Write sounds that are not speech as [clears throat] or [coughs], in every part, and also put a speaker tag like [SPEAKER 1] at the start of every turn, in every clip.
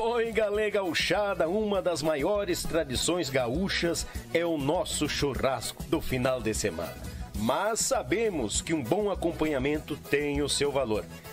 [SPEAKER 1] Oi, galera gauchada, uma das maiores tradições gaúchas é o nosso churrasco do final de semana. Mas sabemos que um bom acompanhamento tem o seu valor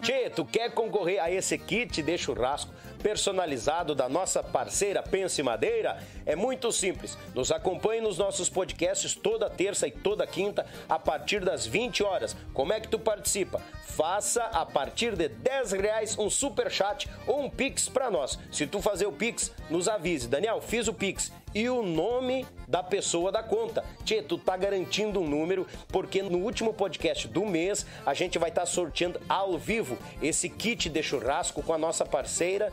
[SPEAKER 1] Tchê, tu quer concorrer a esse kit de churrasco personalizado da nossa parceira Pense Madeira? É muito simples. Nos acompanhe nos nossos podcasts toda terça e toda quinta a partir das 20 horas. Como é que tu participa? Faça a partir de 10 reais um super chat ou um pix para nós. Se tu fazer o pix, nos avise. Daniel, fiz o pix e o nome da pessoa da conta. Tchê, tu tá garantindo um número, porque no último podcast do mês a gente vai estar tá sorteando ao vivo esse kit de churrasco com a nossa parceira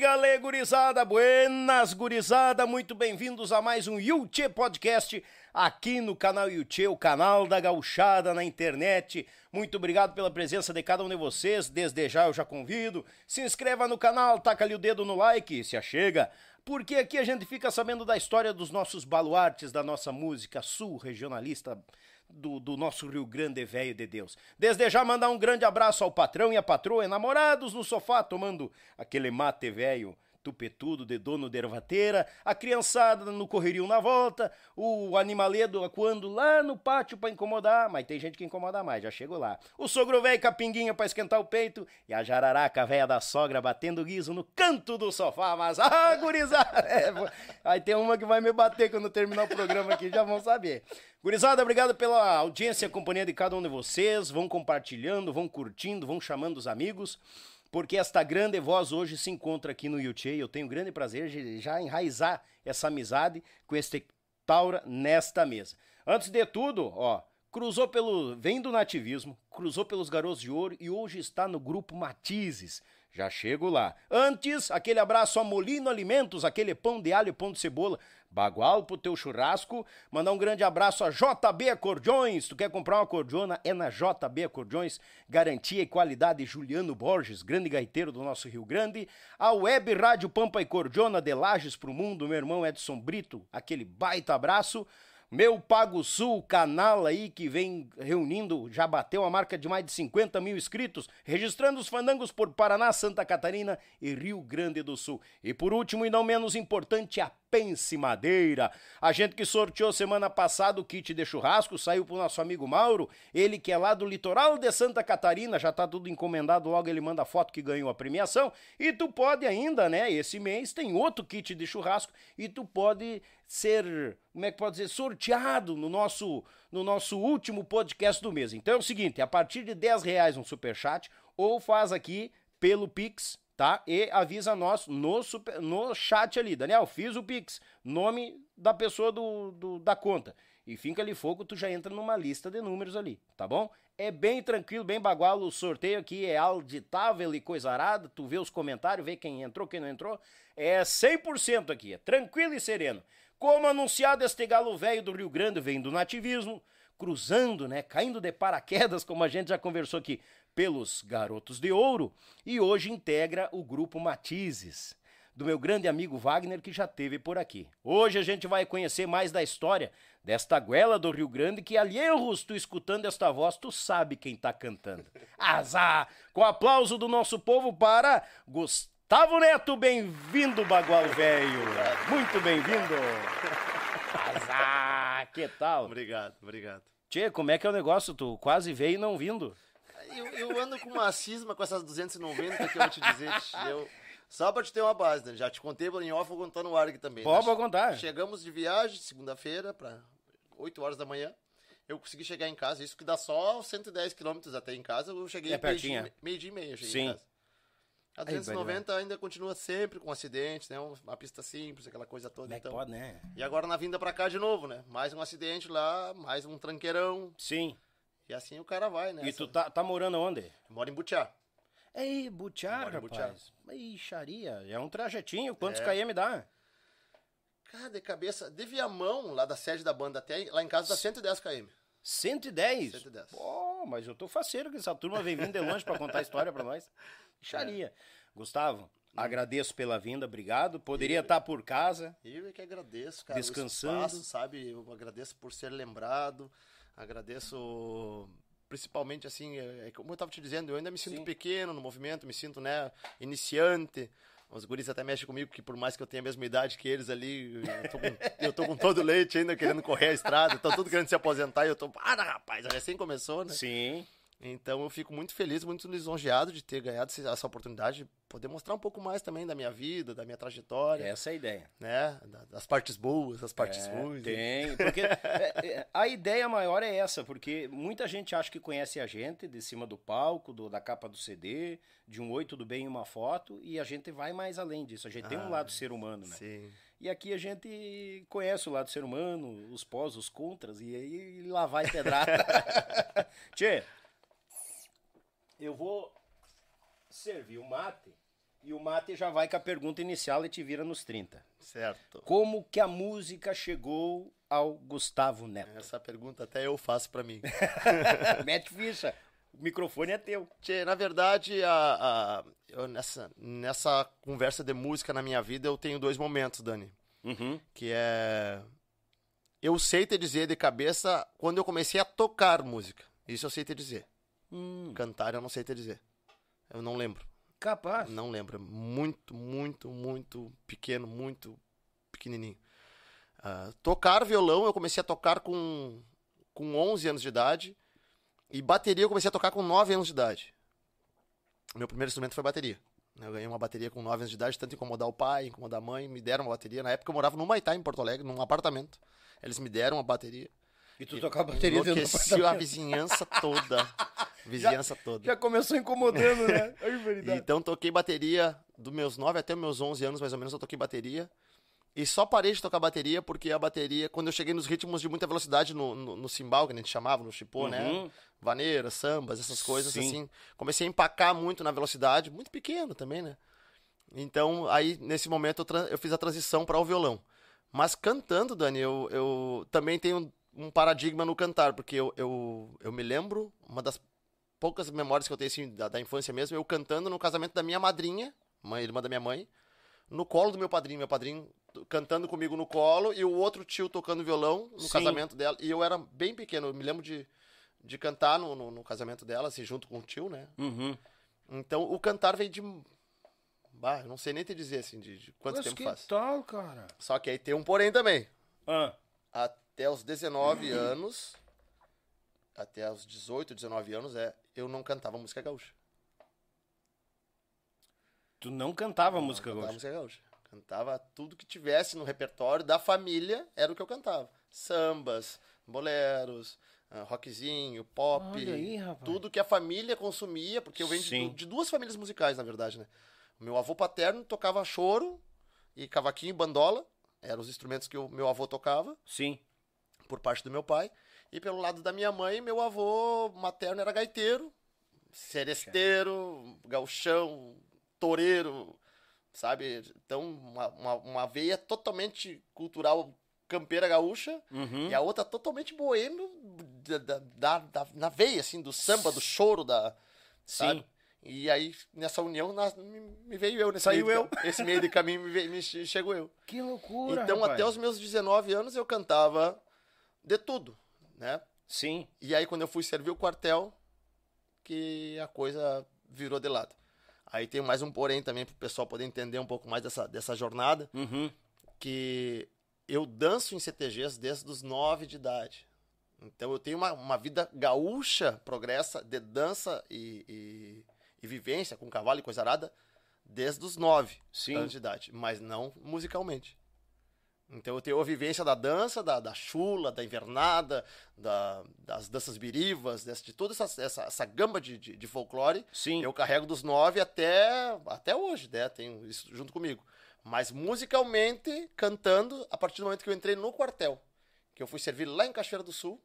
[SPEAKER 1] Galera gurizada, buenas gurizada, muito bem-vindos a mais um Yuchê Podcast aqui no canal Yuchê, o canal da gauchada na internet. Muito obrigado pela presença de cada um de vocês, desde já eu já convido, se inscreva no canal, taca ali o dedo no like, se achega, porque aqui a gente fica sabendo da história dos nossos baluartes, da nossa música sul regionalista do, do nosso Rio Grande Velho de Deus. Desde já mandar um grande abraço ao patrão e à patroa, enamorados no sofá, tomando aquele mate velho tupetudo de dono de ervateira, a criançada no correrio na volta, o animaledo quando lá no pátio para incomodar, mas tem gente que incomoda mais, já chegou lá. O sogro velho capinguinha para esquentar o peito e a jararaca velha da sogra batendo guiso no canto do sofá, mas [laughs] ah, gurizada, é, aí tem uma que vai me bater quando terminar o programa aqui, já vão saber. Gurizada, obrigado pela audiência companhia de cada um de vocês. Vão compartilhando, vão curtindo, vão chamando os amigos, porque esta grande voz hoje se encontra aqui no YouTube. Eu tenho grande prazer de já enraizar essa amizade com este Taura nesta mesa. Antes de tudo, ó, cruzou pelo. vem do nativismo, cruzou pelos garotos de ouro e hoje está no grupo Matizes. Já chego lá. Antes, aquele abraço a Molino Alimentos, aquele pão de alho e pão de cebola Bagual pro teu churrasco. Mandar um grande abraço a JB Acordeões. Tu quer comprar uma acordeona? É na JB Acordeões. Garantia e qualidade. Juliano Borges, grande gaiteiro do nosso Rio Grande. A Web Rádio Pampa e Cordiona de Lages pro Mundo. Meu irmão Edson Brito, aquele baita abraço. Meu Pago Sul, canal aí que vem reunindo, já bateu a marca de mais de 50 mil inscritos, registrando os fandangos por Paraná, Santa Catarina e Rio Grande do Sul. E por último, e não menos importante, a Pense Madeira. A gente que sorteou semana passada o kit de churrasco saiu pro nosso amigo Mauro, ele que é lá do litoral de Santa Catarina, já tá tudo encomendado, logo ele manda foto que ganhou a premiação. E tu pode ainda, né, esse mês tem outro kit de churrasco e tu pode ser, como é que pode dizer, sorteado no nosso, no nosso último podcast do mês. Então é o seguinte, a partir de 10 reais um superchat ou faz aqui pelo Pix tá? E avisa nós no, super, no chat ali. Daniel, fiz o Pix, nome da pessoa do, do, da conta. E finca ali fogo, tu já entra numa lista de números ali, tá bom? É bem tranquilo, bem bagual, o sorteio aqui é auditável e coisa arada, tu vê os comentários, vê quem entrou, quem não entrou, é 100% aqui, é tranquilo e sereno. Como anunciado, este galo velho do Rio Grande vem do nativismo, cruzando, né, caindo de paraquedas, como a gente já conversou aqui, pelos Garotos de Ouro e hoje integra o grupo Matizes, do meu grande amigo Wagner que já teve por aqui. Hoje a gente vai conhecer mais da história desta guela do Rio Grande que alheios tu escutando esta voz, tu sabe quem tá cantando. Azar! Com aplauso do nosso povo para Gustavo Neto, bem-vindo, Bagual Velho! Muito bem-vindo! Azar! Que tal?
[SPEAKER 2] Obrigado, obrigado.
[SPEAKER 1] Tchê, como é que é o negócio? Tu quase veio e não vindo.
[SPEAKER 2] Eu, eu ando com uma cisma com essas 290 que eu vou te dizer. Eu, só pra te ter uma base, né? Já te contei em off, vou contar no ar aqui também.
[SPEAKER 1] Pode, pode contar.
[SPEAKER 2] Chegamos de viagem, segunda-feira, pra 8 horas da manhã. Eu consegui chegar em casa, isso que dá só 110 quilômetros até em casa. Eu cheguei
[SPEAKER 1] É pertinho,
[SPEAKER 2] meio-dia meio dia e meia. eu Cheguei
[SPEAKER 1] Sim.
[SPEAKER 2] em casa. A 290 ainda continua sempre com acidentes, né? Uma pista simples, aquela coisa toda.
[SPEAKER 1] Como é
[SPEAKER 2] então.
[SPEAKER 1] pode, né?
[SPEAKER 2] E agora na vinda pra cá de novo, né? Mais um acidente lá, mais um tranqueirão.
[SPEAKER 1] Sim.
[SPEAKER 2] E assim o cara vai, né?
[SPEAKER 1] E tu tá, tá morando onde?
[SPEAKER 2] Mora em Butiá.
[SPEAKER 1] Ei, Butiá,
[SPEAKER 2] Moro em Butiá.
[SPEAKER 1] rapaz. Ixaria, é um trajetinho. Quantos
[SPEAKER 2] É.
[SPEAKER 1] km dá?
[SPEAKER 2] Cara, de cabeça, de Viamão, lá da sede da banda até lá em casa dá 110 km.
[SPEAKER 1] 110?
[SPEAKER 2] 110.
[SPEAKER 1] Pô, mas eu tô faceiro que essa turma vem vindo de longe pra contar a história pra nós. [laughs] Ixaria. Gustavo, agradeço pela vinda, obrigado. Poderia estar por casa.
[SPEAKER 2] Eu é que agradeço, cara. o
[SPEAKER 1] Descansando.
[SPEAKER 2] espaço, sabe? Eu agradeço por ser lembrado. Agradeço principalmente assim, é, é como eu tava te dizendo, eu ainda me sinto
[SPEAKER 1] Sim.
[SPEAKER 2] pequeno no movimento, me sinto, né, iniciante. Os guris até mexem comigo, que por mais que eu tenha a mesma idade que eles ali, eu tô com, [laughs] eu tô com todo leite ainda querendo correr a estrada, estão tudo querendo se aposentar e eu tô, para rapaz, a recém começou, né?
[SPEAKER 1] Sim.
[SPEAKER 2] Então eu fico muito feliz, muito lisonjeado de ter ganhado essa oportunidade de poder mostrar um pouco mais também da minha vida, da minha trajetória,
[SPEAKER 1] Essa é a ideia.
[SPEAKER 2] né? Da- Das partes boas, das partes
[SPEAKER 1] É,
[SPEAKER 2] ruins.
[SPEAKER 1] Tem, porque é, é, a ideia maior é essa, porque muita gente acha que conhece a gente de cima do palco, do- da capa do CD, de um oi, tudo bem, uma foto, e a gente vai mais além disso. A gente tem um
[SPEAKER 2] Ah,
[SPEAKER 1] lado ser humano, né?
[SPEAKER 2] Sim.
[SPEAKER 1] E aqui a gente conhece o lado ser humano, os pós, os contras, e aí lá vai pedrada. [laughs] Tchê, eu vou servir o mate, e o mate já vai com a pergunta inicial e te vira nos 30.
[SPEAKER 2] Certo.
[SPEAKER 1] Como que a música chegou ao Gustavo Neto?
[SPEAKER 2] Essa pergunta até eu faço pra mim. [laughs]
[SPEAKER 1] Mete ficha, o microfone é teu.
[SPEAKER 2] Tchê, na verdade, a, a- eu nessa, nessa conversa de música na minha vida, eu tenho dois momentos, Dani.
[SPEAKER 1] Uhum.
[SPEAKER 2] Que é. Eu sei te dizer de cabeça quando eu comecei a tocar música. Isso eu sei te dizer.
[SPEAKER 1] Hum,
[SPEAKER 2] Cantar eu não sei te dizer. Eu não lembro.
[SPEAKER 1] capaz.
[SPEAKER 2] Não lembro. É Muito, muito, muito pequeno, muito pequenininho. Ah, tocar violão eu comecei a tocar com, com 11 anos de idade. E bateria eu comecei a tocar com 9 anos de idade. Meu primeiro instrumento foi bateria. Eu ganhei uma bateria com 9 anos de idade, tanto incomodar o pai, incomodar a mãe, me deram uma bateria. Na época eu morava no Maitá, em Porto Alegre, num apartamento. Eles me deram uma bateria.
[SPEAKER 1] E tu tocava bateria dentro do
[SPEAKER 2] a vizinhança toda. [laughs] Vizinhança toda.
[SPEAKER 1] Já começou incomodando, né? [laughs] Verdade.
[SPEAKER 2] Então toquei bateria dos meus 9 até meus 11 anos, mais ou menos, eu toquei bateria. E só parei de tocar bateria porque a bateria, quando eu cheguei nos ritmos de muita velocidade no, no, no cimbal, que a gente chamava, no chipô, né?
[SPEAKER 1] Uhum.
[SPEAKER 2] Vaneira, sambas, essas coisas
[SPEAKER 1] Sim.
[SPEAKER 2] assim. Comecei a empacar muito na velocidade, muito pequeno também, né? Então, aí, nesse momento, eu, eu fiz a transição para o violão. Mas cantando, Dani, eu, eu também tenho um paradigma no cantar, porque eu, eu, eu me lembro, uma das poucas memórias que eu tenho assim, da, da infância mesmo, eu cantando no casamento da minha madrinha, mãe, irmã da minha mãe, no colo do meu padrinho, meu padrinho cantando comigo no colo e o outro tio tocando violão no
[SPEAKER 1] Sim.
[SPEAKER 2] casamento dela. E eu era bem pequeno, eu me lembro de, de cantar no, no, no casamento dela, assim, junto com o tio, né?
[SPEAKER 1] Uhum.
[SPEAKER 2] Então o cantar veio de. Bah, eu não sei nem te dizer assim, de, de quanto
[SPEAKER 1] Mas
[SPEAKER 2] tempo
[SPEAKER 1] que
[SPEAKER 2] faz.
[SPEAKER 1] tal, cara?
[SPEAKER 2] Só que aí tem um porém também.
[SPEAKER 1] Ah,
[SPEAKER 2] Até os 19 anos, até os 18, 19 anos, é, eu não cantava música gaúcha.
[SPEAKER 1] tu não cantava música
[SPEAKER 2] Não cantava
[SPEAKER 1] gaúcha.
[SPEAKER 2] música gaúcha. Cantava tudo que tivesse no repertório da família, era o que eu cantava. Sambas, boleros, ah, rockzinho, pop.
[SPEAKER 1] Olha aí, rapaz.
[SPEAKER 2] Tudo que a família consumia, porque eu venho de, de duas famílias musicais, na verdade, né? O meu avô paterno tocava choro e cavaquinho e bandola. Eram os instrumentos que o meu avô tocava,
[SPEAKER 1] Sim.
[SPEAKER 2] Por parte do meu pai. E pelo lado da minha mãe, meu avô materno era gaiteiro, seresteiro, gauchão, toureiro, sabe? Então, uma, uma, uma veia totalmente cultural campeira gaúcha
[SPEAKER 1] Uhum.
[SPEAKER 2] e a outra totalmente boêmio da, da, da- na veia, assim, do samba, do choro, da... Sabe?
[SPEAKER 1] Sim.
[SPEAKER 2] E aí, nessa união, nas- me, veio eu. Nesse
[SPEAKER 1] Saiu
[SPEAKER 2] meio
[SPEAKER 1] eu.
[SPEAKER 2] De, esse meio de caminho me, veio, me che- chegou eu.
[SPEAKER 1] Que loucura,
[SPEAKER 2] então,
[SPEAKER 1] rapaz.
[SPEAKER 2] até os meus 19 anos, eu cantava de tudo, né?
[SPEAKER 1] Sim.
[SPEAKER 2] E aí, quando eu fui servir o quartel, que a coisa virou de lado. Aí tem mais um porém também para o pessoal poder entender um pouco mais dessa, dessa jornada,
[SPEAKER 1] Uhum.
[SPEAKER 2] que eu danço em CTGs desde os 9 de idade. Então eu tenho uma, uma vida gaúcha, progressa, de dança e, e, e vivência com cavalo e coisa arada, desde os 9
[SPEAKER 1] Sim.
[SPEAKER 2] anos de idade, mas não musicalmente. Então eu tenho a vivência da dança, da, da chula, da invernada, da- das danças birivas, dessa- de toda essa, essa, essa gama de, de, de folclore.
[SPEAKER 1] Sim.
[SPEAKER 2] Eu carrego dos nove até, até hoje, né? Tenho isso junto comigo. Mas musicalmente, cantando, a partir do momento que eu entrei no quartel, que eu fui servir lá em Cachoeira do Sul.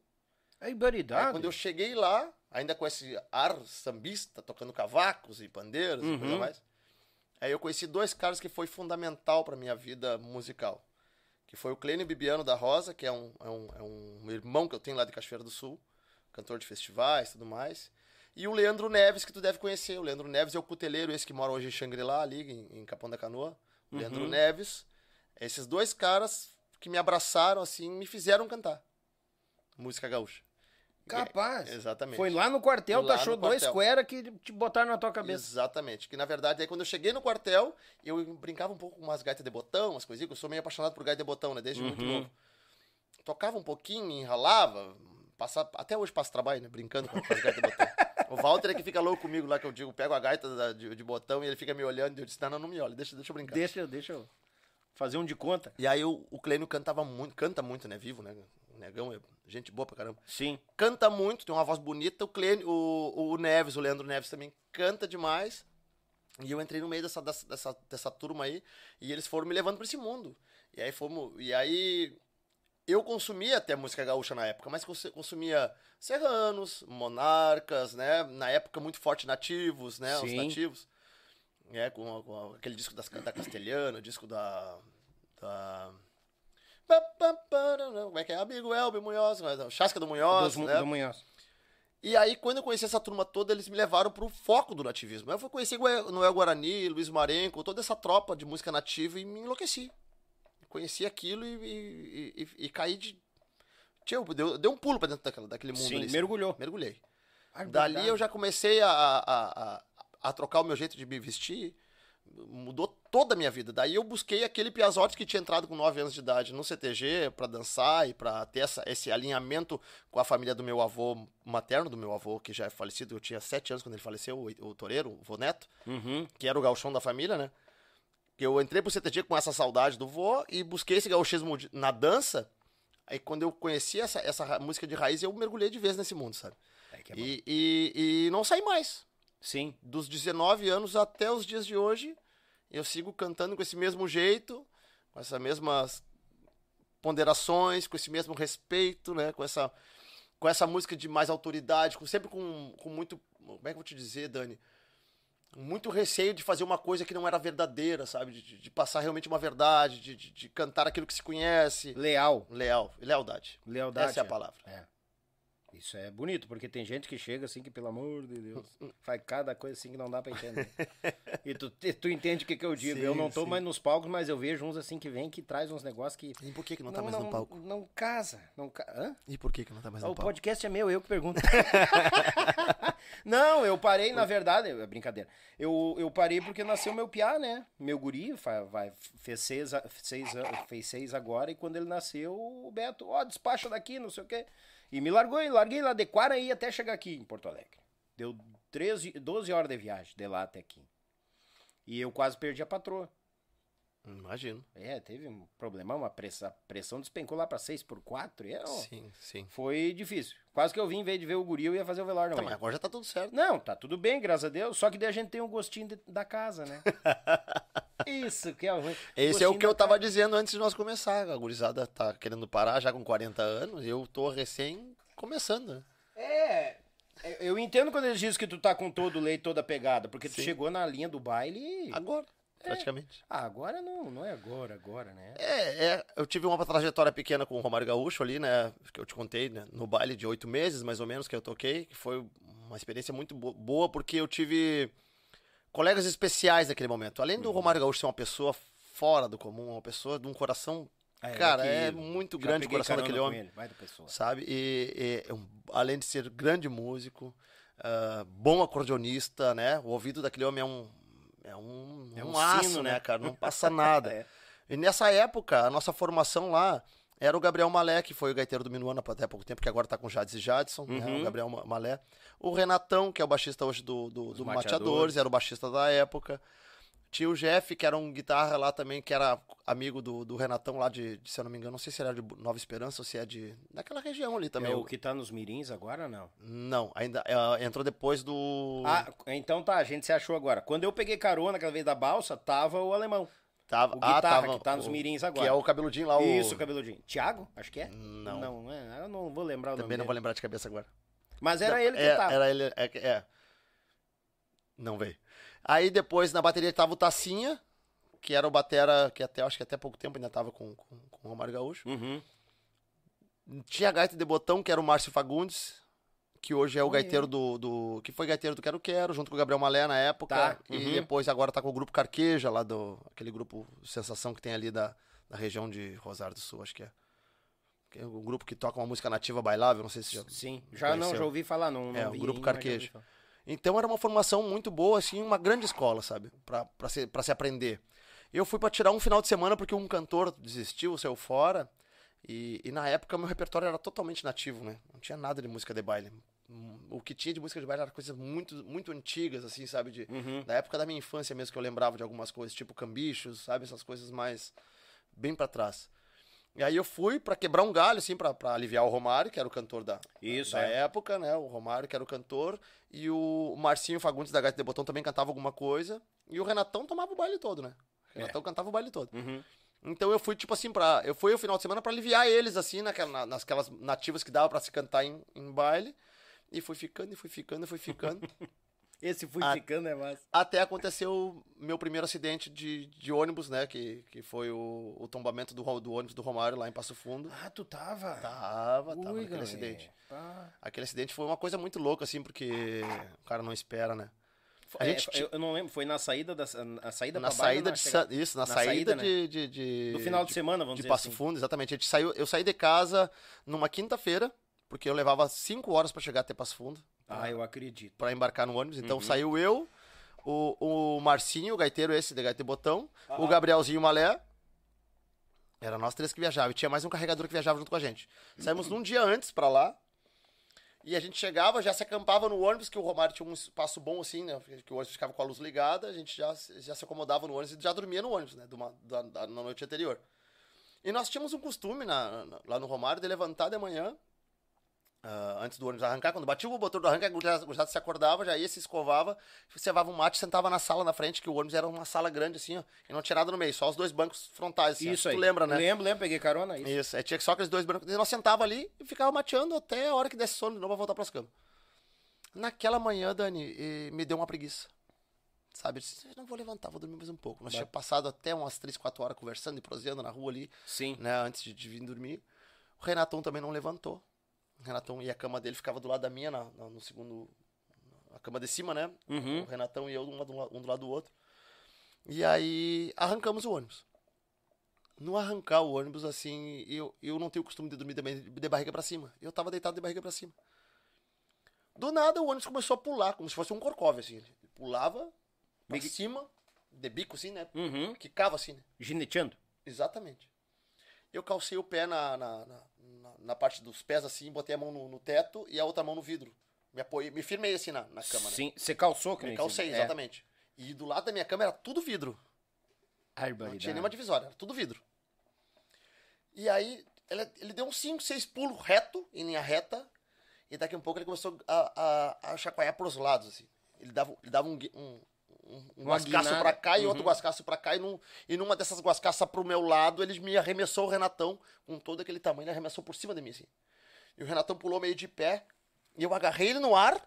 [SPEAKER 1] É
[SPEAKER 2] Aí,
[SPEAKER 1] ibaridade.
[SPEAKER 2] quando eu cheguei lá, ainda com esse ar sambista, tocando cavacos e pandeiros e coisa
[SPEAKER 1] Uhum.
[SPEAKER 2] mais. Aí eu conheci dois caras que foi fundamental para minha vida musical. Que foi o Clênio Bibiano da Rosa, que é um, é, um, é um irmão que eu tenho lá de Cachoeira do Sul, cantor de festivais e tudo mais. E o Leandro Neves, que tu deve conhecer. O Leandro Neves é o cuteleiro, esse que mora hoje em Xangri-Lá, ali em, em Capão da Canoa. O Leandro
[SPEAKER 1] Uhum.
[SPEAKER 2] Neves. Esses dois caras que me abraçaram, assim, me fizeram cantar. Música gaúcha.
[SPEAKER 1] Capaz.
[SPEAKER 2] Exatamente.
[SPEAKER 1] Foi lá no quartel,
[SPEAKER 2] Lá
[SPEAKER 1] achou dois cuera que te botaram na tua cabeça.
[SPEAKER 2] Exatamente. Que na verdade, aí quando eu cheguei no quartel, eu brincava um pouco com umas gaitas de botão, umas coisinhas, que eu sou meio apaixonado por gaita de botão, né? Desde muito
[SPEAKER 1] Uhum.
[SPEAKER 2] novo. Tocava um pouquinho, enralava, passava, até hoje passo trabalho, né? Brincando com, com as gaitas de botão. [laughs] O Walter é que fica louco comigo lá, que eu digo, pego a gaita da- de, de botão e ele fica me olhando e eu disse, não, não, não me olha, deixa, deixa eu brincar.
[SPEAKER 1] Deixa, deixa eu fazer um de conta.
[SPEAKER 2] E aí o, o Clênio cantava muito, canta muito, né? Vivo, né? O Negão é gente boa pra caramba.
[SPEAKER 1] Sim.
[SPEAKER 2] canta muito, tem uma voz bonita. O, Clênio, o, o Neves, o Leandro Neves também canta demais. E eu entrei no meio dessa, dessa, dessa, dessa turma aí e eles foram me levando pra esse mundo. E aí fomos. E aí eu consumia até música gaúcha na época, mas cons- consumia serranos, monarcas, né? Na época muito forte nativos, né? Os
[SPEAKER 1] Sim.
[SPEAKER 2] nativos. É, com, com aquele disco das, da Castelhana, disco da. da Pa, pa, pa, não, não, Como é que é? Amigo Elber Munhoz, Chasca do Munhoz, né?
[SPEAKER 1] do Munhoz.
[SPEAKER 2] E aí, quando eu conheci essa turma toda, eles me levaram pro foco do nativismo. Eu fui conhecer Noel Guarani, Luiz Marenco, toda essa tropa de música nativa e me enlouqueci. Conheci aquilo e, e, e- e caí de. Tio, deu, deu um pulo pra dentro daquela, daquele mundo
[SPEAKER 1] Sim,
[SPEAKER 2] ali.
[SPEAKER 1] mergulhou.
[SPEAKER 2] Mergulhei.
[SPEAKER 1] Ah,
[SPEAKER 2] Dali eu já comecei a, a, a, a trocar o meu jeito de me vestir. Mudou toda a minha vida. Daí eu busquei aquele Piazotti que tinha entrado com 9 anos de idade no CTG pra dançar e pra ter essa, esse alinhamento com a família do meu avô materno, do meu avô que já é falecido. Eu tinha 7 anos quando ele faleceu, o, o Toreiro, o vô Neto,
[SPEAKER 1] Uhum.
[SPEAKER 2] que era o gauchão da família, né? Que eu entrei pro CTG com essa saudade do vô e busquei esse gauchismo na dança. Aí quando eu conheci essa, essa música de raiz, eu mergulhei de vez nesse mundo, sabe?
[SPEAKER 1] É que é.
[SPEAKER 2] E, e, e não saí mais.
[SPEAKER 1] Sim.
[SPEAKER 2] Dos 19 anos até os dias de hoje, eu sigo cantando com esse mesmo jeito, com essas mesmas ponderações, com esse mesmo respeito, né? Com essa, com essa música de mais autoridade, com, sempre com, com muito. Como é que eu vou te dizer, Dani? muito receio de fazer uma coisa que não era verdadeira, sabe? De, de- passar realmente uma verdade, de, de- de cantar aquilo que se conhece.
[SPEAKER 1] Leal.
[SPEAKER 2] Leal, lealdade.
[SPEAKER 1] Lealdade.
[SPEAKER 2] Essa é a palavra.
[SPEAKER 1] É. Isso é bonito, porque tem gente que chega assim que, pelo amor de Deus, [laughs] faz cada coisa assim que não dá pra entender. e tu, tu entende o que, que eu digo. eu
[SPEAKER 2] Sim,
[SPEAKER 1] não tô
[SPEAKER 2] sim.
[SPEAKER 1] mais nos palcos, mas eu vejo uns assim que vem que traz uns negócios que.
[SPEAKER 2] E por que, que não, tá mais no palco?
[SPEAKER 1] Não casa. Não ca... Hã?
[SPEAKER 2] E por que, que não tá mais no
[SPEAKER 1] O
[SPEAKER 2] palco?
[SPEAKER 1] podcast é meu, eu que pergunto. [laughs] não, eu parei, na verdade, é brincadeira. Eu, eu parei porque nasceu meu piá, né? Meu guri, vai, fez, seis, seis, fez seis agora, e quando ele nasceu, o Beto, ó, despacha daqui, não sei o quê. E me largou, e larguei lá de Quaraí até chegar aqui em Porto Alegre. Deu 13, 12 horas de viagem, de lá até aqui. E eu quase perdi a patroa.
[SPEAKER 2] Imagino.
[SPEAKER 1] É, teve um problema, uma pressão, a pressão despencou lá pra 6 por 4 e é,
[SPEAKER 2] Sim, sim.
[SPEAKER 1] foi difícil. Quase que eu vim, em vez de ver o guri, eu ia fazer o velório
[SPEAKER 2] Tá,
[SPEAKER 1] não.
[SPEAKER 2] mas agora já tá tudo certo.
[SPEAKER 1] Não, tá tudo bem, graças a Deus. Só que daí a gente tem um gostinho de- da casa, né? [laughs] Isso que é ruim.
[SPEAKER 2] Esse é o que eu tava
[SPEAKER 1] casa.
[SPEAKER 2] dizendo antes de nós começar. A gurizada tá querendo parar já com 40 anos e eu tô recém começando. né?
[SPEAKER 1] É. Eu entendo quando eles dizem que tu tá com todo o leite, toda a pegada, porque tu
[SPEAKER 2] Sim.
[SPEAKER 1] chegou na linha do baile.
[SPEAKER 2] Agora, praticamente.
[SPEAKER 1] Ah, agora não, não é agora, agora, né?
[SPEAKER 2] É, é, eu tive uma trajetória pequena com o Romário Gaúcho ali, né? Que eu te contei, né? No baile de oito meses, mais ou menos, que eu toquei, que foi uma experiência muito bo- boa, porque eu tive colegas especiais naquele momento. Além
[SPEAKER 1] Uhum.
[SPEAKER 2] do Romário Gaúcho ser uma pessoa fora do comum, uma pessoa de um coração,
[SPEAKER 1] Ah,
[SPEAKER 2] cara, é muito grande o coração daquele homem.
[SPEAKER 1] ele, Vai da pessoa.
[SPEAKER 2] sabe? E, e, além de ser grande músico, ah, bom acordeonista, né? O ouvido daquele homem é um é um,
[SPEAKER 1] É
[SPEAKER 2] um
[SPEAKER 1] um
[SPEAKER 2] aço,
[SPEAKER 1] sino,
[SPEAKER 2] né,
[SPEAKER 1] né?
[SPEAKER 2] cara? Não [laughs] passa nada.
[SPEAKER 1] É.
[SPEAKER 2] E nessa época, a nossa formação lá era o Gabriel Malé, que foi o gaiteiro do Minuano até pouco tempo, que agora tá com Jades e Jadson, né?
[SPEAKER 1] Uhum.
[SPEAKER 2] O Gabriel Ma- Malé. O Renatão, que é o baixista hoje do, do, do.
[SPEAKER 1] Mateadores,
[SPEAKER 2] era o baixista da época. Tinha o Jeff, que era um guitarra lá também, que era amigo do, do Renatão lá de, de, se eu não me engano, não sei se era de Nova Esperança ou se é de. daquela região ali também.
[SPEAKER 1] É o que tá nos mirins agora, não?
[SPEAKER 2] Não, ainda é, entrou depois do.
[SPEAKER 1] Ah, então tá, a gente se achou agora. Quando eu peguei carona aquela vez da balsa, tava o alemão.
[SPEAKER 2] tava,
[SPEAKER 1] O
[SPEAKER 2] ah,
[SPEAKER 1] guitarra,
[SPEAKER 2] tava,
[SPEAKER 1] que tá nos
[SPEAKER 2] o-
[SPEAKER 1] mirins agora.
[SPEAKER 2] Que é o cabeludinho lá, o.
[SPEAKER 1] Isso, cabeludinho. Tiago, acho que é?
[SPEAKER 2] Não.
[SPEAKER 1] Não, é, eu não vou lembrar o
[SPEAKER 2] Também
[SPEAKER 1] nome
[SPEAKER 2] não vou
[SPEAKER 1] dele.
[SPEAKER 2] lembrar de cabeça agora.
[SPEAKER 1] Mas era
[SPEAKER 2] Não,
[SPEAKER 1] ele que
[SPEAKER 2] é,
[SPEAKER 1] tava.
[SPEAKER 2] Era ele, é, é. Não veio. Aí depois na bateria tava o Tacinha, que era o batera, que até acho que até pouco tempo ainda tava com, com, com o Romário Gaúcho.
[SPEAKER 1] Uhum.
[SPEAKER 2] Tinha a gaita de botão, que era o Márcio Fagundes, que hoje é o
[SPEAKER 1] Olha.
[SPEAKER 2] gaiteiro do, do. que foi gaiteiro do Quero Quero, junto com o Gabriel Malé na época.
[SPEAKER 1] Tá,
[SPEAKER 2] E
[SPEAKER 1] uhum.
[SPEAKER 2] depois agora tá com o grupo Carqueja, lá do. aquele grupo Sensação que tem ali da, da região de Rosário do Sul, acho que é. Que é um grupo que toca uma música nativa bailável, não sei se já.
[SPEAKER 1] Sim, já não,
[SPEAKER 2] Conheceu.
[SPEAKER 1] já ouvi falar, não, não
[SPEAKER 2] É, o
[SPEAKER 1] vi
[SPEAKER 2] Grupo
[SPEAKER 1] ainda,
[SPEAKER 2] Então era uma formação muito boa, assim, uma grande escola, sabe? Pra, pra, se, pra se aprender. Eu fui pra tirar um final de semana porque um cantor desistiu, saiu fora. E, e na época meu repertório era totalmente nativo, né? Não tinha nada de música de baile. O que tinha de música de baile era coisas muito, muito antigas, assim, sabe? De,
[SPEAKER 1] Uhum.
[SPEAKER 2] Da época da minha infância mesmo que eu lembrava de algumas coisas, tipo cambichos, sabe? Essas coisas mais bem pra trás. E aí eu fui pra quebrar um galho, assim, pra, pra aliviar o Romário, que era o cantor da,
[SPEAKER 1] Isso,
[SPEAKER 2] da
[SPEAKER 1] é.
[SPEAKER 2] época, né? O Romário, que era o cantor, e o Marcinho Fagundes da Gaita de Botão também cantava alguma coisa, e o Renatão tomava o baile todo, né? O Renatão cantava o baile todo.
[SPEAKER 1] Uhum.
[SPEAKER 2] Então eu fui, tipo assim, pra. Eu fui o final de semana pra aliviar eles, assim, naquela, na- nasquelas nativas que dava pra se cantar em, em baile. E fui ficando, e fui ficando, e fui ficando. [laughs]
[SPEAKER 1] Esse fui
[SPEAKER 2] Ah.
[SPEAKER 1] ficando é massa.
[SPEAKER 2] até aconteceu meu primeiro acidente de, de ônibus, né? Que, que foi o, o tombamento do, do ônibus do Romário lá em Passo Fundo.
[SPEAKER 1] Ah, tu tava?
[SPEAKER 2] Tava, tava
[SPEAKER 1] Ui,
[SPEAKER 2] naquele
[SPEAKER 1] galera.
[SPEAKER 2] acidente.
[SPEAKER 1] Pá.
[SPEAKER 2] Aquele acidente foi uma coisa muito louca, assim, porque o cara não espera, né? A
[SPEAKER 1] É,
[SPEAKER 2] gente
[SPEAKER 1] eu, não lembro, foi na saída da a saída
[SPEAKER 2] na saída
[SPEAKER 1] na
[SPEAKER 2] de? Sa- isso, na,
[SPEAKER 1] na
[SPEAKER 2] saída,
[SPEAKER 1] saída, né?
[SPEAKER 2] de, de, de-
[SPEAKER 1] Do final de, semana, vamos
[SPEAKER 2] de
[SPEAKER 1] dizer
[SPEAKER 2] Passo
[SPEAKER 1] assim.
[SPEAKER 2] Fundo, exatamente. A gente saiu, eu saí de casa numa quinta-feira, porque eu levava cinco horas pra chegar até Passo Fundo,
[SPEAKER 1] Ah, eu acredito.
[SPEAKER 2] pra embarcar no ônibus.
[SPEAKER 1] Uhum.
[SPEAKER 2] Então saiu eu, o, o Marcinho, o gaiteiro esse de gaita e botão, o Gabrielzinho Malé. Era nós três que viajava. E tinha mais um carregador que viajava junto com a gente. Saímos num dia antes pra lá. E a gente chegava, já se acampava no ônibus, que o Romário tinha um espaço bom assim, né? Que o ônibus ficava com a luz ligada, a gente já, já se acomodava no ônibus e já dormia no ônibus, né? uma- da, da- na noite anterior. E nós tínhamos um costume na- na- lá no Romário de levantar de manhã, ah, antes do ônibus arrancar. Quando batia o motor do arranque, a gurizada se acordava, já ia, se escovava, cevava um mate sentava na sala na frente, que o ônibus era uma sala grande assim, ó, e não tinha nada no meio, só os dois bancos frontais. Assim,
[SPEAKER 1] Isso aí.
[SPEAKER 2] Tu lembra, né?
[SPEAKER 1] Lembro, lembro, peguei carona, isso.
[SPEAKER 2] Isso, aí tinha só aqueles dois brancos. E nós sentava ali e ficava mateando até a hora que desse sono de novo pra voltar pras camas. Naquela manhã, Dani, me deu uma preguiça. sabe? Eu disse, não vou levantar, vou dormir mais um pouco. Nós tínhamos passado até umas 3, 4 horas conversando e proseando na rua ali,
[SPEAKER 1] Sim.
[SPEAKER 2] né, antes de, de vir dormir. O Renatão também não levantou. O Renatão e a cama dele ficava do lado da minha, na, na- no segundo. A cama de cima, né?
[SPEAKER 1] Uhum.
[SPEAKER 2] O Renatão e eu, um, do um do lado do outro. E aí arrancamos o ônibus. No arrancar o ônibus, assim, eu, eu não tenho o costume de dormir de, de barriga pra cima. Eu tava deitado de barriga pra cima. Do nada o ônibus começou a pular, como se fosse um corcove, assim. Ele pulava pra cima, de bico, assim, né?
[SPEAKER 1] Uhum.
[SPEAKER 2] Quicava assim, né?
[SPEAKER 1] Gineteando.
[SPEAKER 2] Exatamente. Eu calcei o pé na, na, na, na- parte dos pés, assim, botei a mão no, no teto e a outra mão no vidro. Me apoiei, me firmei assim na, na cama, né?
[SPEAKER 1] Sim. Você calçou, que
[SPEAKER 2] Me
[SPEAKER 1] nem
[SPEAKER 2] calcei,
[SPEAKER 1] é.
[SPEAKER 2] exatamente. E do lado da minha cama era tudo vidro. Não
[SPEAKER 1] Barbaridade.
[SPEAKER 2] tinha nenhuma divisória, era tudo vidro. E aí, ele, ele deu uns 5, 6 pulos reto, em linha reta, e daqui a um pouco ele começou a, a, a chacoalhar pros lados, assim. Ele dava, ele dava um, gui- um, um, um guascaço pra cá e outro
[SPEAKER 1] Uhum.
[SPEAKER 2] guascaço pra cá, e, num, e numa dessas guascaças pro meu lado, ele me arremessou o Renatão, com todo aquele tamanho, ele arremessou por cima de mim, assim. E o Renatão pulou meio de pé, e eu agarrei ele no ar,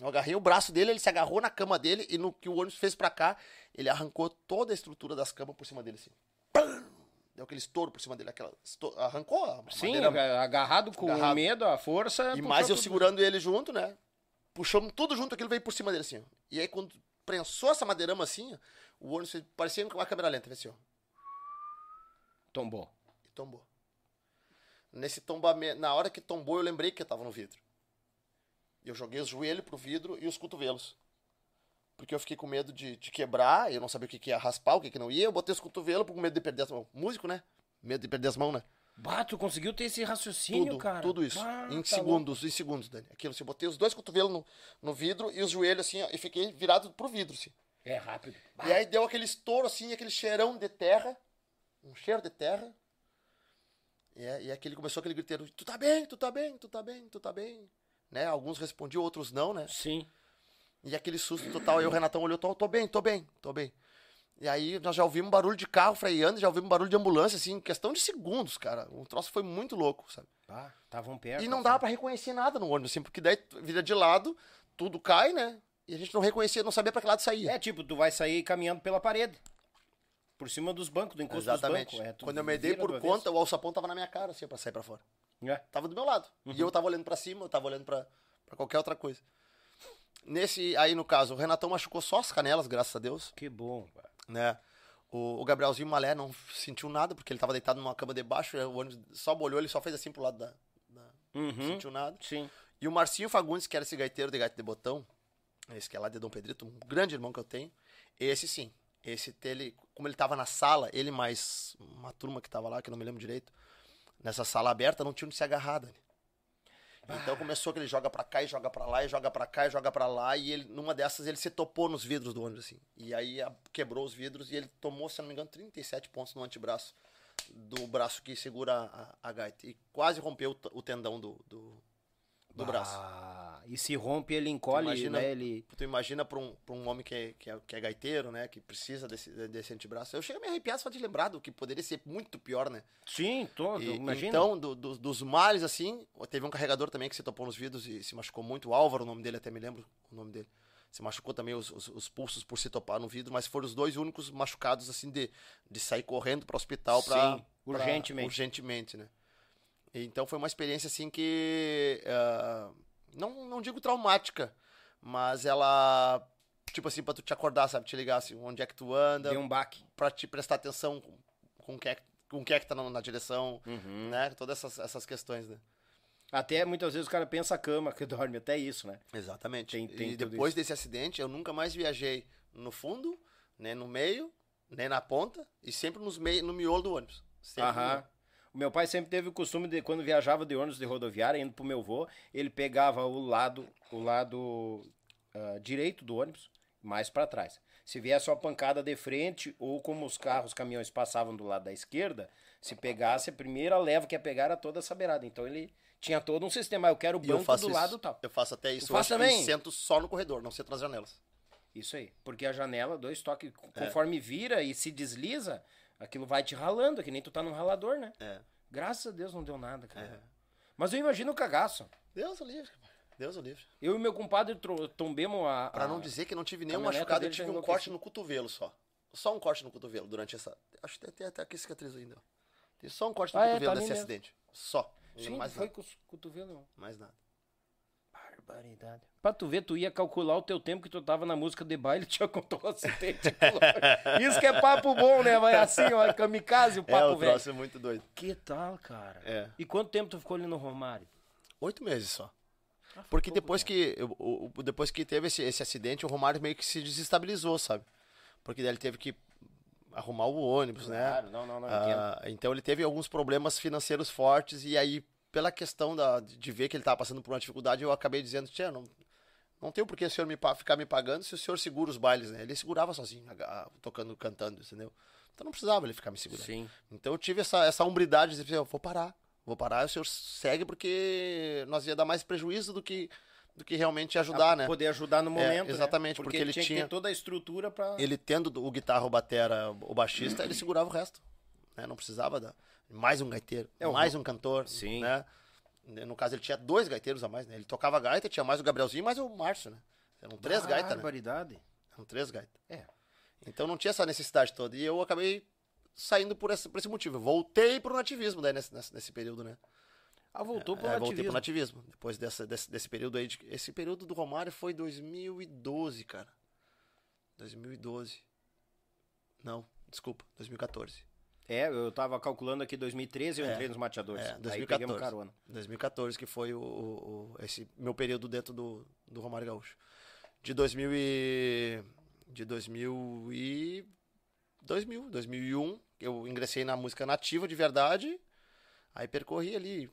[SPEAKER 2] eu agarrei o braço dele, ele se agarrou na cama dele, e no que o ônibus fez pra cá, ele arrancou toda a estrutura das camas por cima dele, assim. Pam! Deu aquele estouro por cima dele, aquela, esto- arrancou a
[SPEAKER 1] Sim,
[SPEAKER 2] madeira.
[SPEAKER 1] agarrado com
[SPEAKER 2] Agarrado.
[SPEAKER 1] medo, a força.
[SPEAKER 2] E mais eu
[SPEAKER 1] tudo.
[SPEAKER 2] segurando ele junto, né? Puxamos tudo junto, aquilo veio por cima dele, assim, ó. E aí quando prensou essa madeirama assim, o ônibus parecia com uma câmera lenta, assim, ó.
[SPEAKER 1] Tombou.
[SPEAKER 2] E tombou. Nesse tombamento, na hora que tombou, eu lembrei que eu tava no vidro. Eu joguei os joelhos pro vidro e os cotovelos. Porque eu fiquei com medo de, de quebrar, eu não sabia o que, que ia raspar, o que, que não ia. Eu botei os cotovelos com medo de perder as mãos. Músico, né? Medo de perder as mãos, né?
[SPEAKER 1] Bah, tu conseguiu ter esse raciocínio,
[SPEAKER 2] Tudo,
[SPEAKER 1] cara.
[SPEAKER 2] tudo isso. Em
[SPEAKER 1] tá
[SPEAKER 2] segundos, em segundos, Dani. Aquilo, assim, eu botei os dois cotovelos no, no vidro e os joelhos assim, ó, e fiquei virado pro vidro, assim.
[SPEAKER 1] louco. É rápido. Bah,
[SPEAKER 2] E aí deu aquele estouro, assim, aquele cheirão de terra. Um cheiro de terra. E, é- e aquele começou aquele griteiro, tu tá bem, tu tá bem, tu tá bem, tu tá bem. Né? Alguns respondiam, outros não, né?
[SPEAKER 1] Sim.
[SPEAKER 2] E aquele susto total, aí o Renatão olhou, tô, tô bem, tô bem, tô bem. E aí nós já ouvimos barulho de carro freando, já ouvimos barulho de ambulância, assim, em questão de segundos, cara. O troço foi muito louco, sabe?
[SPEAKER 1] Bah, estavam perto.
[SPEAKER 2] E não
[SPEAKER 1] assim.
[SPEAKER 2] dava pra reconhecer nada no ônibus, assim, porque daí vira de lado, tudo cai, né? E a gente não reconhecia, não sabia pra que lado saía.
[SPEAKER 1] É tipo, tu vai sair caminhando pela parede. Por cima dos bancos, do encosto
[SPEAKER 2] Exatamente.
[SPEAKER 1] dos bancos. É,
[SPEAKER 2] Quando eu me dei por conta, o alçapão tava na minha cara, assim, pra sair pra fora.
[SPEAKER 1] É.
[SPEAKER 2] Tava do meu lado. E eu tava olhando pra cima, eu tava olhando pra qualquer outra coisa. Nesse, aí no caso, o Renatão machucou só as canelas, graças a Deus,
[SPEAKER 1] Que bom, cara.
[SPEAKER 2] Né? O, o Gabrielzinho Malé não sentiu nada, porque ele tava deitado numa cama de baixo, o ônibus só molhou, ele só fez assim pro lado da... da- Não
[SPEAKER 1] Uhum.
[SPEAKER 2] sentiu nada.
[SPEAKER 1] Sim.
[SPEAKER 2] E o Marcinho Fagundes, que era esse gaiteiro de gaita de botão, esse que é lá de Dom Pedrito, um grande irmão que eu tenho, esse sim. Esse, ele, como ele tava na sala, ele mais uma turma que tava lá, que eu não me lembro direito, nessa sala aberta, não tinha onde se agarrar, Dani. Então começou que ele joga pra cá e joga pra lá, e joga pra cá e joga pra lá, e ele, numa dessas ele se topou nos vidros do ônibus, assim. E aí quebrou os vidros e ele tomou, se não me engano, 37 pontos no antebraço do braço que segura a, a gaita. E quase rompeu o o tendão do, do, do braço.
[SPEAKER 1] E se rompe, ele encolhe,
[SPEAKER 2] imagina-
[SPEAKER 1] né? Ele...
[SPEAKER 2] Tu imagina pra um, pra um homem que é, que, é, que é gaiteiro, né? Que precisa desse, desse antebraço. Eu chego a me arrepiar só de lembrar do que poderia ser muito pior, né?
[SPEAKER 1] Sim, todo,
[SPEAKER 2] E-
[SPEAKER 1] imagina.
[SPEAKER 2] Então, do- do- dos males, assim, teve um carregador também que se topou nos vidros e se machucou muito. O Álvaro, o nome dele, até me lembro o nome dele. Se machucou também os, os- os pulsos por se topar no vidro, mas foram os dois únicos machucados, assim, de, de sair correndo para o hospital pra-
[SPEAKER 1] urgentemente.
[SPEAKER 2] urgentemente, né? Então foi uma experiência, assim, que. ah, não, não digo traumática, mas ela. Tipo assim, pra tu te acordar, sabe? Te ligar assim, onde é que tu anda,
[SPEAKER 1] Deu um baque.
[SPEAKER 2] pra te prestar atenção com, com quem é, que- com quem é que tá na, na direção,
[SPEAKER 1] Uhum.
[SPEAKER 2] né? Todas essas, essas questões, né?
[SPEAKER 1] Até muitas vezes o cara pensa a cama que [laughs] dorme, até isso, né?
[SPEAKER 2] Exatamente.
[SPEAKER 1] Tem- tem
[SPEAKER 2] e depois desse acidente, eu nunca mais viajei no fundo, nem no meio, nem na ponta, e sempre nos mei, no miolo do ônibus. Sempre
[SPEAKER 1] Aham. O meu pai sempre teve o costume de, quando viajava de ônibus de rodoviária, indo pro meu vô, ele pegava o lado, o lado ah, direito do ônibus, mais para trás. Se viesse uma pancada de frente, ou como os carros, caminhões passavam do lado da esquerda, se pegasse, a primeira leva que ia pegar era toda essa beirada. Então ele tinha todo um sistema. Eu quero o banco
[SPEAKER 2] faço
[SPEAKER 1] do
[SPEAKER 2] isso.
[SPEAKER 1] lado tal.
[SPEAKER 2] Eu faço até isso. Eu que
[SPEAKER 1] também?
[SPEAKER 2] sento só no corredor, não sento nas janelas.
[SPEAKER 1] Isso aí. Porque a janela, dois toques,
[SPEAKER 2] É.
[SPEAKER 1] conforme vira e se desliza, aquilo vai te ralando, que nem tu tá num ralador, né?
[SPEAKER 2] É.
[SPEAKER 1] Graças a Deus não deu nada, cara.
[SPEAKER 2] É.
[SPEAKER 1] Mas eu imagino o cagaço.
[SPEAKER 2] Deus o livre. Deus o livre.
[SPEAKER 1] Eu e meu compadre tombemos a.
[SPEAKER 2] Pra
[SPEAKER 1] a-
[SPEAKER 2] não dizer que não tive nenhum machucado, eu tive um corte no cotovelo só. Só um corte no cotovelo durante essa. Acho que tem até aqui cicatriz ainda. Tem só um corte no
[SPEAKER 1] Ah, é,
[SPEAKER 2] cotovelo
[SPEAKER 1] tá ali
[SPEAKER 2] desse
[SPEAKER 1] mesmo.
[SPEAKER 2] acidente. Só.
[SPEAKER 1] Sim,
[SPEAKER 2] mais
[SPEAKER 1] foi
[SPEAKER 2] nada.
[SPEAKER 1] com os cotovelos.
[SPEAKER 2] Mais nada.
[SPEAKER 1] Barbaridade. Pra tu ver, tu ia calcular o teu tempo que tu tava na música de baile, [laughs] tinha contou um acidente. [laughs] Isso que é papo bom, né? Vai assim, ó, kamikaze o
[SPEAKER 2] É,
[SPEAKER 1] papo
[SPEAKER 2] o
[SPEAKER 1] velho.
[SPEAKER 2] troço é muito doido.
[SPEAKER 1] Que tal, cara?
[SPEAKER 2] É.
[SPEAKER 1] E quanto tempo tu ficou ali no Romário?
[SPEAKER 2] Oito meses só.
[SPEAKER 1] Ah,
[SPEAKER 2] Porque depois que, o- o- depois que teve esse, esse acidente, o Romário meio que se desestabilizou, sabe? Porque daí ele teve que arrumar o ônibus, né?
[SPEAKER 1] Claro, não, não, não, entendo.
[SPEAKER 2] Ah, então ele teve alguns problemas financeiros fortes e aí, pela questão da, de ver que ele estava passando por uma dificuldade, eu acabei dizendo, tia, não, não tem por que o senhor me, ficar me pagando se o senhor segura os bailes, né? Ele segurava sozinho, tocando, cantando, entendeu? Então não precisava ele ficar me segurando.
[SPEAKER 1] Sim.
[SPEAKER 2] Então eu tive essa, essa umbridade de dizer, eu vou parar, vou parar, o senhor segue porque nós ia dar mais prejuízo do que, do que realmente ajudar, né?
[SPEAKER 1] Poder ajudar no momento. né?
[SPEAKER 2] exatamente, porque ele
[SPEAKER 1] tinha
[SPEAKER 2] tinha-
[SPEAKER 1] toda a estrutura pra.
[SPEAKER 2] Ele tendo o guitarra, o batera, o baixista, ele segurava o resto. né? Não precisava dar mais um gaiteiro,
[SPEAKER 1] É,
[SPEAKER 2] mais um cantor.
[SPEAKER 1] Sim.
[SPEAKER 2] Né? No caso, ele tinha dois gaiteiros a mais, né? Ele tocava gaita, tinha mais o Gabrielzinho e mais o Márcio, né? Eram três gaitas, né?
[SPEAKER 1] Barbaridade.
[SPEAKER 2] Eram três gaitas.
[SPEAKER 1] É.
[SPEAKER 2] Então não tinha essa necessidade toda. E eu acabei saindo por esse, por esse motivo. Eu voltei pro nativismo daí nesse, nesse, nesse período, né?
[SPEAKER 1] Ah, voltou pro
[SPEAKER 2] É, voltei pro
[SPEAKER 1] nativismo.
[SPEAKER 2] nativismo. Depois dessa, desse, desse período aí. de- esse período do Romário foi 2012, cara. 2012. Não, desculpa, 2014.
[SPEAKER 1] É, eu tava calculando aqui 2013, eu entrei nos mateadores.
[SPEAKER 2] É,
[SPEAKER 1] Aí
[SPEAKER 2] 2014.
[SPEAKER 1] pegamos carona.
[SPEAKER 2] 2014, que foi o, o- esse meu período dentro do, do Romário Gaúcho. De 2000 e... De 2000 e... 2000, 2001, eu ingressei na música nativa de verdade. Aí percorri ali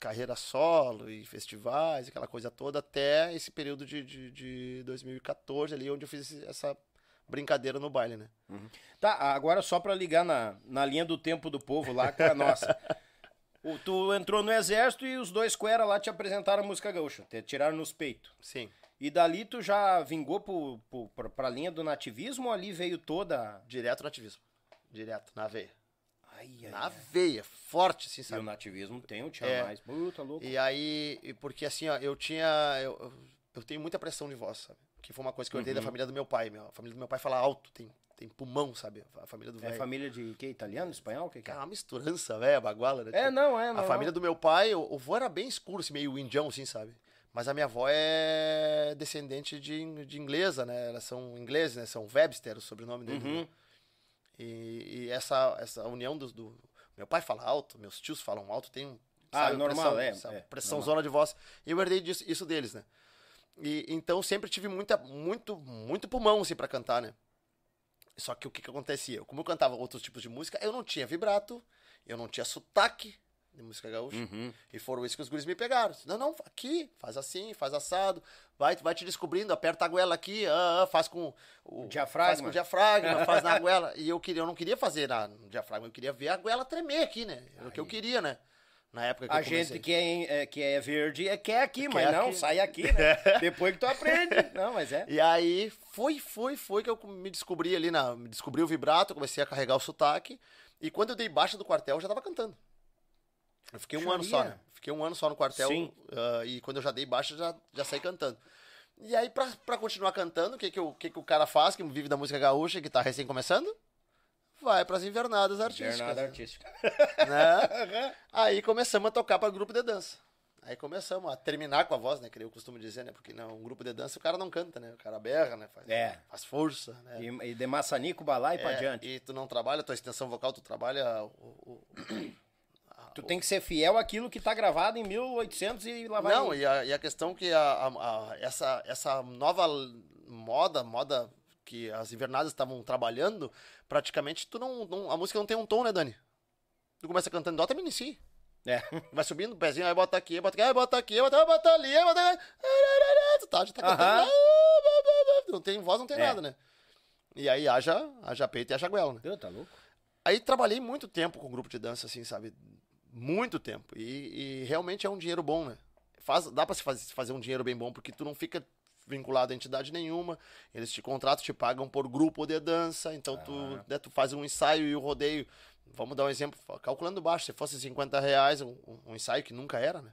[SPEAKER 2] carreira solo e festivais, aquela coisa toda, até esse período de, de, de 2014 ali, onde eu fiz essa brincadeira no baile, né?
[SPEAKER 1] Tá, agora só pra ligar na, na linha do tempo do povo lá com a nossa. O- tu entrou no exército e os dois Quera lá te apresentaram a música gaúcha, te tiraram nos peitos.
[SPEAKER 2] Sim.
[SPEAKER 1] E dali tu já vingou pro, pro, pra, pra linha do nativismo ou ali veio toda.
[SPEAKER 2] Direto no ativismo. Direto, na veia.
[SPEAKER 1] Ai, ai,
[SPEAKER 2] Na
[SPEAKER 1] ai.
[SPEAKER 2] veia, forte, assim,
[SPEAKER 1] E o
[SPEAKER 2] sabe?
[SPEAKER 1] nativismo tem o Tia
[SPEAKER 2] É.
[SPEAKER 1] Mais. Puta louco.
[SPEAKER 2] E aí, porque assim, ó, eu tinha. Eu, eu- eu tenho muita pressão de voz, sabe? Que foi uma coisa que eu herdei
[SPEAKER 1] Uhum.
[SPEAKER 2] da família do meu pai. Meu. A família do meu pai fala alto, tem, tem pulmão, sabe? A família do
[SPEAKER 1] É
[SPEAKER 2] velho.
[SPEAKER 1] família de que? Italiano, espanhol? Que, que
[SPEAKER 2] É
[SPEAKER 1] é?
[SPEAKER 2] uma misturança, velho, baguala, né?
[SPEAKER 1] É,
[SPEAKER 2] tipo?
[SPEAKER 1] não, é. Não,
[SPEAKER 2] A família do meu pai, o, o vô era bem escuro, assim, meio indião, assim, sabe? Mas a minha avó é descendente de, de inglesa, né? Elas são ingleses, né? São Webster, o sobrenome dele.
[SPEAKER 1] Uhum.
[SPEAKER 2] né? E, e essa, essa união dos, do... Meu pai fala alto, meus tios falam alto, tem um...
[SPEAKER 1] Ah,
[SPEAKER 2] sabe,
[SPEAKER 1] normal,
[SPEAKER 2] pressão,
[SPEAKER 1] é,
[SPEAKER 2] sabe?
[SPEAKER 1] é,
[SPEAKER 2] pressão,
[SPEAKER 1] normal.
[SPEAKER 2] zona de voz. E eu herdei disso, isso deles, né? E, então sempre tive muita, muito, muito pulmão, assim, pra cantar, né? Só que o que que acontecia? Como eu cantava outros tipos de música, eu não tinha vibrato, eu não tinha sotaque de música gaúcha.
[SPEAKER 1] Uhum.
[SPEAKER 2] E foram isso que os guris me pegaram. Não, não, aqui, faz assim, faz assado, vai, vai te descobrindo, aperta a goela aqui, ah, ah, faz com o
[SPEAKER 1] Diafragma.
[SPEAKER 2] Faz com o diafragma, faz na [laughs] goela. E eu, queria, eu não queria fazer na, no diafragma, eu queria ver a goela tremer aqui, né? Era o que eu queria, né? Na época que
[SPEAKER 1] A gente que é, é- que é verde é, quer aqui, mas não,
[SPEAKER 2] aqui.
[SPEAKER 1] sai aqui, né? [laughs] Depois que tu aprende. Não, mas é.
[SPEAKER 2] E aí foi, foi, foi que eu me descobri ali na. Me descobri o vibrato, comecei a carregar o sotaque. E quando eu dei baixa do quartel, eu já tava cantando. Eu fiquei um ano só, né? Fiquei um ano só no quartel. Ah, e quando eu já dei baixa, já, já saí cantando. E aí, pra, pra continuar cantando, o que, que, que, que o cara faz, que vive da música gaúcha, que tá recém começando? Vai pras invernadas artísticas.
[SPEAKER 1] Jornada artística.
[SPEAKER 2] né? Aí começamos a tocar para grupo de dança. Aí começamos a terminar com a voz, né? Que eu costumo dizer, né? Porque não, um grupo de dança o cara não canta, né? O cara berra, né? Faz,
[SPEAKER 1] É.
[SPEAKER 2] faz força, né?
[SPEAKER 1] E, e de maçanico, balá e pra
[SPEAKER 2] É,
[SPEAKER 1] adiante.
[SPEAKER 2] E tu não trabalha tua extensão vocal, tu trabalha o, o- [coughs]
[SPEAKER 1] Tu tem que ser fiel àquilo que tá gravado em 1800 e lá vai.
[SPEAKER 2] Não, e a, e a questão que a- a- essa, essa nova moda, moda que as invernadas estavam trabalhando, praticamente tu não, não- A música não tem um tom, né, Dani? Tu começa cantando dó, termina em si.
[SPEAKER 1] É.
[SPEAKER 2] Vai subindo o pezinho, aí bota aqui, bota aqui, aí bota aqui, bota, bota ali, aí bota aqui. Tu tá, já tá cantando.
[SPEAKER 1] Aham.
[SPEAKER 2] Não tem voz, não tem
[SPEAKER 1] É.
[SPEAKER 2] nada, né? E aí haja, haja peito e haja goela, né?
[SPEAKER 1] Deus, tá louco?
[SPEAKER 2] Aí trabalhei muito tempo com grupo de dança, assim, sabe? Muito tempo. E, e realmente é um dinheiro bom, né? Faz, dá pra se faz- fazer um dinheiro bem bom, porque tu não fica vinculado a entidade nenhuma. Eles te contratam, te pagam por grupo de dança. Então tu, né, tu faz um ensaio e o rodeio. Vamos dar um exemplo, calculando baixo, se fosse 50 reais um, um- um ensaio, que nunca era, né?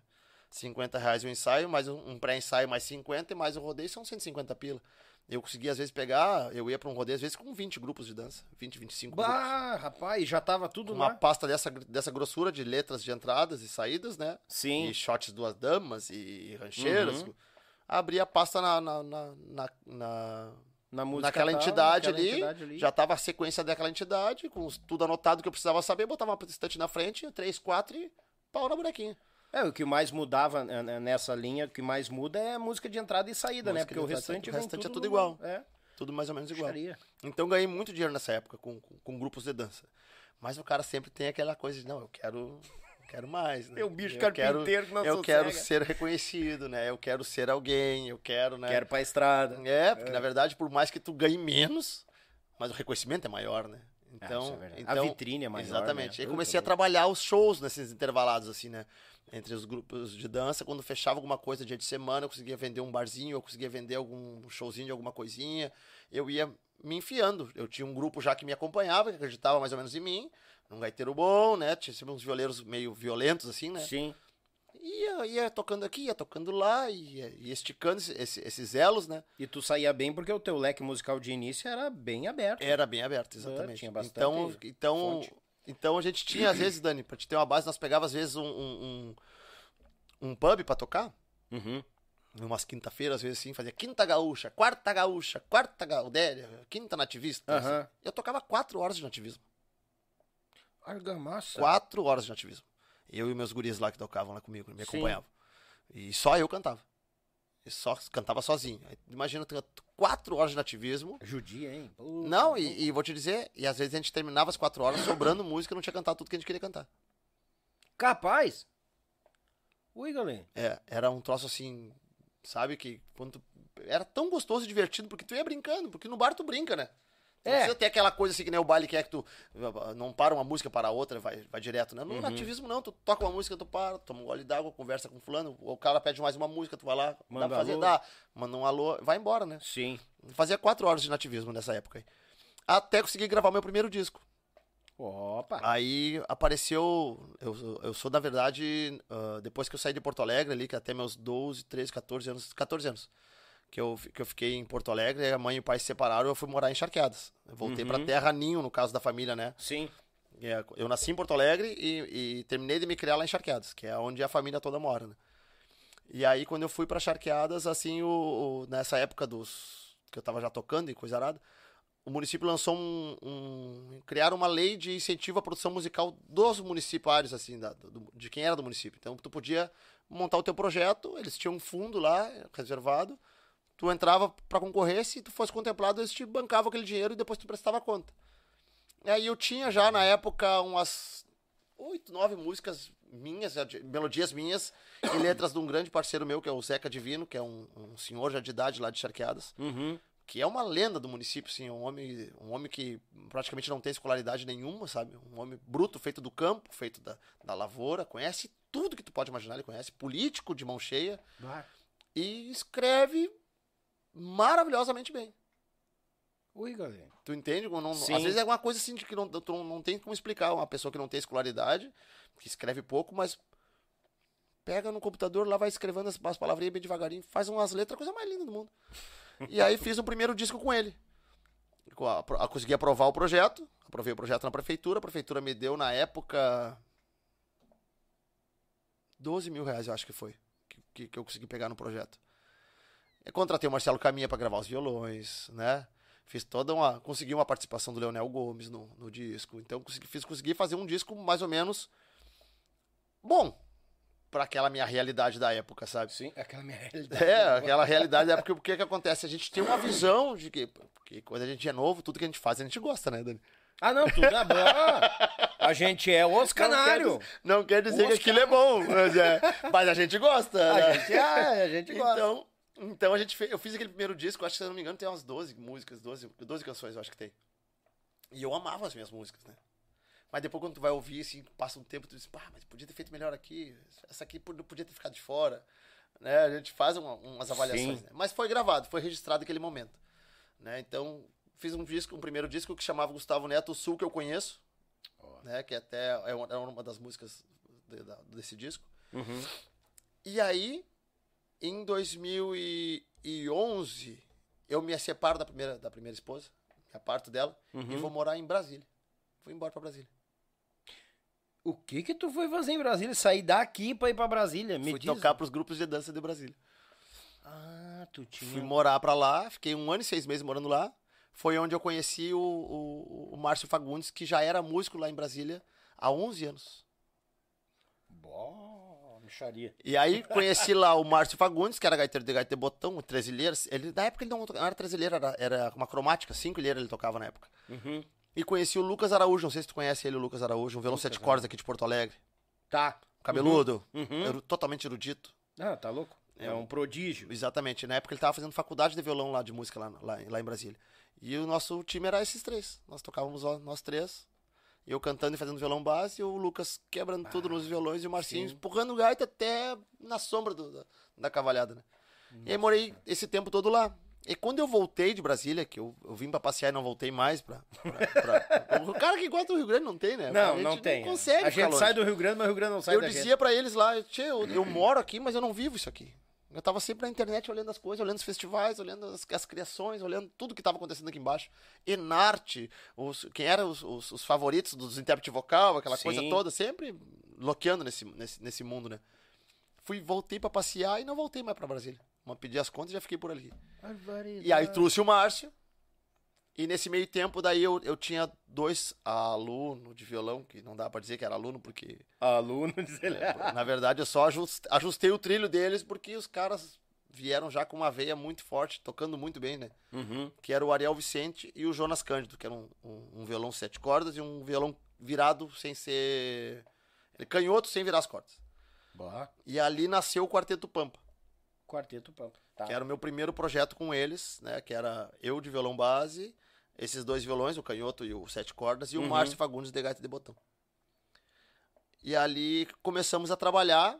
[SPEAKER 2] 50 reais o ensaio, mais um, um pré-ensaio mais 50 e mais o rodeio são 150 pila. Eu conseguia, às vezes, pegar, eu ia pra um rodeio, às vezes, com 20 grupos de dança. 20, 25 grupos.
[SPEAKER 1] Bah, rapaz, já tava tudo
[SPEAKER 2] Uma
[SPEAKER 1] lá.
[SPEAKER 2] pasta dessa, dessa grossura de letras de entradas e saídas, né?
[SPEAKER 1] Sim.
[SPEAKER 2] E shots duas damas e rancheiras.
[SPEAKER 1] Uhum.
[SPEAKER 2] Abri a pasta na, na, na, na- na-
[SPEAKER 1] música
[SPEAKER 2] naquela
[SPEAKER 1] tal,
[SPEAKER 2] entidade,
[SPEAKER 1] naquela
[SPEAKER 2] ali,
[SPEAKER 1] entidade ali.
[SPEAKER 2] Já tava a sequência daquela entidade, com tudo anotado que eu precisava saber, botava uma estante na frente, três, quatro e pau na bonequinha.
[SPEAKER 1] É, o que mais mudava né, né, nessa linha, o que mais muda é a música de entrada e saída, né?
[SPEAKER 2] Música
[SPEAKER 1] Porque o restante.
[SPEAKER 2] O restante é
[SPEAKER 1] tudo
[SPEAKER 2] tudo
[SPEAKER 1] no-
[SPEAKER 2] igual.
[SPEAKER 1] É,
[SPEAKER 2] Tudo mais ou menos igual.
[SPEAKER 1] puxaria.
[SPEAKER 2] Então ganhei muito dinheiro nessa época com, com, com grupos de dança. Mas o cara sempre tem aquela coisa de, não, eu quero, quero mais, né?
[SPEAKER 1] É o bicho
[SPEAKER 2] eu
[SPEAKER 1] carpinteiro
[SPEAKER 2] quero,
[SPEAKER 1] que
[SPEAKER 2] Eu quero ser reconhecido, né? Eu quero ser alguém, eu quero, né?
[SPEAKER 1] Quero pra estrada.
[SPEAKER 2] É, porque na verdade, por mais que tu ganhe menos, mas o reconhecimento é maior, né?
[SPEAKER 1] Ah,
[SPEAKER 2] Então,
[SPEAKER 1] isso é
[SPEAKER 2] então
[SPEAKER 1] a vitrine é maior.
[SPEAKER 2] Exatamente.
[SPEAKER 1] Né?
[SPEAKER 2] Aí comecei a trabalhar os shows nesses intervalados, assim, né? Entre os grupos de dança, quando fechava alguma coisa dia de semana, eu conseguia vender um barzinho, eu conseguia vender algum showzinho de alguma coisinha. Eu ia me enfiando. Eu tinha um grupo já que me acompanhava, que acreditava mais ou menos em mim. Um gaiteiro bom, né? Tinha sempre uns violeiros meio violentos, assim, né?
[SPEAKER 1] Sim.
[SPEAKER 2] Ia, ia tocando aqui, ia tocando lá, ia, ia esticando esse- esse- esses elos, né?
[SPEAKER 1] E tu saía bem porque o teu leque musical de início era bem aberto.
[SPEAKER 2] Era bem aberto, exatamente.
[SPEAKER 1] tinha bastante
[SPEAKER 2] então, então,
[SPEAKER 1] fonte.
[SPEAKER 2] então a gente tinha, às vezes, Dani, pra te ter uma base, nós pegava, às vezes, um, um, um, um pub pra tocar.
[SPEAKER 1] Uhum.
[SPEAKER 2] Umas quinta-feiras, às vezes, assim, fazia quinta gaúcha, quarta gaúcha, quarta gaudéria, quinta nativista.
[SPEAKER 1] Aham.
[SPEAKER 2] assim. Eu tocava quatro horas de nativismo.
[SPEAKER 1] Argamassa.
[SPEAKER 2] Quatro horas de nativismo. Eu e meus guris lá que tocavam lá comigo, me
[SPEAKER 1] Sim.
[SPEAKER 2] acompanhavam. E só eu cantava. E só cantava sozinho. Imagina, quatro horas de nativismo.
[SPEAKER 1] Judia, hein? Puta.
[SPEAKER 2] Não, e, e vou te dizer, e às vezes a gente terminava as quatro horas sobrando música e não tinha cantado tudo que a gente queria cantar.
[SPEAKER 1] Capaz. Ui, galera.
[SPEAKER 2] É, era um troço assim, sabe, que quando tu- era tão gostoso e divertido, porque tu ia brincando, porque no bar tu brinca, né? Tu
[SPEAKER 1] É.
[SPEAKER 2] precisa ter aquela coisa assim que nem o baile que é que tu não para uma música para a outra, vai, vai direto, né? No
[SPEAKER 1] Uhum.
[SPEAKER 2] nativismo não, tu toca uma música, tu para, toma um gole d'água, conversa com fulano, o cara pede mais uma música, tu vai lá,
[SPEAKER 1] Manda
[SPEAKER 2] dá pra fazer,
[SPEAKER 1] alô.
[SPEAKER 2] dá, manda um alô, vai embora, né?
[SPEAKER 1] Sim.
[SPEAKER 2] Fazia quatro horas de nativismo nessa época aí. Até conseguir gravar meu primeiro disco.
[SPEAKER 1] Opa.
[SPEAKER 2] Aí apareceu. Eu, sou- eu sou, na verdade, ah, depois que eu saí de Porto Alegre ali, que até meus 12, 13, 14 anos. 14 anos. Que eu, que eu fiquei em Porto Alegre, a mãe e o pai se separaram eu fui morar em Charqueadas. Eu voltei pra terra ninho, no caso da família, né?
[SPEAKER 1] Sim.
[SPEAKER 2] É, Eu nasci em Porto Alegre e, e terminei de me criar lá em Charqueadas, que é onde a família toda mora, né? E aí, quando eu fui pra Charqueadas, assim, o, o- nessa época dos. que eu tava já tocando e coisa arada, o município lançou um, um. criaram uma lei de incentivo à produção musical dos municipários, assim, da- do- de quem era do município. Então, tu podia montar o teu projeto, eles tinham um fundo lá, reservado, tu entrava pra concorrer, se tu fosse contemplado, eles te bancavam aquele dinheiro e depois tu prestava conta. E aí eu tinha já na época umas oito, nove músicas minhas, melodias minhas, e letras de um grande parceiro meu, que é o Zeca Divino, que é um, um senhor já de idade lá de Charqueadas,
[SPEAKER 1] Uhum.
[SPEAKER 2] que é uma lenda do município, assim, um homem, um homem que praticamente não tem escolaridade nenhuma, sabe? Um homem bruto, feito do campo, feito da, da lavoura, conhece tudo que tu pode imaginar, ele conhece, político de mão cheia, e escreve maravilhosamente bem.
[SPEAKER 1] Ui, galera.
[SPEAKER 2] Tu entende? Não-
[SPEAKER 1] Sim.
[SPEAKER 2] às vezes é alguma coisa assim de que não, tu não, não tem como explicar. Uma pessoa que não tem escolaridade, que escreve pouco, mas pega no computador, lá vai escrevendo as, as palavrinhas bem devagarinho, faz umas letras, coisa mais linda do mundo. E aí fiz o primeiro disco com ele. A- a- consegui aprovar o projeto, aprovei o projeto na prefeitura, a prefeitura me deu na época 12 mil reais, eu acho que foi, que, que, que eu consegui pegar no projeto. Eu contratei o Marcelo Caminha para gravar os violões, né? Fiz toda uma. Consegui uma participação do Leonel Gomes no, no disco. Então consegui, fiz, consegui fazer um disco mais ou menos bom para aquela minha realidade da época, sabe?
[SPEAKER 1] Sim, aquela minha realidade. [laughs]
[SPEAKER 2] É, aquela realidade da época. Porque o que, acontece? A gente tem uma visão de que, que quando a gente é novo, tudo que a gente faz a gente gosta, né, Dani?
[SPEAKER 1] Ah, não, tudo é bom. A gente é os canário.
[SPEAKER 2] Não quer, dizer- não quer dizer que aquilo é bom, mas, é- mas a gente gosta.
[SPEAKER 1] A
[SPEAKER 2] né?
[SPEAKER 1] gente, é, a gente gosta.
[SPEAKER 2] Então, então a gente fez, eu fiz aquele primeiro disco, acho que se eu não me engano tem umas 12 músicas, 12, 12 canções eu acho que tem. E eu amava as minhas músicas, né? Mas depois quando tu vai ouvir, assim, passa um tempo, tu diz, pá, mas podia ter feito melhor aqui, essa aqui pod- podia ter ficado de fora. Né? A gente faz uma- umas avaliações, né? Mas foi gravado, foi registrado aquele momento. Né? Então, fiz um disco, um primeiro disco que chamava Gustavo Neto, O Sul Que Eu Conheço, né? que até é uma, é uma das músicas de- da- desse disco.
[SPEAKER 1] Uhum.
[SPEAKER 2] E aí, em 2011, eu me separo da primeira, da primeira esposa, me aparto dela,
[SPEAKER 1] Uhum.
[SPEAKER 2] e vou morar em Brasília. Fui embora pra Brasília.
[SPEAKER 1] O que que tu foi fazer em Brasília? Sair daqui pra ir pra Brasília? Me
[SPEAKER 2] Fui
[SPEAKER 1] diz.
[SPEAKER 2] tocar pros grupos de dança de Brasília.
[SPEAKER 1] Ah, tu tinha...
[SPEAKER 2] Fui morar pra lá, fiquei um ano e seis meses morando lá. Foi onde eu conheci o, o, o Márcio Fagundes, que já era músico lá em Brasília há 11 anos.
[SPEAKER 1] Bó,
[SPEAKER 2] E aí conheci lá o Márcio Fagundes, que era gaiteiro de gaita de botão, tresilheiro. Ele, na época ele não era tresilheiro, era, era uma cromática, cinco ilheiras ele tocava na época.
[SPEAKER 1] Uhum.
[SPEAKER 2] E conheci o Lucas Araújo, não sei se tu conhece ele, o Lucas Araújo, um violão sete cordas aqui de Porto Alegre.
[SPEAKER 1] Tá.
[SPEAKER 2] Cabeludo,
[SPEAKER 1] Uhum.
[SPEAKER 2] eru- totalmente erudito.
[SPEAKER 1] Ah, tá louco? É um prodígio.
[SPEAKER 2] Exatamente. Na época ele tava fazendo faculdade de violão lá, de música lá, lá, lá em Brasília. E o nosso time era esses três. Nós tocávamos ó, nós três. Eu cantando e fazendo violão base, e o Lucas quebrando tudo nos violões e o Marcinho
[SPEAKER 1] sim.
[SPEAKER 2] empurrando o gaita até na sombra do- da, da cavalhada, né? E aí morei esse tempo todo lá. E quando eu voltei de Brasília, que eu, eu vim pra passear e não voltei mais pra. pra- pra- o cara que gosta do Rio Grande não tem, né?
[SPEAKER 1] Não,
[SPEAKER 2] A gente
[SPEAKER 1] não tem.
[SPEAKER 2] consegue
[SPEAKER 1] a gente
[SPEAKER 2] longe
[SPEAKER 1] sai do Rio Grande, mas o Rio Grande não sai
[SPEAKER 2] eu
[SPEAKER 1] da
[SPEAKER 2] dizia pra eles lá, "Tchê, eu, eu moro aqui, mas eu não vivo isso aqui. Eu tava sempre na internet olhando as coisas, olhando os festivais, olhando as, as criações, olhando tudo que tava acontecendo aqui embaixo. Enarte, os, quem eram os, os- os favoritos dos intérpretes vocal, aquela
[SPEAKER 1] Sim.
[SPEAKER 2] coisa toda, sempre loqueando nesse, nesse, nesse mundo, né? Fui, voltei pra passear e não voltei mais pra Brasília. Uma pedi as contas e já fiquei por ali. E aí trouxe o Márcio. E nesse meio tempo, daí eu, eu tinha dois alunos de violão, que não dá pra dizer que era aluno, porque
[SPEAKER 1] Aluno, [laughs] diz ele.
[SPEAKER 2] na verdade, eu só ajus- ajustei o trilho deles porque os caras vieram já com uma veia muito forte, tocando muito bem, né?
[SPEAKER 1] Uhum.
[SPEAKER 2] Que era o Ariel Vicente e o Jonas Cândido, que era um, um- um violão sete cordas e um violão virado sem ser. Ele canhoto sem virar as cordas.
[SPEAKER 1] Bah,
[SPEAKER 2] E ali nasceu o Quarteto Pampa,
[SPEAKER 1] quarteto pampa. Tá.
[SPEAKER 2] que era o meu primeiro projeto com eles, né? Que era eu de violão base, esses dois violões, o canhoto e o sete cordas, e
[SPEAKER 1] Uhum.
[SPEAKER 2] o Márcio Fagundes de gaita de botão. E ali começamos a trabalhar,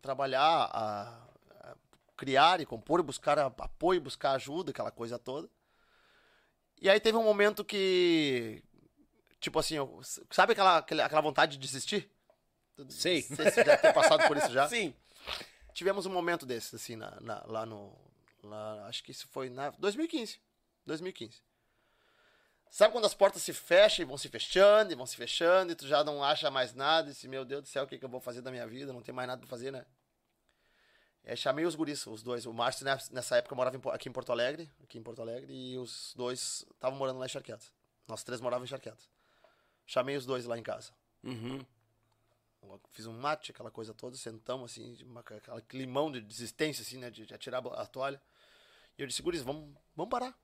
[SPEAKER 2] trabalhar, a, a criar e compor, buscar apoio, buscar ajuda, aquela coisa toda. E aí teve um momento que, tipo assim, eu- sabe aquela, aquela vontade de desistir?
[SPEAKER 1] Sei.
[SPEAKER 2] Você já tem passado por isso já. [laughs]
[SPEAKER 1] Sim.
[SPEAKER 2] Tivemos um momento desse, assim, na, na- lá no. lá- acho que isso foi na 2015. 2015. Sabe quando as portas se fecham e vão se fechando e vão se fechando e tu já não acha mais nada e disse, meu Deus do céu, o que, que eu vou fazer da minha vida? Não tem mais nada pra fazer, né? Aí chamei os guris, os dois. O Márcio, né, nessa época, morava aqui em Porto Alegre, aqui em Porto Alegre, e os dois estavam morando lá em Charqueadas. Nós três morávamos em Charqueadas. Chamei os dois lá em casa.
[SPEAKER 1] Uhum.
[SPEAKER 2] Fiz um mate, aquela coisa toda, sentamos assim, uma- aquela climão de desistência, assim, né? De, de atirar a toalha. E eu disse, guris, vamos, vamos parar.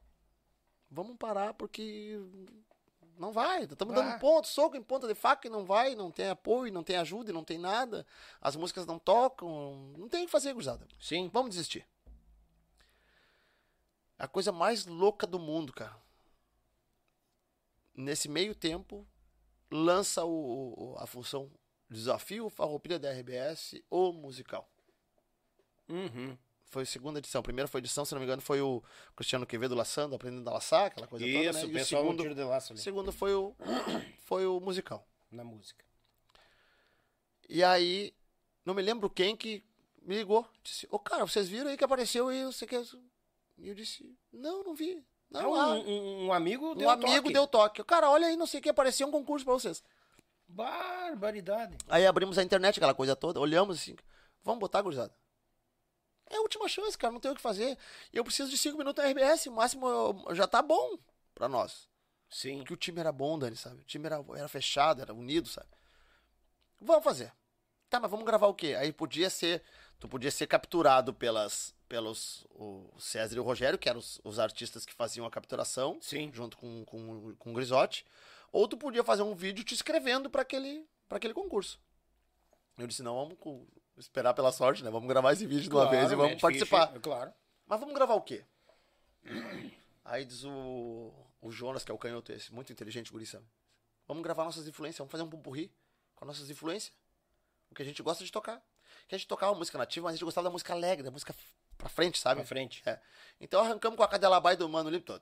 [SPEAKER 2] Vamos parar porque não vai. Estamos
[SPEAKER 1] Ah.
[SPEAKER 2] dando ponto, soco em ponta de faca e não vai, não tem apoio, não tem ajuda, não tem nada. As músicas não tocam, não tem o que fazer, gurizada.
[SPEAKER 1] Sim.
[SPEAKER 2] Vamos desistir. A coisa mais louca do mundo, cara. Nesse meio tempo, lança o, a função Desafio Farroupilha da RBS, o musical.
[SPEAKER 1] Uhum.
[SPEAKER 2] Foi a segunda edição. A primeira foi edição, se não me engano, foi o Cristiano Quevedo laçando, aprendendo a laçar, aquela coisa
[SPEAKER 1] Isso,
[SPEAKER 2] toda, né?
[SPEAKER 1] o
[SPEAKER 2] E
[SPEAKER 1] pessoal no
[SPEAKER 2] segundo,
[SPEAKER 1] tiro de laço
[SPEAKER 2] o
[SPEAKER 1] ali.
[SPEAKER 2] segundo foi o, foi o musical.
[SPEAKER 1] Na música.
[SPEAKER 2] E aí, não me lembro quem que me ligou. Disse, ô cara, vocês viram aí que apareceu aí, você quer. E eu disse, não, não vi. Não,
[SPEAKER 1] um,
[SPEAKER 2] ah,
[SPEAKER 1] um- um amigo
[SPEAKER 2] um
[SPEAKER 1] deu
[SPEAKER 2] amigo
[SPEAKER 1] toque.
[SPEAKER 2] deu toque. Cara, olha aí, não sei o que, apareceu um concurso pra vocês.
[SPEAKER 1] Barbaridade.
[SPEAKER 2] Aí abrimos a internet, aquela coisa toda, olhamos assim, vamos botar, gurizada. É a última chance, cara, não tem o que fazer. Eu preciso de cinco minutos na RBS, o máximo eu- já tá bom pra nós.
[SPEAKER 1] Sim.
[SPEAKER 2] Porque o time era bom, Dani, sabe? O time era, era fechado, era unido, sabe? Vamos fazer. Tá, mas vamos gravar o quê? Aí podia ser. Tu podia ser capturado pelas, pelos o César e o Rogério, que eram os, os artistas que faziam a capturação,
[SPEAKER 1] Sim.
[SPEAKER 2] junto com, com, com o Grisotti. Ou tu podia fazer um vídeo te inscrevendo para aquele, pra aquele concurso. Eu disse, não, vamos esperar pela sorte, né? Vamos gravar esse vídeo de uma vez e vamos
[SPEAKER 1] mete
[SPEAKER 2] participar.
[SPEAKER 1] Claro.
[SPEAKER 2] Mas vamos gravar o quê? Aí diz o, o Jonas, que é o canhoto esse, muito inteligente, guri, sabe? Vamos gravar nossas influências, vamos fazer um pupurri com as nossas influências. O que a gente gosta de tocar. Que a gente tocava música nativa, mas a gente gostava da música alegre, da música pra frente, sabe?
[SPEAKER 1] Pra frente.
[SPEAKER 2] É. Então arrancamos com a cadela bai do Mano Limpo.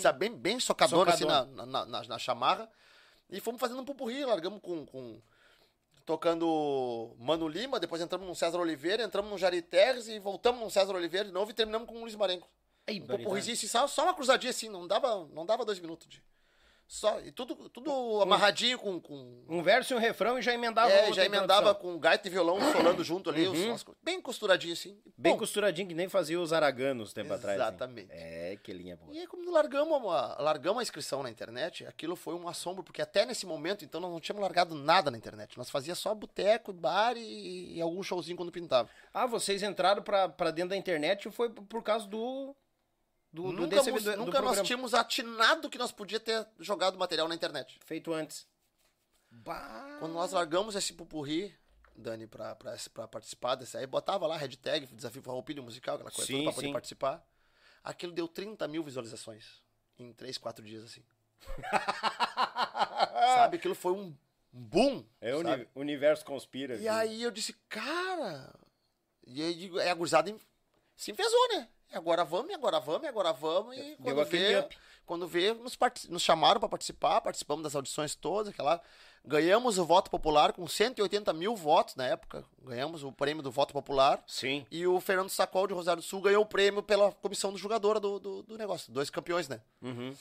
[SPEAKER 2] Sabe, bem, bem socadona, assim na, na, na, na chamarra. E fomos fazendo um pupurri, largamos com, com, tocando Mano Lima, depois entramos no César Oliveira, entramos no Jari Terres e voltamos no César Oliveira de novo e terminamos com o Luiz Marenco.
[SPEAKER 1] Ei,
[SPEAKER 2] Um assim, só, só uma cruzadinha assim, não dava, não dava dois minutos de. Só, e tudo, tudo amarradinho com. com
[SPEAKER 1] Um verso e um refrão e já emendava
[SPEAKER 2] é, já emendava com gaita e violão solando junto ali, os- as co- bem costuradinho assim.
[SPEAKER 1] Bem costuradinho, que nem fazia os araganos tempo atrás.
[SPEAKER 2] Exatamente.
[SPEAKER 1] É, que linha boa.
[SPEAKER 2] E aí, quando largamos a, largamos a inscrição na internet, aquilo foi um assombro, porque até nesse momento, então, nós não tínhamos largado nada na internet. Nós fazia só boteco, bar e, e algum showzinho quando pintava.
[SPEAKER 1] Ah, vocês entraram pra, pra dentro da internet e foi por causa do. Do, do
[SPEAKER 2] nunca nós-
[SPEAKER 1] do- do
[SPEAKER 2] nunca nós
[SPEAKER 1] programa.
[SPEAKER 2] tínhamos atinado que nós podíamos ter jogado material na internet.
[SPEAKER 1] Feito antes. Bah.
[SPEAKER 2] Quando nós largamos esse pupurri, Dani, pra, pra, pra participar desse aí, botava lá hashtag, desafio farroupilha musical, aquela coisa
[SPEAKER 1] Sim,
[SPEAKER 2] toda pra poder
[SPEAKER 1] sim.
[SPEAKER 2] participar. Aquilo deu 30 mil visualizações em 3, 4 dias, assim. [laughs] sabe? Aquilo foi um boom.
[SPEAKER 1] É o uni- universo conspira.
[SPEAKER 2] E
[SPEAKER 1] viu?
[SPEAKER 2] aí eu disse, cara. E aí é, a gurizada se enfesou, né? E agora vamos, e agora vamos, e agora vamos. E
[SPEAKER 1] Deu
[SPEAKER 2] quando vê, quando vê nos, parti- nos chamaram para participar, participamos das audições todas, aquela. Ganhamos o voto popular com 180 mil votos na época. Ganhamos o prêmio do voto popular.
[SPEAKER 1] Sim.
[SPEAKER 2] E o Fernando Sacol de Rosário do Sul ganhou o prêmio pela comissão do jogadora do, do, do negócio. Dois campeões, né?
[SPEAKER 1] Uhum.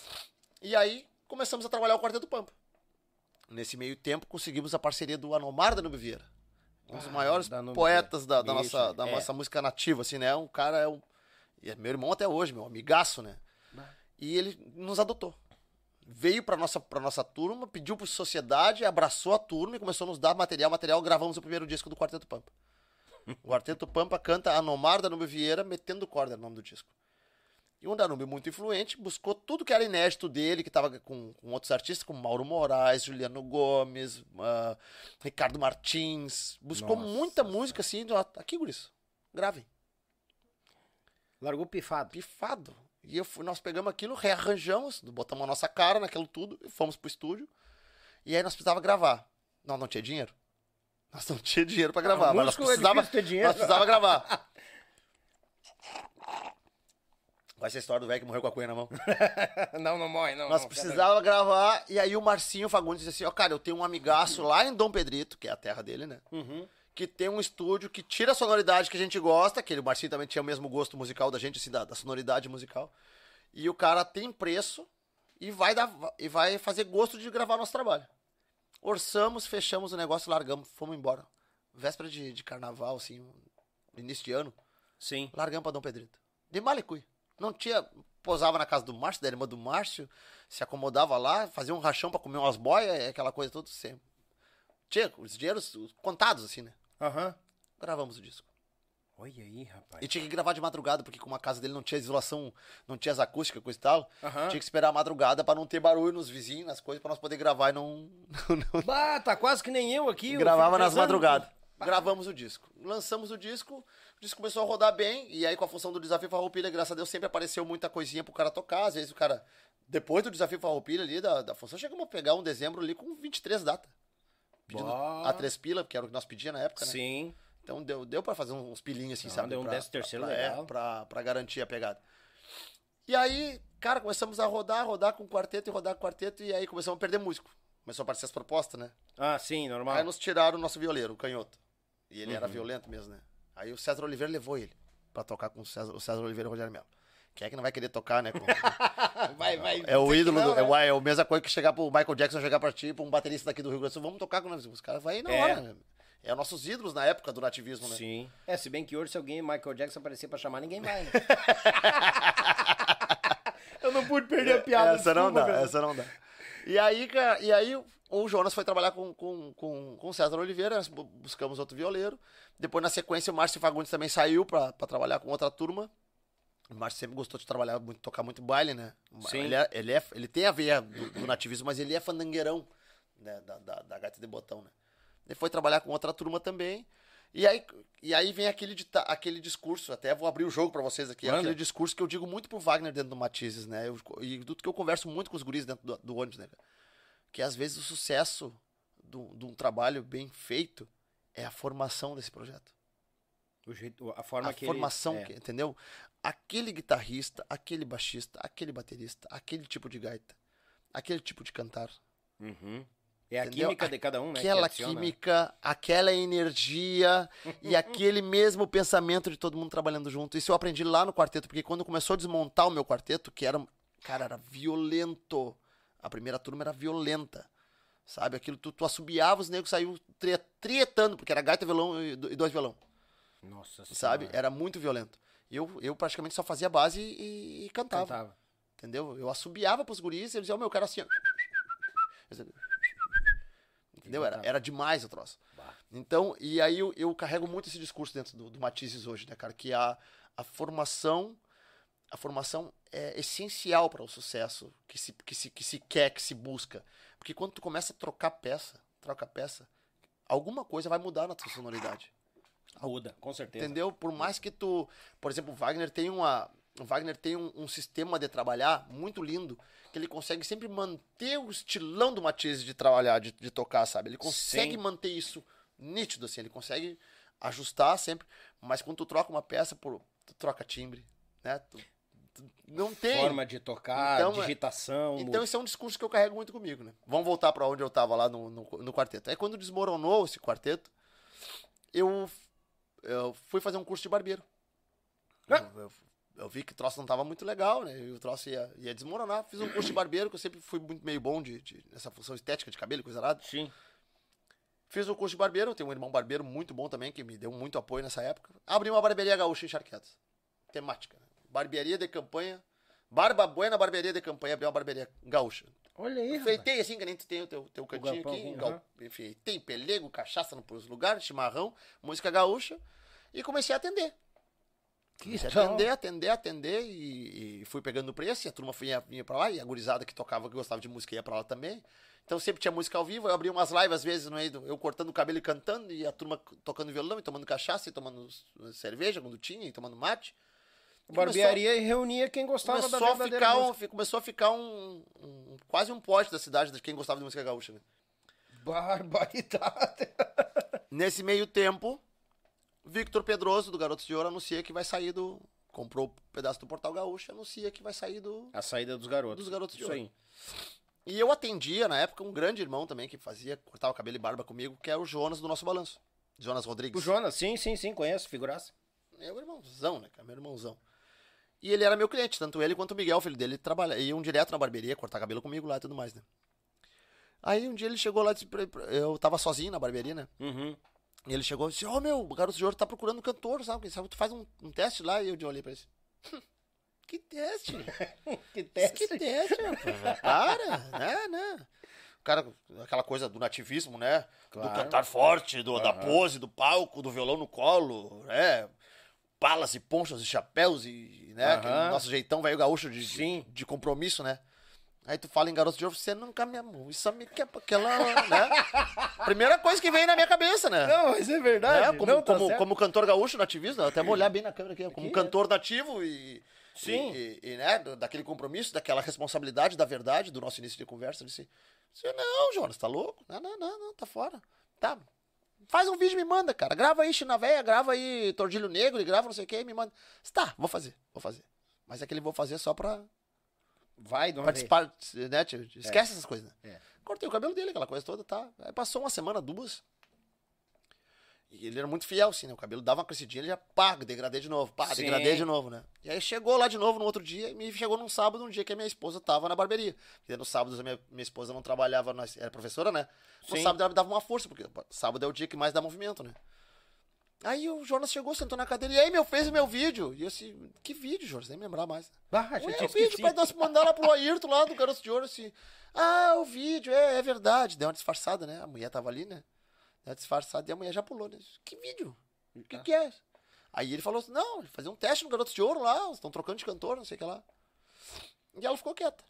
[SPEAKER 2] E aí começamos a trabalhar o Quarteto Pampa. Nesse meio tempo conseguimos a parceria do Anomar da Vieira. Um dos
[SPEAKER 1] Ah,
[SPEAKER 2] maiores
[SPEAKER 1] da
[SPEAKER 2] poetas da, da nossa, da
[SPEAKER 1] é.
[SPEAKER 2] nossa música nativa, assim, né? Um cara é um. E é meu irmão até hoje, meu amigaço, né?
[SPEAKER 1] Bah.
[SPEAKER 2] E ele nos adotou. Veio pra nossa, pra nossa turma, pediu por sociedade, abraçou a turma e começou a nos dar material. Material, gravamos o primeiro disco do Quarteto Pampa. O Quarteto Pampa canta Anomar da Nube Vieira, metendo corda no nome do disco. E um Danube muito influente, buscou tudo que era inédito dele, que estava com, com outros artistas, como Mauro Moraes, Juliano Gomes, ah, Ricardo Martins. Buscou
[SPEAKER 1] Nossa
[SPEAKER 2] muita música assim, ó, aqui, guris, gravem.
[SPEAKER 1] Largou pifado.
[SPEAKER 2] Pifado. E eu fui- nós pegamos aquilo, rearranjamos, botamos a nossa cara naquilo tudo e fomos pro estúdio. E aí nós precisava gravar. Nós não tinha dinheiro. Nós não tinha dinheiro para gravar,
[SPEAKER 1] Ah,
[SPEAKER 2] mas nós
[SPEAKER 1] é
[SPEAKER 2] precisava,
[SPEAKER 1] difícil ter dinheiro.
[SPEAKER 2] nós precisava gravar. [laughs] Vai ser a história do velho que morreu com a cunha na mão. [laughs]
[SPEAKER 1] não, não morre, não.
[SPEAKER 2] Nós
[SPEAKER 1] não,
[SPEAKER 2] precisava gravar, e aí o Marcinho Fagundes disse assim, ó, cara, eu tenho um amigaço lá em Dom Pedrito, que é a terra dele, né?
[SPEAKER 1] Uhum.
[SPEAKER 2] Que tem um estúdio que tira a sonoridade que a gente gosta, que o Marcinho também tinha o mesmo gosto musical da gente, assim, da, da sonoridade musical. E o cara tem preço e vai, dar, e vai fazer gosto de gravar nosso trabalho. Orçamos, fechamos o negócio, largamos, fomos embora. Véspera de, de carnaval, assim, início de ano,
[SPEAKER 1] Sim.
[SPEAKER 2] largamos pra Dom Pedrito. De Malecui. Não tinha. Posava na casa do Márcio, da irmã do Márcio, se acomodava lá, fazia um rachão pra comer umas boias, aquela coisa toda sempre. Tinha os dinheiros contados, assim, né?
[SPEAKER 1] Aham.
[SPEAKER 2] Gravamos o disco.
[SPEAKER 1] Olha aí, rapaz.
[SPEAKER 2] E tinha que gravar de madrugada, porque como a casa dele não tinha isolação, não tinha as acústicas, coisa e tal,
[SPEAKER 1] Aham.
[SPEAKER 2] tinha que esperar a madrugada pra não ter barulho nos vizinhos, nas coisas, pra nós poder gravar e não. [laughs] não, não-
[SPEAKER 1] Bah, tá quase que nem eu aqui. eu
[SPEAKER 2] Gravava
[SPEAKER 1] fico
[SPEAKER 2] nas
[SPEAKER 1] pensando-
[SPEAKER 2] madrugadas. Gravamos o disco. Lançamos o disco, o disco começou a rodar bem, e aí com a função do Desafio Farroupilha, graças a Deus, sempre apareceu muita coisinha pro cara tocar. Às vezes o cara, depois do Desafio Farroupilha ali, da, da função, chegamos a pegar um dezembro ali com 23 datas. Pedindo a três pila, que era o que nós pedíamos na época, né?
[SPEAKER 1] Sim.
[SPEAKER 2] Então deu, deu pra fazer uns pilinhos assim,
[SPEAKER 1] Não,
[SPEAKER 2] sabe?
[SPEAKER 1] deu um
[SPEAKER 2] pra,
[SPEAKER 1] décimo terceiro
[SPEAKER 2] pra,
[SPEAKER 1] legal.
[SPEAKER 2] É, pra, pra garantir a pegada. E aí, cara, começamos a rodar, rodar com o quarteto e rodar com o quarteto, e aí começamos a perder músico. Começou a aparecer as propostas, né?
[SPEAKER 1] Ah, sim, normal.
[SPEAKER 2] Aí nos tiraram o nosso violeiro, o canhoto. E ele
[SPEAKER 1] Uhum.
[SPEAKER 2] era violento mesmo, né? Aí o César Oliveira levou ele pra tocar com o César, o César Oliveira e o Rogério Melo. Quem é que não vai querer tocar, né? com- [laughs]
[SPEAKER 1] vai, vai.
[SPEAKER 2] é o ídolo,
[SPEAKER 1] não,
[SPEAKER 2] do, é,
[SPEAKER 1] né?
[SPEAKER 2] o, é a mesma coisa que chegar pro Michael Jackson, chegar pra ti, pra um baterista daqui do Rio Grande do Sul, vamos tocar com nós. Os caras vão aí na
[SPEAKER 1] É.
[SPEAKER 2] hora, né? É nossos ídolos na época do nativismo, né?
[SPEAKER 1] Sim. É, se bem que hoje, se alguém, Michael Jackson, aparecer pra chamar, ninguém vai. né? [laughs] eu não pude perder a piada.
[SPEAKER 2] essa não dá,
[SPEAKER 1] cara.
[SPEAKER 2] essa não dá. E aí, cara, e aí o Jonas foi trabalhar com, com, com, com o César Oliveira, nós bu- buscamos outro violeiro. Depois, na sequência, o Márcio Fagundes também saiu pra, pra trabalhar com outra turma. O Márcio sempre gostou de trabalhar, muito, tocar muito baile, né?
[SPEAKER 1] Sim.
[SPEAKER 2] Ele, é, ele, é, ele tem a veia do, do nativismo, mas ele é fandangueirão né? da, da, da gaita de botão, né? Ele foi trabalhar com outra turma também. E aí, e aí vem aquele, aquele discurso, até vou abrir o jogo pra vocês aqui,
[SPEAKER 1] Manda.
[SPEAKER 2] aquele discurso que eu digo muito pro Wagner dentro do Matizes, né? Eu- e tudo que eu converso muito com os guris dentro do, do ônibus, né? Que às vezes o sucesso de um trabalho bem feito é a formação desse projeto.
[SPEAKER 1] O jeito, a forma
[SPEAKER 2] a
[SPEAKER 1] que
[SPEAKER 2] formação,
[SPEAKER 1] ele... é.
[SPEAKER 2] que- entendeu? Aquele guitarrista, aquele baixista, aquele baterista, aquele tipo de gaita, aquele tipo de cantar.
[SPEAKER 1] Uhum. É a
[SPEAKER 2] Entendeu?
[SPEAKER 1] química de cada um, né? que
[SPEAKER 2] Aquela química, aquela energia e aquele [laughs] mesmo pensamento de todo mundo trabalhando junto. Isso eu aprendi lá no quarteto, porque quando começou a desmontar o meu quarteto, que era, cara, era violento. A primeira turma era violenta. Sabe? Aquilo, tu, tu assobiava, os negros saíam tre- trietando, porque era gaita, violão e e dois violão.
[SPEAKER 1] Nossa
[SPEAKER 2] Sabe?
[SPEAKER 1] Senhora.
[SPEAKER 2] Era muito violento. Eu, eu praticamente só fazia base e, e cantava.
[SPEAKER 1] Cantava.
[SPEAKER 2] Entendeu? Eu assobiava pros guris e eles diziam, meu, eu quero assim. Entendeu? Era, era demais o troço.
[SPEAKER 1] Bah.
[SPEAKER 2] Então, e aí eu, eu carrego muito esse discurso dentro do, do Matizes hoje, né, cara? Que a, a formação a formação é essencial para o sucesso que se, que, se, que se quer, que se busca. Porque quando tu começa a trocar peça, troca peça, alguma coisa vai mudar na tua sonoridade.
[SPEAKER 1] Muda, com certeza.
[SPEAKER 2] Entendeu? Por mais que tu. Por exemplo, o Wagner tem uma. O Wagner tem um, um sistema de trabalhar muito lindo, que ele consegue sempre manter o estilão do Matisse de trabalhar, de, de tocar, sabe? Ele consegue
[SPEAKER 1] Sim.
[SPEAKER 2] manter isso nítido, assim, ele consegue ajustar sempre, mas quando tu troca uma peça, por, tu troca timbre, né? Tu- tu- não tem.
[SPEAKER 1] Forma de tocar,
[SPEAKER 2] Então, é-
[SPEAKER 1] digitação.
[SPEAKER 2] Então esse é um discurso que eu carrego muito comigo, né? Vamos voltar para onde eu tava lá no, no, no quarteto. Aí quando desmoronou esse quarteto, eu, eu fui fazer um curso de barbeiro. Eu, eu- eu vi que o troço não tava muito legal, né? E o troço ia, ia desmoronar. Fiz um curso de barbeiro, que eu sempre fui muito meio bom de, de- nessa função estética de cabelo, e coisa nada.
[SPEAKER 1] Sim.
[SPEAKER 2] Fiz o curso de barbeiro, tenho um irmão barbeiro muito bom também, que me deu muito apoio nessa época. Abri uma barbearia gaúcha em Charqueadas. Temática. né? Barbearia de campanha. Barba Buena Barbearia de campanha, abri uma barbearia gaúcha.
[SPEAKER 1] Olha aí, rapaz.
[SPEAKER 2] Feitei assim, que nem tu tem o teu, teu cantinho
[SPEAKER 1] galpão,
[SPEAKER 2] aqui. gal- Enfim, tem pelego, cachaça nos lugares, chimarrão, música gaúcha. E comecei a atender. Comecei a
[SPEAKER 1] tal?
[SPEAKER 2] atender, atender, atender. E, e fui pegando o preço. E a turma vinha, vinha pra lá. E a gurizada que tocava, que gostava de música, ia pra lá também. Então sempre tinha música ao vivo. Eu abria umas lives, às vezes, no meio do- eu cortando o cabelo e cantando. E a turma tocando violão, e tomando cachaça, e tomando cerveja, quando tinha, e tomando mate.
[SPEAKER 1] Barbearia e reunia quem gostava da
[SPEAKER 2] começou a
[SPEAKER 1] verdadeira
[SPEAKER 2] ficar um,
[SPEAKER 1] música.
[SPEAKER 2] fi- começou a ficar um, um- quase um pote da cidade de quem gostava de música gaúcha. Né?
[SPEAKER 1] Barbaridade. [laughs]
[SPEAKER 2] Nesse meio tempo, Victor Pedroso, do Garotos de Ouro, anuncia que vai sair do. Comprou um pedaço do Portal Gaúcho, anuncia que vai sair do.
[SPEAKER 1] A saída dos garotos.
[SPEAKER 2] Dos garotos de
[SPEAKER 1] Isso
[SPEAKER 2] ouro.
[SPEAKER 1] aí.
[SPEAKER 2] E eu atendia, na época, um grande irmão também que fazia, cortava cabelo e barba comigo, que é o Jonas do nosso balanço. Jonas Rodrigues.
[SPEAKER 1] O Jonas, sim, sim, sim, conheço, figuraça.
[SPEAKER 2] É o irmãozão, né, cara? Meu irmãozão. E ele era meu cliente, tanto ele quanto o Miguel, filho dele, trabalha, iam direto na barbearia, cortar cabelo comigo lá e tudo mais, né? Aí um dia ele chegou lá, eu tava sozinho na barbearia, né?
[SPEAKER 1] Uhum.
[SPEAKER 2] E ele chegou e disse, ô meu, o garoto de ouro tá procurando um cantor, sabe? Quem sabe tu faz um, um teste lá? E eu olhei pra ele "Hum, que teste? [laughs]
[SPEAKER 1] Que teste.
[SPEAKER 2] que teste, rapaz? [laughs] Para, né, né? O cara, aquela coisa do nativismo, né?
[SPEAKER 1] Claro.
[SPEAKER 2] Do cantar forte, do, da
[SPEAKER 1] Aham.
[SPEAKER 2] pose, do palco, do violão no colo, né? Palas e ponchas e chapéus e, né?
[SPEAKER 1] Aham.
[SPEAKER 2] Aquele nosso jeitão velho gaúcho de, de- de compromisso, né? Aí tu fala em garoto de ouro, você nunca me amou. Isso me quer aquela, né? [laughs] Primeira coisa que vem na minha cabeça, né?
[SPEAKER 1] Não, mas é verdade.
[SPEAKER 2] É, como,
[SPEAKER 1] não, tá
[SPEAKER 2] como,
[SPEAKER 1] certo.
[SPEAKER 2] como cantor gaúcho nativista, até vou olhar bem na câmera aqui, ó, como
[SPEAKER 1] Aqui,
[SPEAKER 2] cantor nativo e.
[SPEAKER 1] Sim.
[SPEAKER 2] E, e, né, do- daquele compromisso, daquela responsabilidade da verdade do nosso início de conversa. Eu disse: "Você, Não, Jonas, tá louco? Não, não, não, não, tá fora. Tá. Faz um vídeo e me manda, cara. Grava aí China Véia, grava aí Tordilho Negro e grava não sei o que e me manda. Tá, vou fazer, vou fazer. Mas aquele vou fazer só pra
[SPEAKER 1] Vai, vez.
[SPEAKER 2] participar, né, tio? Esquece essas coisas, né?
[SPEAKER 1] É.
[SPEAKER 2] Cortei o cabelo dele, aquela coisa toda, tá. Aí passou uma semana, duas. E ele era muito fiel, assim, né? O cabelo dava uma crescidinha, ele já, pá, degradei de novo, pá,
[SPEAKER 1] Sim.
[SPEAKER 2] degradei de novo, né? E aí chegou lá de novo no outro dia, e me chegou num sábado, um dia que a minha esposa tava na barbearia. Porque nos sábados a minha, minha esposa não trabalhava, nós, era professora, né? No
[SPEAKER 1] Sim.
[SPEAKER 2] sábado ela me dava uma força, porque sábado é o dia que mais dá movimento, né? Aí o Jonas chegou, sentou na cadeira, e aí, meu, fez o meu vídeo. E eu assim, que vídeo, Jonas? Nem me lembrar mais.
[SPEAKER 1] Ah, já
[SPEAKER 2] É o vídeo pra nós mandar lá pro Ayrton, lá do Garoto de Ouro, assim. Ah, o vídeo, é, é verdade. Deu uma disfarçada, né? A mulher tava ali, né? Deu uma disfarçada e a mulher já pulou, né? Que vídeo? O que, que é? Aí ele falou assim, não, fazer um teste no Garoto de Ouro lá, estão trocando de cantor, não sei o que lá. E ela ficou quieta.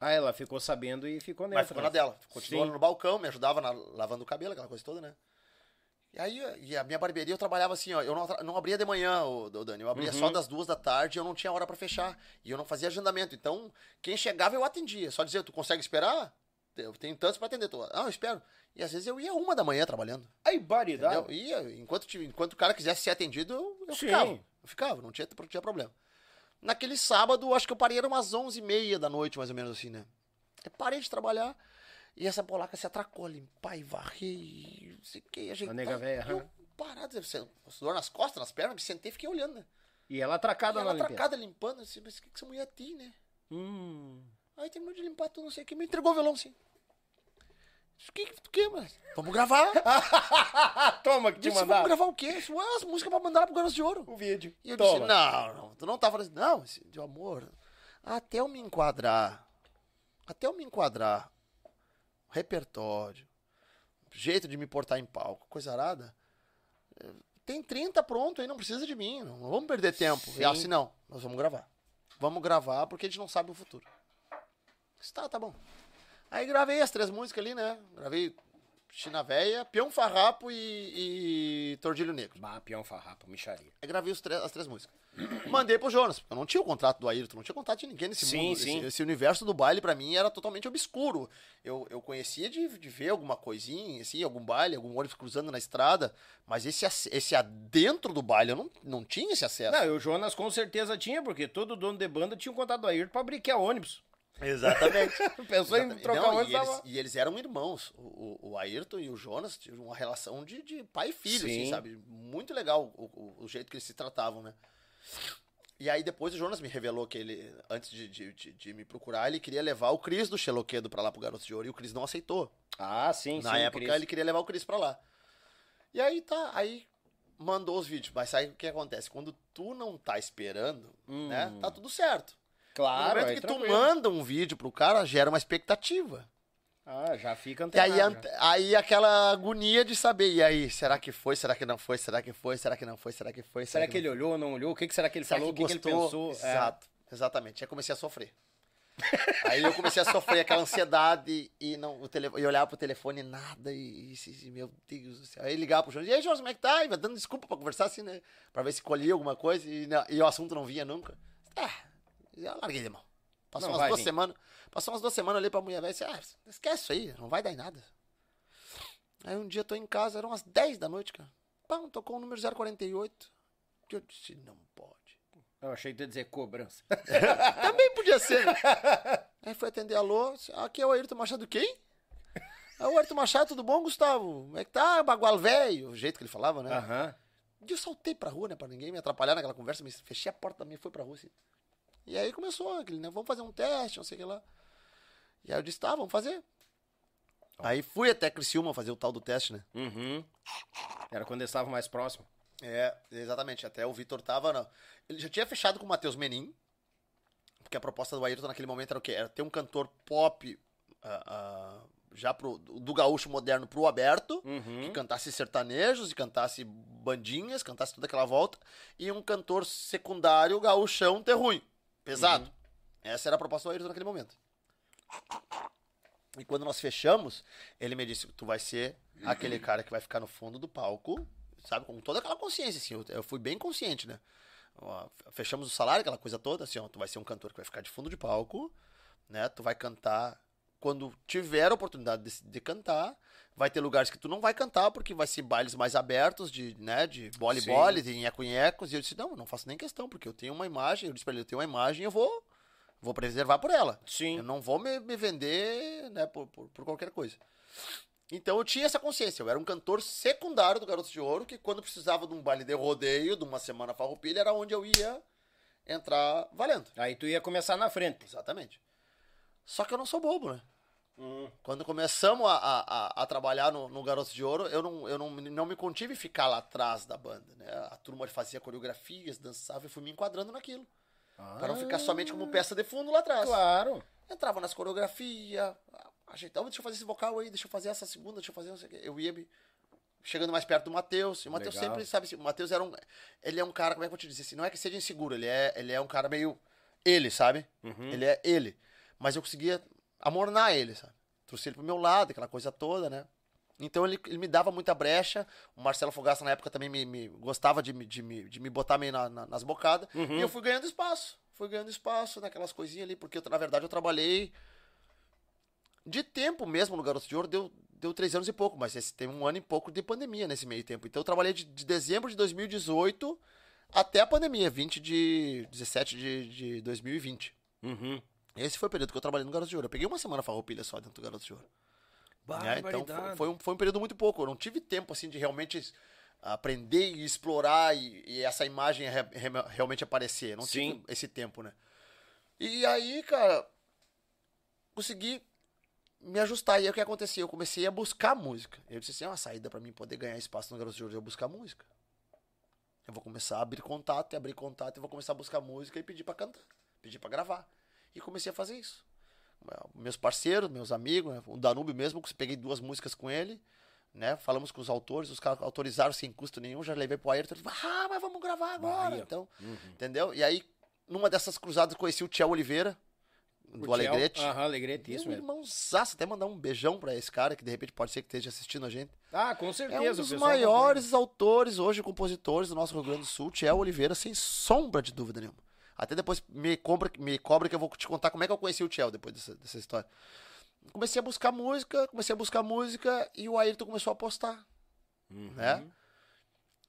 [SPEAKER 1] Ah, ela ficou sabendo e ficou nessa.
[SPEAKER 2] Mas ficou na dela. Continuou
[SPEAKER 1] Sim.
[SPEAKER 2] no balcão, me ajudava na, lavando o cabelo, aquela coisa toda, né? E aí, e a minha barbearia eu trabalhava assim, ó. Eu não, não abria de manhã, o, Dani. Eu abria
[SPEAKER 1] Uhum.
[SPEAKER 2] só das duas da tarde e eu não tinha hora pra fechar. E eu não fazia agendamento. Então, quem chegava eu atendia. Só dizia, tu consegue esperar? Eu tenho tantos pra atender. Tu, ah, eu espero. E às vezes eu ia uma da manhã trabalhando.
[SPEAKER 1] Baridade.
[SPEAKER 2] Entendeu? Ia, enquanto, enquanto o cara quisesse ser atendido, eu, ficava. Eu ficava, não tinha, não tinha problema. Naquele sábado, acho que eu parei era umas 11h30 da noite, mais ou menos assim, né? Eu parei de trabalhar. E essa polaca se atracou ali, pai, varrer, e não sei o que, ajeitar.
[SPEAKER 1] A nega véia,
[SPEAKER 2] Eu parado, você- dor nas costas, nas pernas, me sentei e fiquei olhando, né?
[SPEAKER 1] E ela atracada
[SPEAKER 2] E ela
[SPEAKER 1] na limpeza.
[SPEAKER 2] atracada limpando, assim, mas o que, que essa mulher tem, né?
[SPEAKER 1] Hum.
[SPEAKER 2] Aí terminou de limpar tudo, não sei o que, me entregou o violão assim. O que que tu quer, mas? Vamos gravar. [laughs]
[SPEAKER 1] Toma que te
[SPEAKER 2] Disse, vamos
[SPEAKER 1] mandaram.
[SPEAKER 2] gravar o quê? Disse, as músicas pra mandar pro Garoto de Ouro.
[SPEAKER 1] O vídeo.
[SPEAKER 2] E eu
[SPEAKER 1] Toma.
[SPEAKER 2] disse, não, não, tu não tá falando assim. Não, esse- de amor, até eu me enquadrar, até eu me enquadrar, repertório, jeito de me portar em palco, coisa arada, eh, tem 30 pronto aí, não precisa de mim, não, não vamos perder tempo. E
[SPEAKER 1] Sim.
[SPEAKER 2] assim, não, nós vamos gravar. Vamos gravar porque a gente não sabe o futuro. Disse, tá, tá bom. Aí gravei as três músicas ali, né? Gravei China Véia, Peão Farrapo e, e Tordilho Negro.
[SPEAKER 1] Bah, peão farrapa, micharia.
[SPEAKER 2] Aí gravei as três músicas. [clears throat] Mandei pro Jonas, porque eu não tinha o contrato do Ayrton, não tinha contato de ninguém nesse
[SPEAKER 1] Sim,
[SPEAKER 2] mundo.
[SPEAKER 1] sim.
[SPEAKER 2] Esse, esse universo do baile pra mim era totalmente obscuro. Eu, eu conhecia de, de ver alguma coisinha, assim, algum baile, algum ônibus cruzando na estrada, mas esse, esse adentro do baile eu não, não tinha esse acesso.
[SPEAKER 1] Não, o Jonas com certeza tinha, porque todo dono de banda tinha um contato do Ayrton pra abrir que é ônibus.
[SPEAKER 2] Exatamente. [laughs]
[SPEAKER 1] Pensou em
[SPEAKER 2] Exatamente.
[SPEAKER 1] trocar
[SPEAKER 2] Não,
[SPEAKER 1] ônibus,
[SPEAKER 2] e, eles, e eles eram irmãos. O, o, o Ayrton e o Jonas tinham uma relação de, de pai e filho,
[SPEAKER 1] Sim.
[SPEAKER 2] assim, sabe? Muito legal o, o, jeito que eles se tratavam, né? E aí depois o Jonas me revelou que ele, antes de, de, de- de me procurar, ele queria levar o Cris do Xeloquedo pra lá pro Garoto de Ouro e o Cris não aceitou.
[SPEAKER 1] Ah, sim,
[SPEAKER 2] Na
[SPEAKER 1] sim.
[SPEAKER 2] época
[SPEAKER 1] Cris.
[SPEAKER 2] ele queria levar o Cris pra lá. E aí tá, aí mandou os vídeos. Mas aí o que acontece? Quando tu não tá esperando, né? Tá tudo certo. No
[SPEAKER 1] Claro,
[SPEAKER 2] momento
[SPEAKER 1] aí
[SPEAKER 2] que tu
[SPEAKER 1] tranquilo.
[SPEAKER 2] manda um vídeo pro cara, gera uma expectativa.
[SPEAKER 1] Ah, já fica
[SPEAKER 2] E aí,
[SPEAKER 1] antenado.
[SPEAKER 2] aí aquela agonia de saber, e aí, será que foi, será que não foi, será que foi, será que não foi, será que foi,
[SPEAKER 1] Será que
[SPEAKER 2] não
[SPEAKER 1] ele olhou, não olhou? O que, que será que ele
[SPEAKER 2] Será
[SPEAKER 1] falou?
[SPEAKER 2] que
[SPEAKER 1] o que, que ele pensou? É.
[SPEAKER 2] Exato, exatamente. Aí comecei a sofrer. Aí eu comecei a sofrer aquela ansiedade e não o tele, e olhar pro telefone e nada e, e- e- meu Deus do céu. Aí ligar pro Jonas, e aí Jonas, como é que tá? E vai dando desculpa pra conversar assim, né? Pra ver se colhia alguma coisa e, e o assunto não vinha nunca. Ah, eu larguei de mão. Passou
[SPEAKER 1] Não
[SPEAKER 2] umas duas
[SPEAKER 1] vir.
[SPEAKER 2] semanas, passou umas duas semanas ali pra mulher velha, disse, ah, esquece isso aí, não vai dar em nada. Aí um dia eu tô em casa, eram umas 10 da noite, cara. Pão, tocou o número 048. Que eu disse, não pode.
[SPEAKER 1] Eu achei que ia dizer cobrança. [laughs]
[SPEAKER 2] Também podia ser. né? Aí foi atender alô. disse, Aqui é o Ayrton Machado, quem? É o Ayrton Machado, tudo bom, Gustavo? Como é que tá, bagual velho? O jeito que ele falava, né?
[SPEAKER 1] Aham.
[SPEAKER 2] E eu saltei pra rua, né? Pra ninguém me atrapalhar naquela conversa. Me fechei a porta da minha e fui pra rua, assim. E aí começou aquele, né? Vamos fazer um teste, não sei o que lá. E aí eu disse, tá, vamos fazer. Aí fui até Criciúma fazer o tal do teste, né?
[SPEAKER 1] Uhum. Era quando eles estavam mais próximos.
[SPEAKER 2] É, exatamente. Até o Vitor tava. Não. Ele já tinha fechado com o Matheus Menin. Porque a proposta do Ayrton naquele momento era o quê? Era ter um cantor pop ah, ah, já pro, do gaúcho moderno pro aberto. Que
[SPEAKER 1] Uhum.
[SPEAKER 2] cantasse sertanejos e cantasse bandinhas, cantasse toda aquela volta. E um cantor secundário gaúchão ter ruim. Pesado. Essa era a proposta do Ayrton naquele momento. E quando nós fechamos, ele me disse: Tu vai ser aquele [clears throat] cara que vai ficar no fundo do palco, sabe? Com toda aquela consciência, assim. Eu, eu fui bem consciente, né? Ó, Fechamos o salário, aquela coisa toda, assim, ó. Tu vai ser um cantor que vai ficar de fundo de palco, né? Tu vai cantar quando tiver a oportunidade de, de cantar. Vai ter lugares que tu não vai cantar, porque vai ser bailes mais abertos, de, né? De bole-bole, de nheco-nhecos. E eu disse: Não, não faço nem questão, porque eu tenho uma imagem. Eu disse pra ele: Eu tenho uma imagem eu vou. Vou preservar por ela.
[SPEAKER 1] Sim.
[SPEAKER 2] Eu não vou me, me vender né, por, por, por qualquer coisa. Então eu tinha essa consciência. Eu era um cantor secundário do Garotos de Ouro, que quando precisava de um baile de rodeio, de uma semana farroupilha, era onde eu ia entrar valendo.
[SPEAKER 1] Aí tu ia começar na frente.
[SPEAKER 2] Exatamente. Só que eu não sou bobo, né?
[SPEAKER 1] Hum.
[SPEAKER 2] Quando começamos a, a, a- trabalhar no, no Garotos de Ouro, eu, não, eu não, não me contive ficar lá atrás da banda, né? A turma fazia coreografias, dançava e fui me enquadrando naquilo. Para não ficar somente como peça de fundo lá atrás.
[SPEAKER 1] Claro.
[SPEAKER 2] Entrava nas coreografias, ajeitava, deixa eu fazer esse vocal aí, deixa eu fazer essa segunda, deixa eu fazer não sei o quê. Eu ia me- chegando mais perto do Matheus. E o Matheus sempre, sabe, assim, o Matheus era um. Ele é um cara, como é que eu vou te dizer assim? Não é que seja inseguro, ele é, ele é um cara meio. Ele, sabe? Ele é ele. Mas eu conseguia amornar ele, sabe? Trouxe ele pro meu lado, aquela coisa toda, né? Então ele, ele me dava muita brecha. O Marcelo Fogaça, na época, também me, me- gostava de, me- de, me, de me botar meio na- na- nas bocadas. E eu fui ganhando espaço. Fui ganhando espaço naquelas coisinhas ali, porque eu, na verdade eu trabalhei de tempo mesmo no Garoto de Ouro, deu, deu três anos e pouco, mas esse tem um ano e pouco de pandemia nesse meio tempo. Então eu trabalhei de, de dezembro de 2018 até a pandemia, 20 de 17 de, de 2020.
[SPEAKER 1] Uhum.
[SPEAKER 2] Esse foi o período que eu trabalhei no Garoto de Ouro. Eu peguei uma semana farroupilha só dentro do Garoto de Ouro. né? Então foi, foi um, foi um período muito pouco. Eu não tive tempo assim de realmente aprender e explorar e, e essa imagem re- re- realmente aparecer. Não
[SPEAKER 1] Sim.
[SPEAKER 2] tive esse tempo, né? E aí, cara, consegui me ajustar. E aí o que acontecia? Eu comecei a buscar música. Eu disse assim: é uma saída pra mim poder ganhar espaço no Garoto de Ouro, eu buscar música. Eu vou começar a abrir contato, e abrir contato, e vou começar a buscar música e pedir pra cantar, pedir pra gravar. E comecei a fazer isso. Meus parceiros, meus amigos, né? o Danúbio mesmo, que peguei duas músicas com ele, né? Falamos com os autores, os caras autorizaram sem custo nenhum, já levei pro Ayrton, ele ah, mas vamos gravar agora,
[SPEAKER 1] Bahia.
[SPEAKER 2] então, entendeu? E aí, numa dessas cruzadas, conheci o Tiel Oliveira, do Alegrete.
[SPEAKER 1] Aham, Alegrete, isso
[SPEAKER 2] Meu
[SPEAKER 1] mesmo.
[SPEAKER 2] irmãozaço, até mandar um beijão pra esse cara, que de repente pode ser que esteja assistindo a gente.
[SPEAKER 1] Ah, com
[SPEAKER 2] É
[SPEAKER 1] certeza.
[SPEAKER 2] um
[SPEAKER 1] o
[SPEAKER 2] dos maiores autores hoje, compositores do nosso Rio Grande do Sul, Tiel Oliveira, sem sombra de dúvida nenhuma. Até depois me cobra, me cobra que eu vou te contar como é que eu conheci o Tiel depois dessa, dessa história. Comecei a buscar música, comecei a buscar música e o Ayrton começou a postar,
[SPEAKER 1] Uhum.
[SPEAKER 2] né?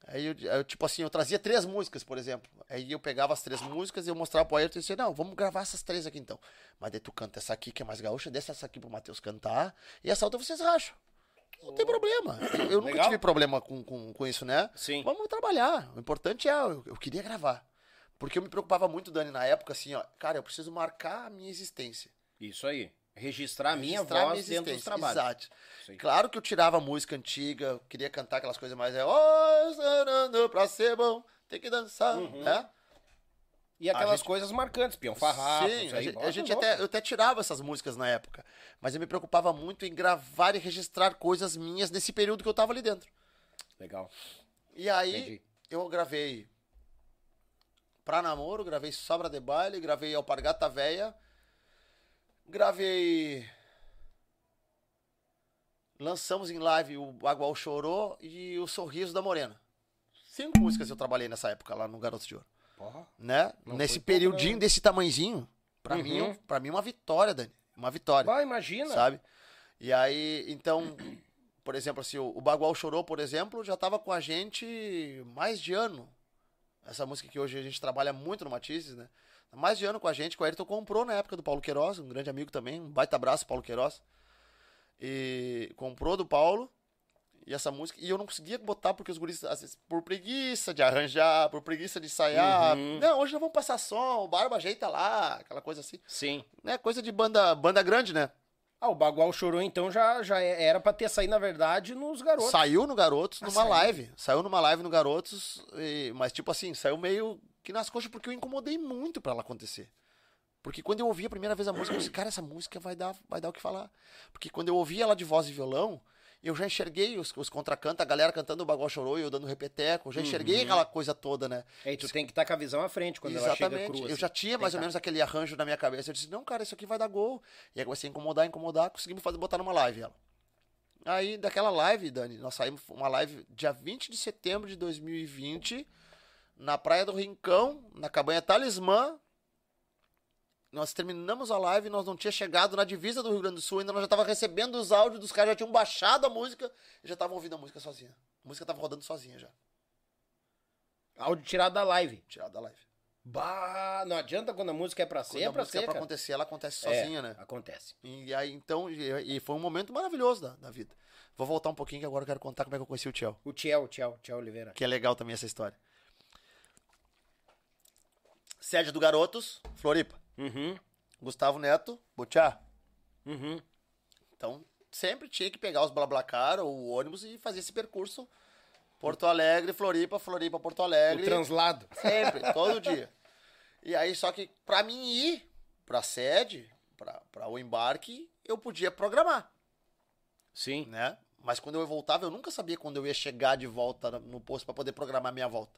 [SPEAKER 2] Aí eu, eu, tipo assim, eu trazia três músicas, por exemplo. Aí eu pegava as três músicas e eu mostrava pro Ayrton e dizia, não, vamos gravar essas três aqui então. Mas daí tu canta essa aqui que é mais gaúcha, deixa essa aqui pro Matheus cantar, e essa outra vocês racham. Não tem problema. Eu nunca
[SPEAKER 1] Legal.
[SPEAKER 2] tive problema com, com, com isso, né?
[SPEAKER 1] Sim.
[SPEAKER 2] Vamos trabalhar. O importante é, eu, eu queria gravar. Porque eu me preocupava muito, Dani, na época, assim, ó, cara, eu preciso marcar a minha existência.
[SPEAKER 1] Isso aí. Registrar a minha
[SPEAKER 2] Registrar
[SPEAKER 1] voz dentro dos trabalhos.
[SPEAKER 2] Exato.
[SPEAKER 1] Aí.
[SPEAKER 2] Claro que eu tirava música antiga, eu queria cantar aquelas coisas mais. É, oh, pra ser bom, tem que dançar,
[SPEAKER 1] Uhum.
[SPEAKER 2] né?
[SPEAKER 1] E aquelas
[SPEAKER 2] gente-
[SPEAKER 1] coisas marcantes, peão farrapo,
[SPEAKER 2] Sim,
[SPEAKER 1] isso
[SPEAKER 2] a
[SPEAKER 1] aí,
[SPEAKER 2] gente, a gente até, eu até tirava essas músicas na época. Mas eu me preocupava muito em gravar e registrar coisas minhas nesse período que eu tava ali dentro.
[SPEAKER 1] Legal.
[SPEAKER 2] E aí,
[SPEAKER 1] Entendi.
[SPEAKER 2] eu gravei Pra Namoro, gravei Sobra de Baile, gravei Alpargata Véia, gravei. Lançamos em live o Bagual Chorou e o Sorriso da Morena. Cinco músicas eu trabalhei nessa época lá no Garotos de Ouro.
[SPEAKER 1] Porra.
[SPEAKER 2] Né? Nesse periodinho desse tamanzinho, pra,
[SPEAKER 1] Uhum.
[SPEAKER 2] mim, pra mim, uma vitória, Dani. Uma vitória
[SPEAKER 1] Vai, imagina.
[SPEAKER 2] sabe? E aí, então, por exemplo, assim, o o Bagual Chorou, por exemplo, já tava com a gente mais de ano. Essa música que hoje a gente trabalha muito no Matizes, né? Mais de ano com a gente, que o Ayrton comprou na época do Paulo Queiroz, um grande amigo também, um baita abraço, Paulo Queiroz. E comprou do Paulo, e essa música, e eu não conseguia botar porque os guris, às vezes, por preguiça de arranjar, por preguiça de ensaiar.
[SPEAKER 1] Uhum.
[SPEAKER 2] Não, hoje nós vamos passar som, o Barba ajeita lá, aquela coisa assim.
[SPEAKER 1] Sim.
[SPEAKER 2] Né? Coisa de banda, banda grande, né?
[SPEAKER 1] Ah, o Bagual chorou então já, já era pra ter saído, na verdade, nos garotos.
[SPEAKER 2] Saiu no Garotos
[SPEAKER 1] Ah,
[SPEAKER 2] numa
[SPEAKER 1] saiu?
[SPEAKER 2] live. Saiu numa live no Garotos, e- mas tipo assim, saiu meio que nas coxas porque eu incomodei muito pra ela acontecer. Porque quando eu ouvi a primeira vez a música, eu disse, cara, essa música vai dar, vai dar o que falar. Porque quando eu ouvi ela de voz e violão, eu já enxerguei os, os contracantos, a galera cantando o Bagó Chorou e eu dando repeteco, eu já enxerguei
[SPEAKER 1] Uhum.
[SPEAKER 2] aquela coisa toda, né?
[SPEAKER 1] Aí tu tem que estar com a visão à frente quando ela chega
[SPEAKER 2] Exatamente.
[SPEAKER 1] crua.
[SPEAKER 2] eu
[SPEAKER 1] assim.
[SPEAKER 2] já tinha
[SPEAKER 1] Tem
[SPEAKER 2] mais ou
[SPEAKER 1] tá.
[SPEAKER 2] menos aquele arranjo na minha cabeça. Eu disse, não, cara, isso aqui vai dar gol. E aí comecei a incomodar, incomodar, conseguimos fazer, botar numa live ela. Aí, daquela live, Dani, nós saímos uma live dia 20 de setembro de 2020, na Praia do Rincão, na cabanha Talismã. Nós terminamos a live, nós não tinha chegado na divisa do Rio Grande do Sul, ainda nós já tava recebendo os áudios dos caras, já tinham baixado a música e já estavam ouvindo a música sozinha. A música tava rodando sozinha já,
[SPEAKER 1] Áudio tirado da live.
[SPEAKER 2] tirada da live.
[SPEAKER 1] Bah, não adianta quando a música é pra ser,
[SPEAKER 2] Quando
[SPEAKER 1] é pra
[SPEAKER 2] é
[SPEAKER 1] ser,
[SPEAKER 2] pra
[SPEAKER 1] cara.
[SPEAKER 2] acontecer, ela acontece
[SPEAKER 1] É,
[SPEAKER 2] sozinha, né?
[SPEAKER 1] Acontece.
[SPEAKER 2] E aí, então, e, e foi um momento maravilhoso da, da vida. Vou voltar um pouquinho que agora eu quero contar como é que eu conheci o Tiel.
[SPEAKER 1] O Tiel, Tiel, Tiel Oliveira.
[SPEAKER 2] Que é legal também essa história. Sede do Garotos, Floripa.
[SPEAKER 1] Uhum,
[SPEAKER 2] Gustavo Neto, Butiá.
[SPEAKER 1] uhum.
[SPEAKER 2] Então, sempre tinha que pegar os Blablacar ou o ônibus e fazer esse percurso. Porto Alegre, Floripa, Floripa, Porto
[SPEAKER 1] O
[SPEAKER 2] Alegre.
[SPEAKER 1] translado.
[SPEAKER 2] Sempre, todo dia. E aí, só que pra mim ir pra sede, pra, pra o embarque, eu podia programar.
[SPEAKER 1] Sim.
[SPEAKER 2] né? Mas quando eu voltava, eu nunca sabia quando eu ia chegar de volta no- no posto para poder programar minha volta.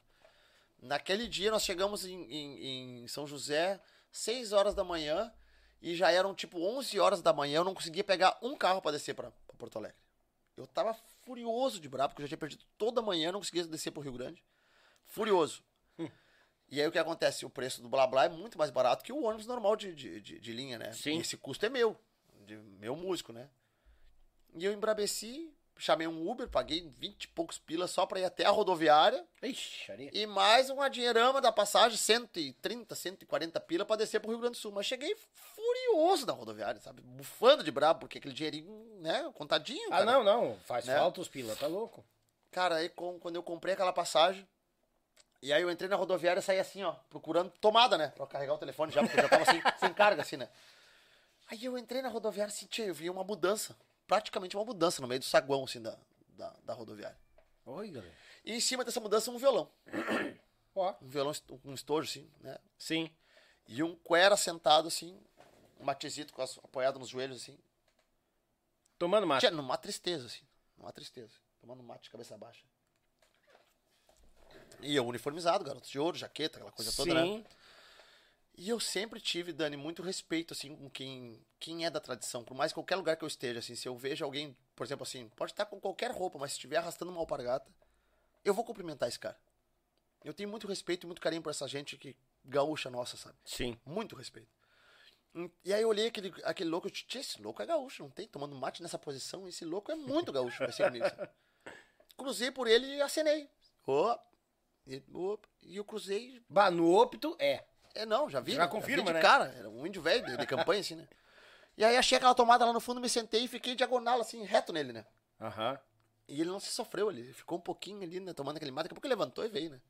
[SPEAKER 2] Naquele dia nós chegamos em, em- em São José, 6 horas da manhã, e já eram tipo 11 horas da manhã, eu não conseguia pegar um carro para descer para Porto Alegre. Eu tava furioso de brabo, porque eu já tinha perdido toda a manhã, não conseguia descer pro Rio Grande. Furioso. E aí o que acontece? O preço do blá blá é muito mais barato que o ônibus normal de, de, de, de linha, né?
[SPEAKER 1] Sim.
[SPEAKER 2] E esse custo é meu, de meu músico, né? E eu embrabeci, chamei um Uber, paguei 20 e poucos pilas só pra ir até a rodoviária.
[SPEAKER 1] Ixi, areia.
[SPEAKER 2] E mais uma dinheirama da passagem, 130, 140 pila pra descer pro Rio Grande do Sul. Mas cheguei furioso na rodoviária, sabe? Bufando de brabo, porque aquele dinheirinho, né, contadinho.
[SPEAKER 1] Ah,
[SPEAKER 2] cara.
[SPEAKER 1] não, não. Faz
[SPEAKER 2] Né?
[SPEAKER 1] falta os pila, tá louco?
[SPEAKER 2] Cara, aí com- quando eu comprei aquela passagem, e aí eu entrei na rodoviária e saí assim, ó, procurando tomada, né? Pra carregar o telefone já, porque eu já tava sem, [laughs] sem carga, assim, né? Aí eu entrei na rodoviária e senti, eu vi uma mudança, praticamente uma mudança no meio do saguão, assim, da, da, da rodoviária.
[SPEAKER 1] Oi, galera.
[SPEAKER 2] E em cima dessa mudança, um violão.
[SPEAKER 1] Ó.
[SPEAKER 2] Um violão, um estojo, assim, né?
[SPEAKER 1] Sim.
[SPEAKER 2] E um cuera sentado, assim, um matezito com as, apoiado nos joelhos, assim.
[SPEAKER 1] Tomando mate.
[SPEAKER 2] Tinha numa tristeza, assim. Numa tristeza. Tomando mate de cabeça baixa. E eu uniformizado, garoto de ouro, jaqueta, aquela coisa toda, né? E eu sempre tive, Dani, muito respeito, assim, com quem, quem é da tradição. Por mais qualquer lugar que eu esteja, assim, se eu vejo alguém, por exemplo, assim, pode estar com qualquer roupa, mas se estiver arrastando uma alpargata, eu vou cumprimentar esse cara. Eu tenho muito respeito e muito carinho por essa gente que gaúcha nossa, sabe?
[SPEAKER 1] Sim.
[SPEAKER 2] Muito respeito. E aí eu olhei aquele, aquele louco, eu disse, "Tchê, esse louco é gaúcho, não tem? Tomando mate nessa posição, esse louco é muito gaúcho, vai ser comigo. sabe? [laughs] Cruzei por ele e acenei. Ó, e, opa, e eu cruzei.
[SPEAKER 1] Bah, no ópito, é.
[SPEAKER 2] É, não, já vi.
[SPEAKER 1] Já
[SPEAKER 2] né?
[SPEAKER 1] confirma,
[SPEAKER 2] vi de
[SPEAKER 1] né?
[SPEAKER 2] cara, era um índio velho de, de campanha, assim, né? E aí achei aquela tomada lá no fundo, me sentei e fiquei diagonal, assim, reto nele, né?
[SPEAKER 1] Aham.
[SPEAKER 2] E ele não se sofreu, ele ficou um pouquinho ali, né, tomando aquele mate, daqui a pouco ele levantou e veio, né?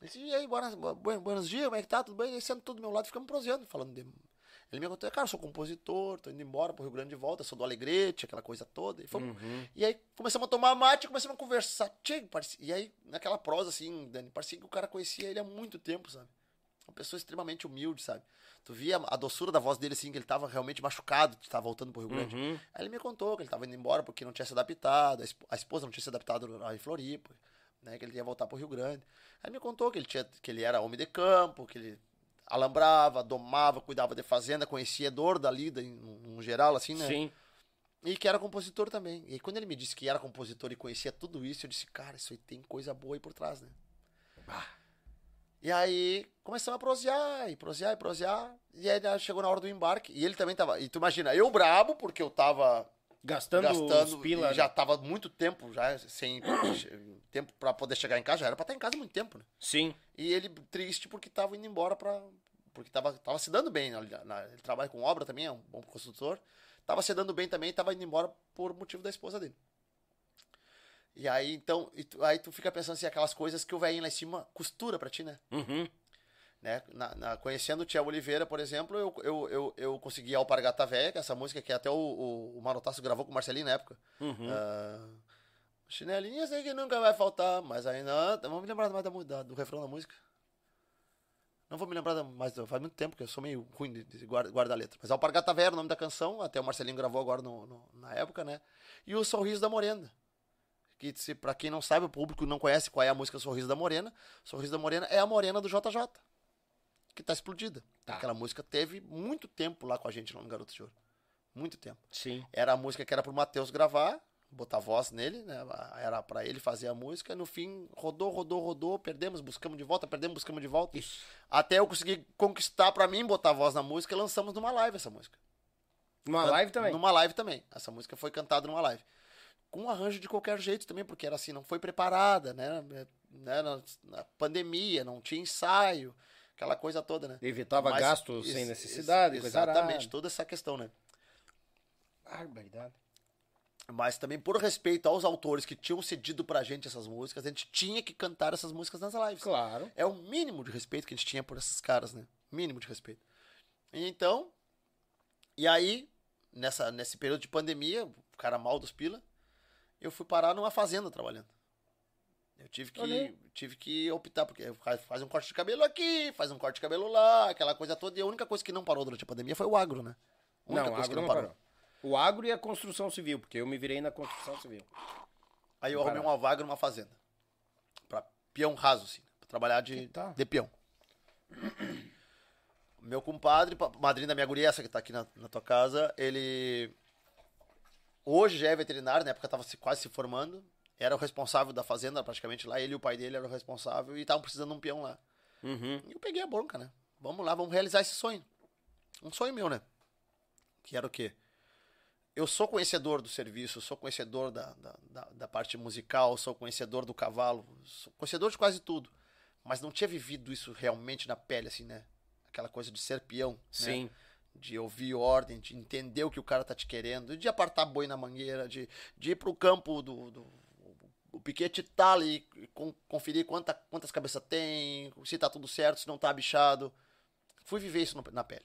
[SPEAKER 2] Disse, e aí, buenas, bu- buenos dias, como é que tá? Tudo bem? E ele sentou do meu lado e ficamos proseando, falando de... Ele me contou, cara, eu sou compositor, tô indo embora pro Rio Grande de volta, sou do Alegrete, aquela coisa toda. E, fomos... e aí começamos a tomar mate, começamos a conversar. Tchê, parecia... E aí, naquela prosa, assim, Dani, parecia que o cara conhecia ele há muito tempo, sabe? Uma pessoa extremamente humilde, sabe? Tu via a doçura da voz dele, assim, que ele tava realmente machucado, de estar voltando pro Rio Grande.
[SPEAKER 1] Uhum.
[SPEAKER 2] Aí ele me contou que ele tava indo embora porque não tinha se adaptado, a esp- a esposa não tinha se adaptado lá em Floripa, né? Que ele ia voltar pro Rio Grande. Aí ele me contou que ele, tinha, que ele era homem de campo, que ele alambrava, domava, cuidava de fazenda, conhecia dor da lida, em, no geral, assim, né?
[SPEAKER 1] Sim.
[SPEAKER 2] E que era compositor também. E quando ele me disse que era compositor e conhecia tudo isso, eu disse, cara, isso aí tem coisa boa aí por trás, né? E aí começamos a prosear, e prosear, e prosear. E aí já chegou na hora do embarque. E ele também tava. E tu imagina, eu brabo, porque eu tava
[SPEAKER 1] Gastando,
[SPEAKER 2] gastando
[SPEAKER 1] pila.
[SPEAKER 2] já tava muito tempo, já sem [coughs] tempo pra poder chegar em casa. Já era pra estar em casa muito tempo, né?
[SPEAKER 1] Sim.
[SPEAKER 2] E ele triste porque tava indo embora pra. Porque tava, tava se dando bem. ali na- ele trabalha com obra também, é um bom construtor. Tava se dando bem também, tava indo embora por motivo da esposa dele. E aí, então, e tu- aí tu fica pensando assim, aquelas coisas que o velhinho lá em cima costura pra ti, né?
[SPEAKER 1] Uhum.
[SPEAKER 2] né? Na, na- conhecendo o Tia Oliveira, por exemplo, eu, eu, eu, eu consegui Alpargata Velha, que é essa música que até o, o, o Marotaço gravou com o Marcelinho na época.
[SPEAKER 1] Uhum.
[SPEAKER 2] Ah, chinelinho eu sei que nunca vai faltar, mas ainda. Vamos me lembrar mais da, da- do refrão da música. Não vou me lembrar mais, faz muito tempo que eu sou meio ruim de, de guarda, guardar a letra. Mas Alpargata Velha é o nome da canção, até o Marcelinho gravou agora no, no- na época, né? E o Sorriso da Morena. Que, se, pra quem não sabe, o público não conhece qual é a música Sorriso da Morena. Sorriso da Morena é a Morena do JJ que tá explodida.
[SPEAKER 1] Tá.
[SPEAKER 2] Aquela música teve muito tempo lá com a gente no Garoto de Ouro. Muito tempo.
[SPEAKER 1] Sim.
[SPEAKER 2] Era a música que era pro Matheus gravar, botar voz nele, né? Era pra ele fazer a música. No fim, rodou, rodou, rodou, perdemos, buscamos de volta, perdemos, buscamos de volta.
[SPEAKER 1] Isso.
[SPEAKER 2] Até eu conseguir conquistar pra mim botar voz na música e lançamos numa live essa música.
[SPEAKER 1] Uma live também.
[SPEAKER 2] Numa live também. Essa música foi cantada numa live. Com um arranjo de qualquer jeito também, porque era assim, não foi preparada, né? né? Na, na pandemia, não tinha ensaio, aquela coisa toda, né?
[SPEAKER 1] Evitava
[SPEAKER 2] Mas-
[SPEAKER 1] gastos sem necessidade,
[SPEAKER 2] ex- Exatamente,
[SPEAKER 1] arada.
[SPEAKER 2] toda essa questão, né?
[SPEAKER 1] Barbaridade.
[SPEAKER 2] Mas também por respeito aos autores que tinham cedido pra gente essas músicas, a gente tinha que cantar essas músicas nas lives.
[SPEAKER 1] Claro.
[SPEAKER 2] É o mínimo de respeito que a gente tinha por esses caras, né? Mínimo de respeito. Então, e aí, nessa, nesse período de pandemia, o cara mal dos pila, eu fui parar numa fazenda trabalhando. Eu tive que, tive que optar, porque faz, um corte de cabelo aqui, faz um corte de cabelo lá, aquela coisa toda. E a única coisa que não parou durante a pandemia foi o agro, né? A única
[SPEAKER 1] Não,
[SPEAKER 2] coisa
[SPEAKER 1] agro não parou. O agro e a construção civil, porque eu me virei na construção civil.
[SPEAKER 2] Aí eu
[SPEAKER 1] Não
[SPEAKER 2] arrumei
[SPEAKER 1] parou.
[SPEAKER 2] uma vaga numa fazenda. Pra peão raso, assim. Pra trabalhar de,
[SPEAKER 1] Que tá.
[SPEAKER 2] de peão. Meu compadre, pa- madrinha da minha guria, essa que tá aqui na, na tua casa, ele. Hoje já é veterinário, na época tava se, quase se formando. Era o responsável da fazenda, praticamente lá. Ele e o pai dele eram o responsável e estavam precisando de um peão lá.
[SPEAKER 1] Uhum.
[SPEAKER 2] E eu peguei a bronca, né? Vamos lá, vamos realizar esse sonho. Um sonho meu, né? Que era o quê? eu sou conhecedor do serviço, sou conhecedor da, da, da, da parte musical, sou conhecedor do cavalo, sou conhecedor de quase tudo. Mas não tinha vivido isso realmente na pele, assim, né? Aquela coisa de ser peão. né? De ouvir ordem, de entender o que o cara tá te querendo, de apartar boi na mangueira, de, de ir pro campo do. do o piquete tá ali, con- conferir quanta, quantas cabeças tem, se tá tudo certo, se não tá bichado. Fui viver isso na pele.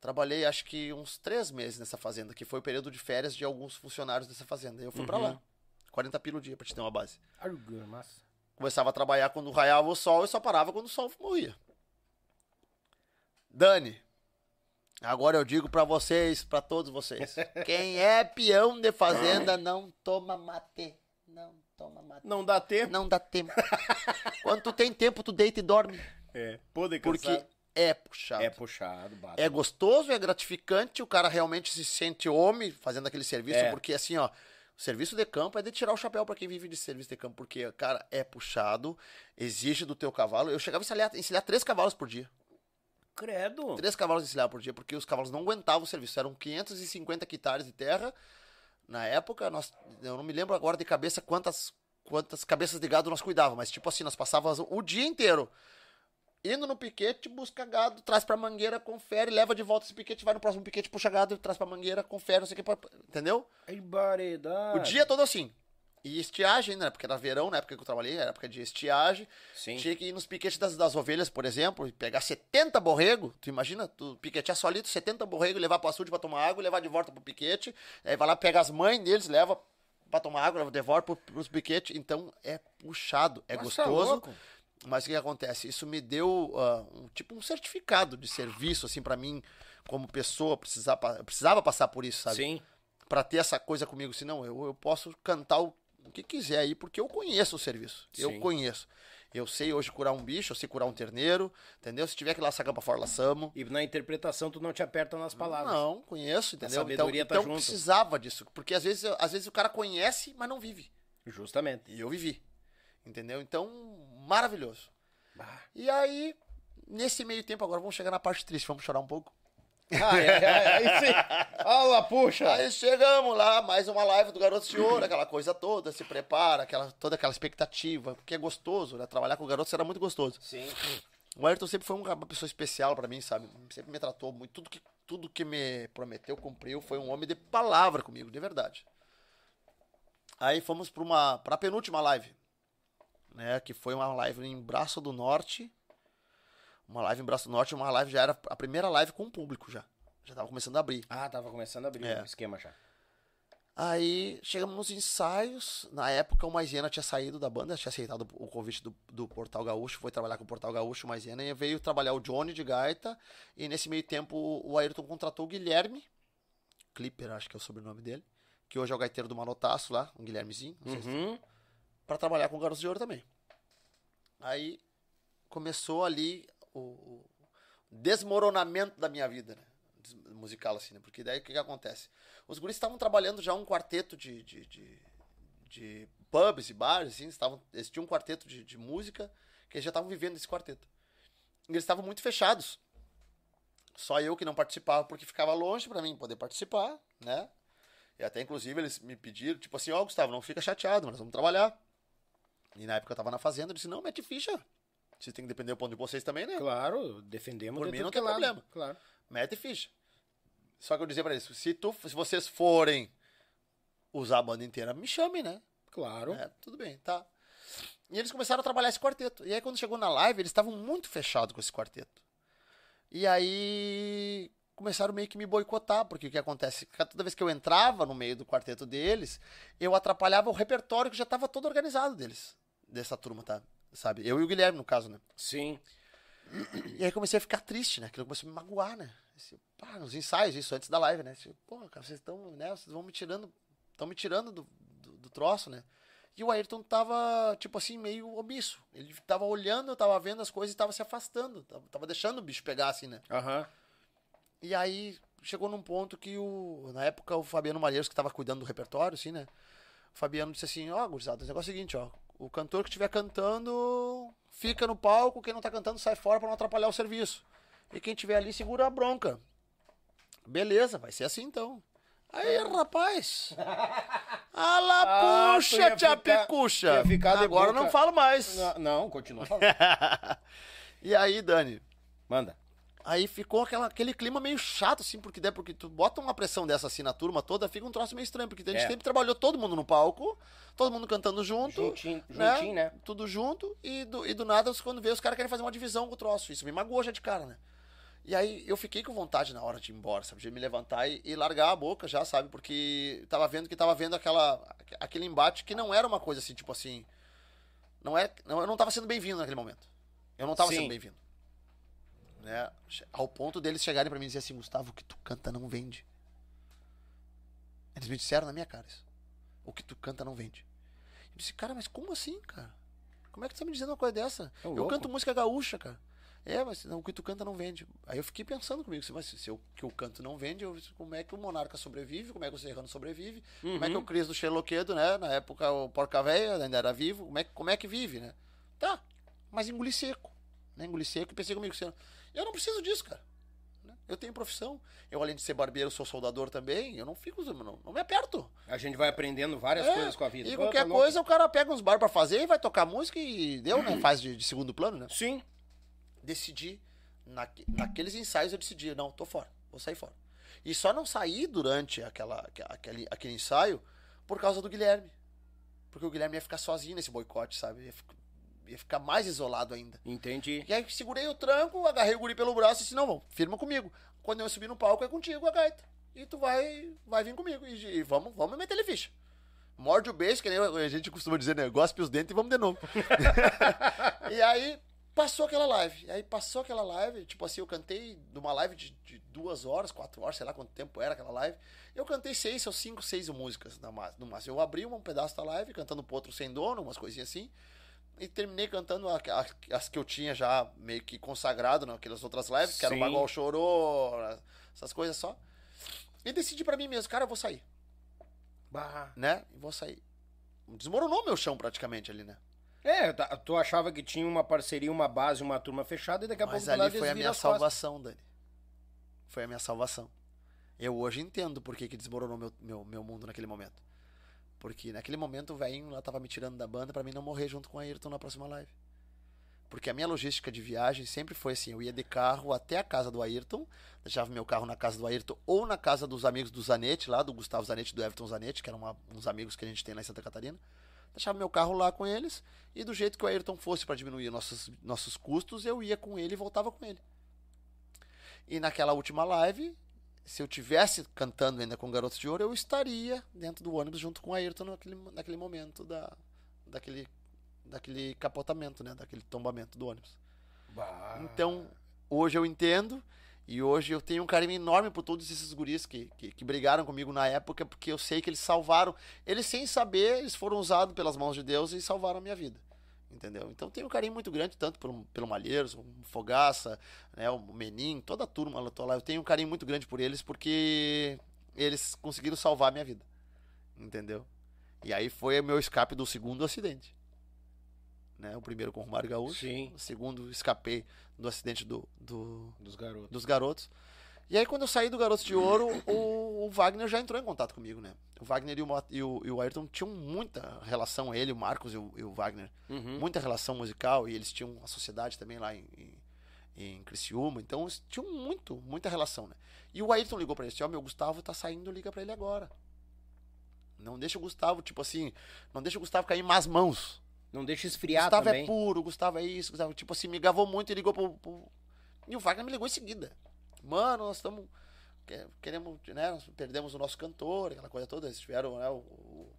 [SPEAKER 2] Trabalhei acho que uns três meses nessa fazenda, que foi o período de férias de alguns funcionários dessa fazenda. Eu fui pra lá. 40 pila o dia pra te ter uma base.
[SPEAKER 1] Massa.
[SPEAKER 2] Começava a trabalhar quando raiava o sol e só parava quando o sol morria. Dani, agora eu digo pra vocês, pra todos vocês. [laughs] Quem é peão de fazenda não toma mate. Não toma mate.
[SPEAKER 1] Não dá tempo.
[SPEAKER 2] Não dá tempo. [laughs] Quando tu tem tempo, tu deita e dorme.
[SPEAKER 1] É. Poder
[SPEAKER 2] Porque é puxado.
[SPEAKER 1] é puxado, bate.
[SPEAKER 2] É gostoso, é gratificante, o cara realmente se sente homem fazendo aquele serviço,
[SPEAKER 1] É.
[SPEAKER 2] porque assim, ó, o serviço de campo é de tirar o chapéu pra quem vive de serviço de campo, porque, cara, é puxado, exige do teu cavalo. Eu chegava a encilhar, encilhar três cavalos por dia.
[SPEAKER 1] Credo.
[SPEAKER 2] Três cavalos encilhar por dia, porque os cavalos não aguentavam o serviço. Eram 550 hectares de terra. Na época, nós, eu não me lembro agora de cabeça quantas, quantas cabeças de gado nós cuidávamos, mas tipo assim, nós passávamos o dia inteiro indo no piquete, busca gado, traz pra mangueira, confere, leva de volta esse piquete, vai no próximo piquete, puxa gado, traz pra mangueira, confere, não sei o que, entendeu?
[SPEAKER 1] Ai, baredade.
[SPEAKER 2] O dia todo assim. E estiagem, né? Porque era verão, na época que eu trabalhei, era época de estiagem.
[SPEAKER 1] Sim.
[SPEAKER 2] Tinha que ir nos piquetes das, das ovelhas, por exemplo, e pegar 70 borrego. Tu imagina, tu piquetear solito, 70 borrego, levar pro açude pra tomar água, levar de volta pro piquete. Aí vai lá, pega as mães deles, leva pra tomar água, leva de volta pro, pros piquetes. Então é puxado, é
[SPEAKER 1] Nossa,
[SPEAKER 2] gostoso.
[SPEAKER 1] louco.
[SPEAKER 2] Mas o que, que acontece? Isso me deu ah, um, tipo um certificado de serviço, assim, pra mim, como pessoa, precisar, precisava passar por isso, sabe?
[SPEAKER 1] Sim.
[SPEAKER 2] Pra ter essa coisa comigo. Senão, eu, eu posso cantar o, o que quiser aí, porque eu conheço o serviço.
[SPEAKER 1] Sim.
[SPEAKER 2] Eu conheço. Eu sei hoje curar um bicho, eu sei curar um terneiro, entendeu? Se tiver que laçar campa fora, laçamos.
[SPEAKER 1] E na interpretação tu não te aperta nas palavras.
[SPEAKER 2] Não, conheço, entendeu? Então,
[SPEAKER 1] sabedoria tá
[SPEAKER 2] então
[SPEAKER 1] junto.
[SPEAKER 2] precisava disso. Porque às vezes, às vezes o cara conhece, mas não vive.
[SPEAKER 1] Justamente.
[SPEAKER 2] E eu vivi. Entendeu? Então, maravilhoso.
[SPEAKER 1] Bah.
[SPEAKER 2] E aí, nesse meio tempo, agora vamos chegar na parte triste, vamos chorar um pouco.
[SPEAKER 1] Ai, ai, ai, aí sim. Olha, puxa.
[SPEAKER 2] Aí chegamos lá, mais uma live do Garoto Ouro, aquela coisa toda, se prepara, aquela, toda aquela expectativa, porque é gostoso, né? Trabalhar com garotos era muito gostoso.
[SPEAKER 1] Sim.
[SPEAKER 2] O Ayrton sempre foi um- uma pessoa especial pra mim, sabe? Sempre me tratou muito, tudo que, tudo que me prometeu, cumpriu, foi um homem de palavra comigo, de verdade. Aí fomos pra uma, pra penúltima live, né? Que foi uma live em Braço do Norte, uma live em Braço Norte, uma live já era a primeira live com o público já. Já tava começando a abrir.
[SPEAKER 1] Ah, tava começando a abrir
[SPEAKER 2] É.
[SPEAKER 1] o esquema já.
[SPEAKER 2] Aí chegamos nos ensaios. Na época o Maisena tinha saído da banda, tinha aceitado o convite do, do Portal Gaúcho, foi trabalhar com o Portal Gaúcho, o Maisena, e veio trabalhar o Johnny de gaita. E nesse meio tempo o Ayrton contratou o Guilherme, Clipper, acho que é o sobrenome dele, que hoje é o gaiteiro do Manotaço lá, um Guilhermezinho, não sei se
[SPEAKER 1] Uhum.
[SPEAKER 2] pra trabalhar com o Garotos de Ouro também. Aí começou ali o, desmoronamento da minha vida, né? Musical, assim, né? Porque daí o que, que acontece? Os guris estavam trabalhando já um quarteto de, de, de, de pubs e bares, assim, estavam, eles tinham um quarteto de, de música que eles já estavam vivendo esse quarteto. E eles estavam muito fechados. Só eu que não participava porque ficava longe pra mim poder participar, né? E até, inclusive, eles me pediram, tipo assim, ó, Gustavo, não fica chateado, nós vamos trabalhar. E na época eu tava na fazenda, eu disse, não, mete ficha. Vocês têm que depender do ponto de vocês também, né?
[SPEAKER 1] Claro, defendemos
[SPEAKER 2] Por mim não
[SPEAKER 1] é
[SPEAKER 2] tem
[SPEAKER 1] lado.
[SPEAKER 2] problema.
[SPEAKER 1] Claro.
[SPEAKER 2] Mete ficha. Só que eu dizia pra eles, se, tu, se vocês forem usar a banda inteira, me chamem, né?
[SPEAKER 1] Claro.
[SPEAKER 2] É, tudo bem, tá. E eles começaram a trabalhar esse quarteto. E aí quando chegou na live, eles estavam muito fechados com esse quarteto. E aí começaram meio que me boicotar, porque o que acontece? Toda vez que eu entrava no meio do quarteto deles, eu atrapalhava o repertório que já estava todo organizado deles, dessa turma, tá? Sabe? Eu e o Guilherme, no caso, né?
[SPEAKER 1] Sim.
[SPEAKER 2] E aí comecei a ficar triste, né? Aquilo começou a me magoar, né? Esse, pá, nos ensaios, isso antes da live, né? Esse, Pô, cara, vocês estão, né? Vocês vão me tirando, estão me tirando do, do, do troço, né? E o Ayrton tava, tipo assim, meio omisso. Ele tava olhando, tava vendo as coisas e tava se afastando. Tava, tava deixando o bicho pegar, assim, né?
[SPEAKER 1] Aham.
[SPEAKER 2] E aí chegou num ponto que o. Na época, o Fabiano Malheiros, que tava cuidando do repertório, assim, né? O Fabiano disse assim, ó, gurizada, o negócio é o seguinte, ó. O cantor que estiver cantando, fica no palco, quem não tá cantando sai fora pra não atrapalhar o serviço. E quem tiver ali segura a bronca. Beleza, vai ser assim então. Aí, rapaz. [laughs] Ala,
[SPEAKER 1] Ah,
[SPEAKER 2] puxa,
[SPEAKER 1] ia
[SPEAKER 2] tia
[SPEAKER 1] ficar-
[SPEAKER 2] Picucha.
[SPEAKER 1] ia ficar de
[SPEAKER 2] Agora
[SPEAKER 1] boca-
[SPEAKER 2] não falo mais.
[SPEAKER 1] Não, não, continua [laughs] falando.
[SPEAKER 2] e aí, Dani,
[SPEAKER 1] Manda.
[SPEAKER 2] Aí ficou aquela, aquele clima meio chato, assim, porque, né, porque tu bota uma pressão dessa assim na turma toda, fica um troço meio estranho, porque a gente
[SPEAKER 1] É.
[SPEAKER 2] sempre trabalhou todo mundo no palco, todo mundo cantando junto.
[SPEAKER 1] Juntinho, juntinho, né?
[SPEAKER 2] Tudo junto, e do, e do nada, quando vê, os caras querem fazer uma divisão com o troço. Isso me magoou já de cara, né? E aí eu fiquei com vontade na hora de ir embora, sabe? De me levantar e, e largar a boca já, sabe? Porque tava vendo que tava vendo aquela, aquele embate que não era uma coisa assim, tipo assim. Não é, não, eu não tava sendo bem-vindo naquele momento. Eu não tava
[SPEAKER 1] Sim.
[SPEAKER 2] sendo bem-vindo. Né? Ao ponto deles chegarem pra mim e dizer assim, Gustavo, o que tu canta não vende. Eles me disseram na minha cara isso. O que tu canta não vende. Eu disse, cara, mas como assim, cara? Como é que tu tá me dizendo uma coisa dessa?
[SPEAKER 1] É
[SPEAKER 2] eu canto música gaúcha, cara. É, mas não, o que tu canta não vende. Aí eu fiquei pensando comigo, assim, mas se o que eu canto não vende, eu, como é que o Monarca sobrevive? Como é que o Serrano sobrevive? Como é que o Cris do Xeloquedo, né? Na época o Porca Véia ainda era vivo. Como é, que- como é que vive, né? Tá, mas engoli seco. Né? Engoli seco e pensei comigo, assim, eu não preciso disso, cara. Eu tenho profissão. Eu, além de ser barbeiro, sou soldador também. Eu não fico, não, não me aperto.
[SPEAKER 1] A gente vai aprendendo várias
[SPEAKER 2] É,
[SPEAKER 1] coisas com a vida.
[SPEAKER 2] E
[SPEAKER 1] Pô,
[SPEAKER 2] qualquer
[SPEAKER 1] tá
[SPEAKER 2] coisa, o cara pega uns bar pra fazer e vai tocar música e deu, né? [clears throat] Faz de, de segundo plano, né?
[SPEAKER 1] Sim.
[SPEAKER 2] Decidi, naque- naqueles ensaios eu decidi, não, tô fora, vou sair fora. E só não saí durante aquela, aquele, aquele ensaio por causa do Guilherme. Porque o Guilherme ia ficar sozinho nesse boicote, sabe? Ia, ficar- ia ficar mais isolado ainda.
[SPEAKER 1] Entendi.
[SPEAKER 2] E aí segurei o tranco, agarrei o guri pelo braço e disse, não, vamos, firma comigo. Quando eu subir no palco é contigo a gaita. E tu vai, vai vir comigo. E, e vamos, vamos meter ele ficha. Morde o beijo, que nem a gente costuma dizer, né? Gospe os dentes e vamos de novo. [laughs] e aí passou aquela live. E aí passou aquela live, tipo assim, eu cantei numa live de, de duas horas, quatro horas, sei lá quanto tempo era aquela live. Eu cantei seis ou cinco, seis músicas no máximo. Eu abri um pedaço da live cantando pro outro sem dono, umas coisinhas assim. E terminei cantando a- a- as que eu tinha já meio que consagrado naquelas outras lives, que era o
[SPEAKER 1] Sim.
[SPEAKER 2] Bagual Chorou, essas coisas só. E decidi pra mim mesmo, cara, eu vou sair,
[SPEAKER 1] Bah.
[SPEAKER 2] né? E vou sair. Desmoronou meu chão praticamente ali, né?
[SPEAKER 1] É, tu achava que tinha uma parceria, uma base, uma turma fechada e daqui a
[SPEAKER 2] Mas
[SPEAKER 1] pouco do
[SPEAKER 2] ali foi a minha
[SPEAKER 1] as costas.
[SPEAKER 2] salvação, Dani. Foi a minha salvação. Eu hoje entendo por que, que desmoronou meu, meu, meu mundo naquele momento. Porque naquele momento o velhinho lá tava me tirando da banda pra mim não morrer junto com a Ayrton na próxima live. Porque a minha logística de viagem sempre foi assim: eu ia de carro até a casa do Ayrton, deixava meu carro na casa do Ayrton ou na casa dos amigos do Zanetti, lá do Gustavo Zanetti e do Everton Zanetti, que eram uma- uns amigos que a gente tem lá em Santa Catarina. Deixava meu carro lá com eles e do jeito que o Ayrton fosse para diminuir nossos, nossos custos, eu ia com ele e voltava com ele. E naquela última live, se eu tivesse cantando ainda com Garotos de Ouro, eu estaria dentro do ônibus junto com o Ayrton naquele, naquele momento da, daquele, daquele capotamento, né? Daquele tombamento do ônibus.
[SPEAKER 1] Bah.
[SPEAKER 2] Então, hoje eu entendo e hoje eu tenho um carinho enorme por todos esses guris que, que, que brigaram comigo na época, porque eu sei que eles salvaram. Eles, sem saber, eles foram usados pelas mãos de Deus e salvaram a minha vida. Entendeu? Então tenho um carinho muito grande, tanto pelo, pelo Malheiros, o Fogaça, né, o Menin, toda a turma lá, tô lá. Eu tenho um carinho muito grande por eles, porque eles conseguiram salvar a minha vida. Entendeu? E aí foi o meu escape do segundo acidente. Né? O primeiro com o Romário Gaúcho.
[SPEAKER 1] Sim.
[SPEAKER 2] O segundo escapei do acidente do, do-
[SPEAKER 1] Dos garotos.
[SPEAKER 2] dos garotos. E aí, quando eu saí do Garotos de Ouro, o, o Wagner já entrou em contato comigo, né? O Wagner e o, e o, e o Ayrton tinham muita relação, ele, o Marcos e o, e o Wagner.
[SPEAKER 1] Uhum.
[SPEAKER 2] Muita relação musical, e eles tinham uma sociedade também lá em, em, em Criciúma, então eles tinham muito, muita relação, né? E o Ayrton ligou pra ele, disse, ó, meu Gustavo tá saindo, liga pra ele agora. Não deixa o Gustavo, tipo assim, não deixa o Gustavo cair em más mãos.
[SPEAKER 1] Não deixa esfriar
[SPEAKER 2] Gustavo
[SPEAKER 1] também.
[SPEAKER 2] é puro, Gustavo é isso, Gustavo, tipo assim, me gavou muito e ligou pro, pro- E o Wagner me ligou em seguida. Mano, nós estamos. Queremos, né? Nós perdemos o nosso cantor, aquela coisa toda. Eles tiveram, né? O, o,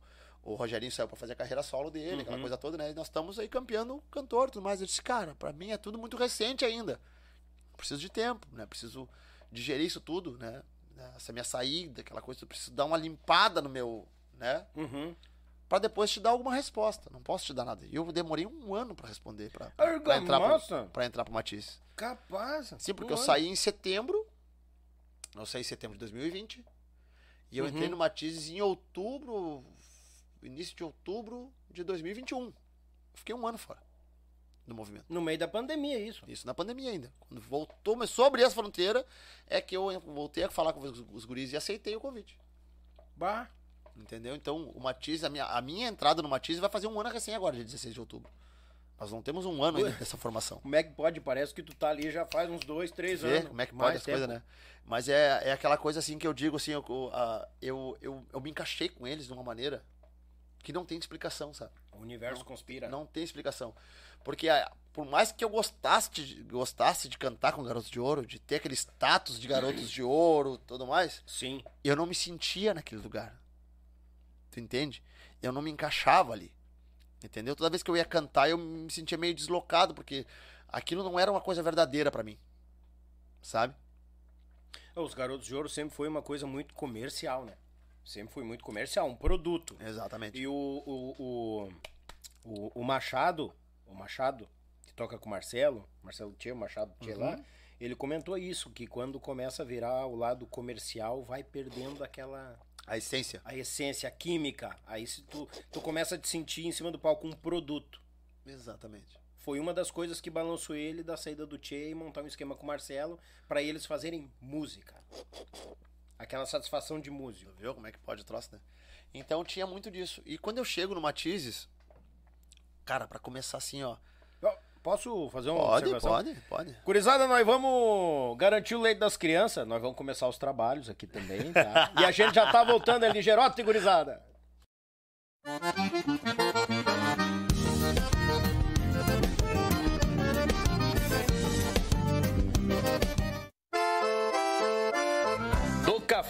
[SPEAKER 2] o Rogerinho saiu pra fazer a carreira solo dele, aquela
[SPEAKER 1] Uhum.
[SPEAKER 2] coisa toda, né? E nós estamos aí campeando o cantor e tudo mais. Eu disse, cara, pra mim é tudo muito recente ainda. Preciso de tempo, né? Preciso digerir isso tudo, né? Essa minha saída, aquela coisa, eu preciso dar uma limpada no meu, né?
[SPEAKER 1] Uhum.
[SPEAKER 2] Pra depois te dar alguma resposta. Não posso te dar nada. E eu demorei um ano pra responder, pra entrar, pra entrar pro Matisse.
[SPEAKER 1] Capaz.
[SPEAKER 2] Sim, porque eu saí em setembro. Eu saí em setembro de 2020. E eu
[SPEAKER 1] Uhum.
[SPEAKER 2] entrei no Matisse em outubro, início de outubro de 2021. Fiquei um ano fora do movimento.
[SPEAKER 1] No meio da pandemia, isso.
[SPEAKER 2] Isso na pandemia ainda. Quando voltou, começou a abrir as fronteiras, é que eu voltei a falar com os, os guris e aceitei o convite.
[SPEAKER 1] Bah.
[SPEAKER 2] Entendeu? Então, o Matiz, a minha, a minha entrada no Matiz vai fazer um ano recém agora, dia 16 de outubro. Nós não temos um ano ainda dessa formação.
[SPEAKER 1] Como é que pode? Parece que tu tá ali já faz uns dois, três
[SPEAKER 2] Vê
[SPEAKER 1] anos.
[SPEAKER 2] como é que pode as coisas, né? Mas é, é aquela coisa assim que eu digo assim, eu, eu, ah, eu, eu, eu me encaixei com eles de uma maneira que não tem explicação, sabe?
[SPEAKER 1] O universo conspira.
[SPEAKER 2] Não tem explicação. Porque ah, por mais que eu gostasse de, gostasse de cantar com Garotos de Ouro, de ter aquele status de Garotos de Ouro tudo mais,
[SPEAKER 1] Sim.
[SPEAKER 2] eu não me sentia naquele lugar. Tu entende? Eu não me encaixava ali. Entendeu? Toda vez que eu ia cantar, eu me sentia meio deslocado, porque aquilo não era uma coisa verdadeira pra mim. Sabe?
[SPEAKER 1] Os Garotos de Ouro sempre foi uma coisa muito comercial, né? Sempre foi muito comercial, um produto.
[SPEAKER 2] Exatamente.
[SPEAKER 1] E o, o, o, o, Machado, o Machado, que toca com o Marcelo, Marcelo Tchê, o Machado Tchê lá, ele comentou isso, que quando começa a virar o lado comercial, vai perdendo aquela
[SPEAKER 2] A essência.
[SPEAKER 1] a essência, a química. Aí se tu, tu começa a te sentir em cima do palco um produto.
[SPEAKER 2] Exatamente.
[SPEAKER 1] Foi uma das coisas que balançou ele da saída do Tchê e montar um esquema com o Marcelo pra eles fazerem música. Aquela satisfação de músico.
[SPEAKER 2] Viu como é que pode o troço, né? Então tinha muito disso. E quando eu chego no Matizes, cara, pra começar assim, ó.
[SPEAKER 1] Posso fazer uma
[SPEAKER 2] Pode,
[SPEAKER 1] observação?
[SPEAKER 2] pode, pode.
[SPEAKER 1] Curizada, nós vamos garantir o leite das crianças. Nós vamos começar os trabalhos aqui também, tá? e a gente já tá voltando ali, Gerote, gurizada.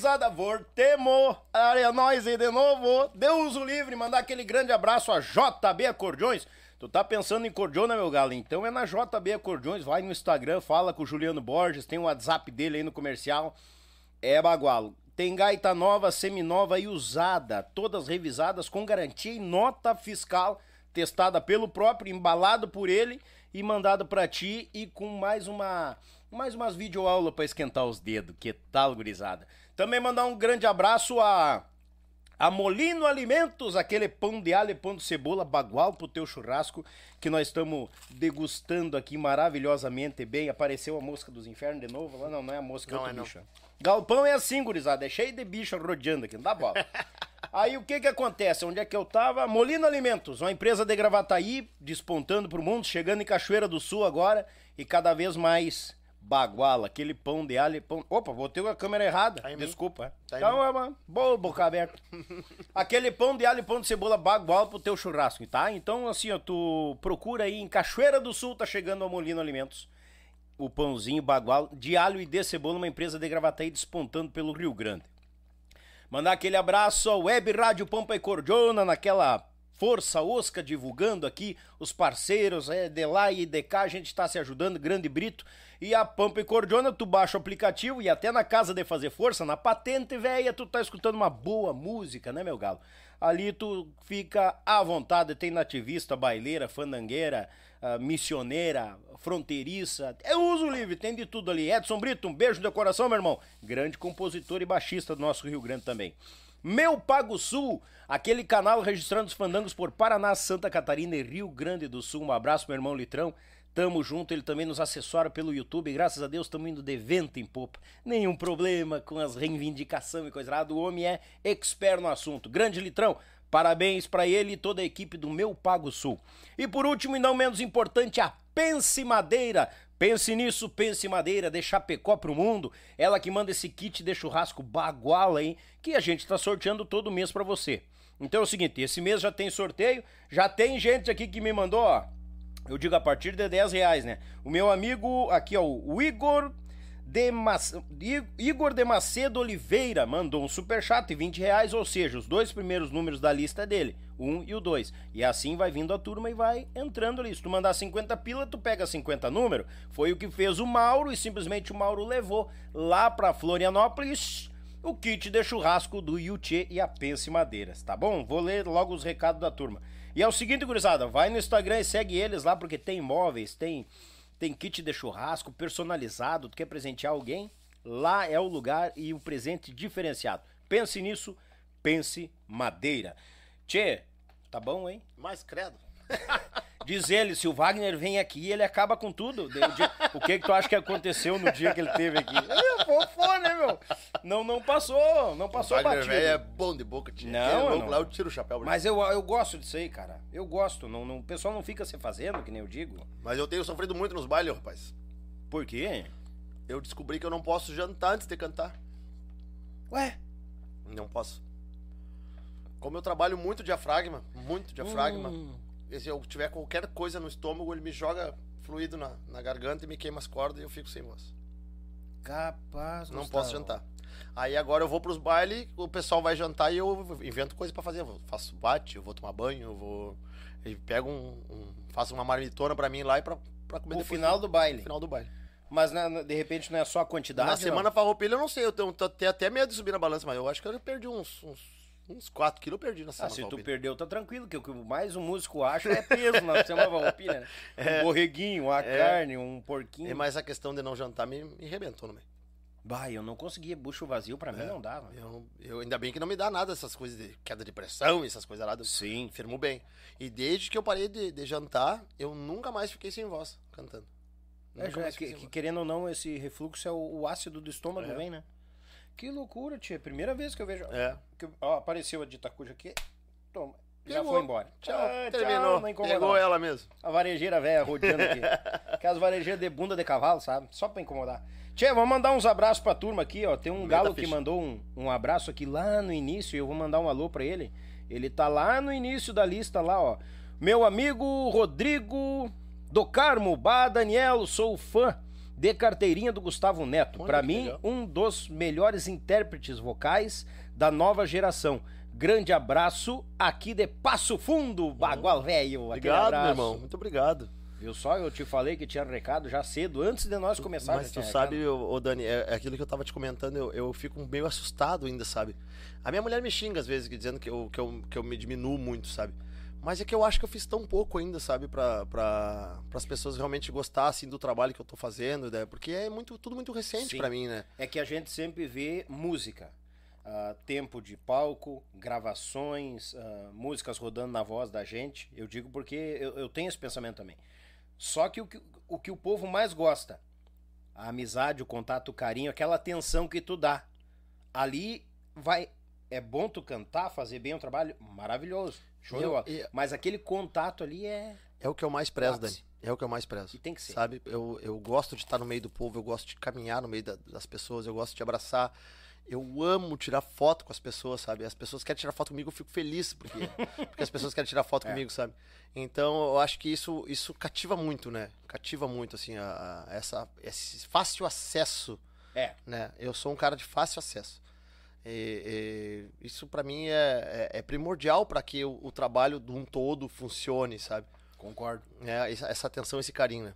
[SPEAKER 1] Gurizada, voltemos. É nós aí de novo. Deus o livre, mandar aquele grande abraço a JB Acordeões. Tu tá pensando em cordiona, meu galo? Então é na JB Acordeões, vai no Instagram, fala com o Juliano Borges, tem o WhatsApp dele aí no comercial. É bagualo. Tem gaita nova, seminova e usada, todas revisadas com garantia e nota fiscal, testada pelo próprio, embalado por ele e mandado para ti e com mais uma mais umas videoaulas para esquentar os dedos. Que tal, gurizada? Também mandar um grande abraço a a Molino Alimentos, aquele pão de alho pão de cebola bagual pro teu churrasco que nós estamos degustando aqui maravilhosamente bem. Apareceu a mosca dos infernos de novo? Não, não é a mosca,
[SPEAKER 2] Não
[SPEAKER 1] é
[SPEAKER 2] é,
[SPEAKER 1] outra bicha. Galpão é assim, gurizada, é cheio de bicha rodeando aqui, não dá bola. [laughs] Aí o que que acontece? Onde é que eu tava? Molino Alimentos, uma empresa de Gravataí, despontando pro mundo, chegando em Cachoeira do Sul agora e cada vez mais baguala, aquele pão de alho e pão... Opa, botei a câmera errada,
[SPEAKER 2] Tá
[SPEAKER 1] desculpa.
[SPEAKER 2] Tá
[SPEAKER 1] então, é uma boa boca aberta. [laughs] aquele pão de alho e pão de cebola bagual pro teu churrasco, tá? Então, assim, ó, tu procura aí em Cachoeira do Sul, tá chegando a Molino Alimentos o pãozinho bagual de alho e de cebola, uma empresa de Gravataí despontando pelo Rio Grande. Mandar aquele abraço ao Web Rádio Pampa e Cordiona, naquela força osca, divulgando aqui os parceiros, é, de lá e de cá, a gente está se ajudando, Grande Brito. E a Pampa e Cordiona, tu baixa o aplicativo e até na casa de fazer força, na patente velha, tu tá escutando uma boa música, né, meu galo? Ali tu fica à vontade, tem nativista, baileira, fandangueira, ah, missioneira, fronteiriça, é uso livre, tem de tudo ali. Edson Brito, um beijo de coração, meu irmão. Grande compositor e baixista do nosso Rio Grande também. Meu Pago Sul, aquele canal registrando os fandangos por Paraná, Santa Catarina e Rio Grande do Sul. Um abraço, meu irmão Litrão. Tamo junto, ele também nos assessora pelo YouTube. Graças a Deus, estamos indo de vento em popa. Nenhum problema com as reivindicações e coisa errada. O homem é expert no assunto. Grande Litrão, parabéns para ele e toda a equipe do Meu Pago Sul. E por último, e não menos importante, a Pense Madeira. Pense nisso, pense madeira, de Chapecó pro mundo. Ela que manda esse kit de churrasco baguala, hein? Que a gente tá sorteando todo mês pra você. Então é o seguinte, esse mês já tem sorteio, já tem gente aqui que me mandou, ó. Eu digo a partir de 10 reais, né? O meu amigo aqui, ó, o Igor de, Igor de Macedo Oliveira mandou um superchat de 20 reais, ou seja, os dois primeiros números da lista é dele, 1 e o 2. E assim vai vindo a turma e vai entrando ali. Se tu mandar 50 pila, tu pega 50 número. Foi o que fez o Mauro e simplesmente o Mauro levou lá pra Florianópolis o kit de churrasco do Yuchê e a Pense Madeiras, tá bom? Vou ler logo os recados da turma. E é o seguinte, gurizada, vai no Instagram e segue eles lá, porque tem móveis, tem, tem kit de churrasco personalizado, tu quer presentear alguém? Lá é o lugar e o presente diferenciado. Pense nisso, pense madeira. Tchê, tá bom, hein?
[SPEAKER 2] Mas credo. [laughs]
[SPEAKER 1] Diz ele, se o Wagner vem aqui, ele acaba com tudo. O que que tu acha que aconteceu no dia que ele teve aqui? É, fofo, né, meu? Não, não passou, não passou
[SPEAKER 2] Wagner
[SPEAKER 1] batido.
[SPEAKER 2] é bom de boca, tia.
[SPEAKER 1] Não,
[SPEAKER 2] louco
[SPEAKER 1] não.
[SPEAKER 2] Lá eu tiro o chapéu.
[SPEAKER 1] Mas eu, eu gosto disso aí, cara. Eu gosto. Não, não, o pessoal não fica se fazendo, que nem eu digo.
[SPEAKER 2] Mas eu tenho sofrido muito nos bailes, rapaz.
[SPEAKER 1] Por quê?
[SPEAKER 2] Eu descobri que eu não posso jantar antes de cantar.
[SPEAKER 1] Ué?
[SPEAKER 2] Não posso. Como eu trabalho muito diafragma, muito diafragma,
[SPEAKER 1] Hum.
[SPEAKER 2] Se eu tiver qualquer coisa no estômago, ele me joga fluido na, na garganta e me queima as cordas e eu fico sem voz.
[SPEAKER 1] Capaz,
[SPEAKER 2] Não
[SPEAKER 1] Gustavo.
[SPEAKER 2] posso jantar. Aí agora eu vou pros bailes, o pessoal vai jantar e eu invento coisa pra fazer. Eu faço bate, eu vou tomar banho, eu vou. E pego um, um- Faço uma marmitona pra mim lá e pra, pra comer
[SPEAKER 1] No
[SPEAKER 2] depois
[SPEAKER 1] final do baile.
[SPEAKER 2] no final do baile.
[SPEAKER 1] Mas na- na- de repente não é só a quantidade.
[SPEAKER 2] na
[SPEAKER 1] não?
[SPEAKER 2] semana farroupilha eu não sei, eu tenho, tenho até medo de subir na balança, mas eu acho que eu perdi uns, uns, uns 4 quilos, eu perdi na
[SPEAKER 1] Ah,
[SPEAKER 2] semana
[SPEAKER 1] se tu perdeu, tá tranquilo, que o que mais um músico acha é peso na semana farroupilha, né? [laughs] Um borreguinho, uma
[SPEAKER 2] É.
[SPEAKER 1] carne, um porquinho.
[SPEAKER 2] É, mas a questão de não jantar me, me arrebentou no meio.
[SPEAKER 1] Bah, eu não conseguia bucho vazio, pra mim não dava.
[SPEAKER 2] Eu, eu- ainda bem que não me dá nada essas coisas de queda de pressão, essas coisas lá.
[SPEAKER 1] Sim.
[SPEAKER 2] Firmo bem. E desde que eu parei de, de jantar, eu nunca mais fiquei sem voz cantando.
[SPEAKER 1] É,
[SPEAKER 2] mais
[SPEAKER 1] que, que querendo ou não, esse refluxo é o, o ácido do estômago,
[SPEAKER 2] É.
[SPEAKER 1] vem, né? Que loucura, tia. Primeira vez que eu vejo.
[SPEAKER 2] É.
[SPEAKER 1] que ó, apareceu a de Itacuja aqui. Toma. Já
[SPEAKER 2] Pegou.
[SPEAKER 1] foi embora.
[SPEAKER 2] Tchau,
[SPEAKER 1] Ah,
[SPEAKER 2] terminou.
[SPEAKER 1] incomodava.
[SPEAKER 2] Pegou ela mesmo.
[SPEAKER 1] A varejeira velha rodeando aqui. [laughs] Aquelas varejeiras de bunda de cavalo, sabe? Só pra incomodar. Tchê, vamos mandar uns abraços pra turma aqui, ó. Tem um
[SPEAKER 2] Aumenta
[SPEAKER 1] galo que
[SPEAKER 2] ficha.
[SPEAKER 1] mandou um, um abraço aqui lá no início. Eu vou mandar um alô pra ele. Ele tá lá no início da lista, lá, ó. Meu amigo Rodrigo do Carmo, Bah Daniel, sou fã de carteirinha do Gustavo Neto. Para mim,
[SPEAKER 2] legal.
[SPEAKER 1] um dos melhores intérpretes vocais da nova geração. Grande abraço aqui de Passo Fundo, Bagual Velho.
[SPEAKER 2] Obrigado, meu irmão. Muito obrigado.
[SPEAKER 1] Viu só? Eu te falei que tinha recado já cedo, antes de nós começarmos.
[SPEAKER 2] Mas tu sabe, ô, Dani, é, é aquilo que eu tava te comentando, eu, eu fico meio assustado ainda, sabe? A minha mulher me xinga às vezes, dizendo que eu, que, eu, que eu me diminuo muito, sabe? Mas é que eu acho que eu fiz tão pouco ainda, sabe? Pra, pra, as pessoas realmente gostarem assim, do trabalho que eu tô fazendo, né? Porque é muito, tudo muito recente pra mim, né?
[SPEAKER 1] É que a gente sempre vê música. ah, tempo de palco, gravações, ah, músicas rodando na voz da gente. Eu digo porque eu, eu tenho esse pensamento também. Só que o, que o que o povo mais gosta, a amizade, o contato, o carinho, aquela atenção que tu dá. Ali vai. É bom tu cantar, fazer bem o trabalho, maravilhoso. Show
[SPEAKER 2] Eu-
[SPEAKER 1] Mas aquele contato ali é.
[SPEAKER 2] É o que eu mais prezo. Dani. É o que eu mais prezo.
[SPEAKER 1] E tem que ser.
[SPEAKER 2] Sabe? Eu, eu gosto de estar no meio do povo, eu gosto de caminhar no meio da- das pessoas, eu gosto de abraçar. Eu amo tirar foto com as pessoas, sabe? As pessoas querem tirar foto comigo, eu fico feliz porque, [laughs] porque as pessoas querem tirar foto
[SPEAKER 1] É.
[SPEAKER 2] comigo, sabe? Então eu acho que isso, isso cativa muito, né? Cativa muito, assim, a, a- essa, esse fácil acesso,
[SPEAKER 1] É.
[SPEAKER 2] né? Eu sou um cara de fácil acesso. E- e isso pra mim é, é- é primordial para que o, o trabalho de um todo funcione, sabe?
[SPEAKER 1] Concordo.
[SPEAKER 2] É, essa, atenção, esse carinho, né?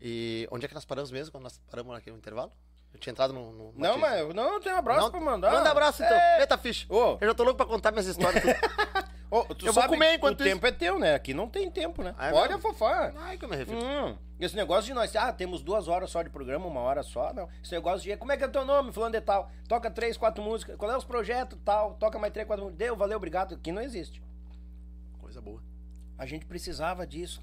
[SPEAKER 2] E onde é que nós paramos mesmo quando nós paramos no intervalo? Eu tinha entrado no. no
[SPEAKER 1] Não, mas não, tem um abraço
[SPEAKER 2] Não,
[SPEAKER 1] pra mandar.
[SPEAKER 2] Manda abraço então.
[SPEAKER 1] É.
[SPEAKER 2] Eita, ficha. Eu já tô louco pra contar minhas histórias. [laughs]
[SPEAKER 1] Ô, tu
[SPEAKER 2] Eu vou comer enquanto
[SPEAKER 1] o tempo é teu, né? Aqui não tem tempo, né?
[SPEAKER 2] Ah, é
[SPEAKER 1] Pode
[SPEAKER 2] mesmo?
[SPEAKER 1] afofar.
[SPEAKER 2] Ai, que eu me refiro.
[SPEAKER 1] Hum, esse negócio de nós, ah, temos duas horas só de programa, uma hora só, não. Esse negócio de, como é que é teu nome, fulano de tal? Toca três, quatro músicas, qual é os projetos, tal? Toca mais três, quatro músicas. Deu, valeu, obrigado. Aqui não existe.
[SPEAKER 2] Coisa boa.
[SPEAKER 1] A gente precisava disso.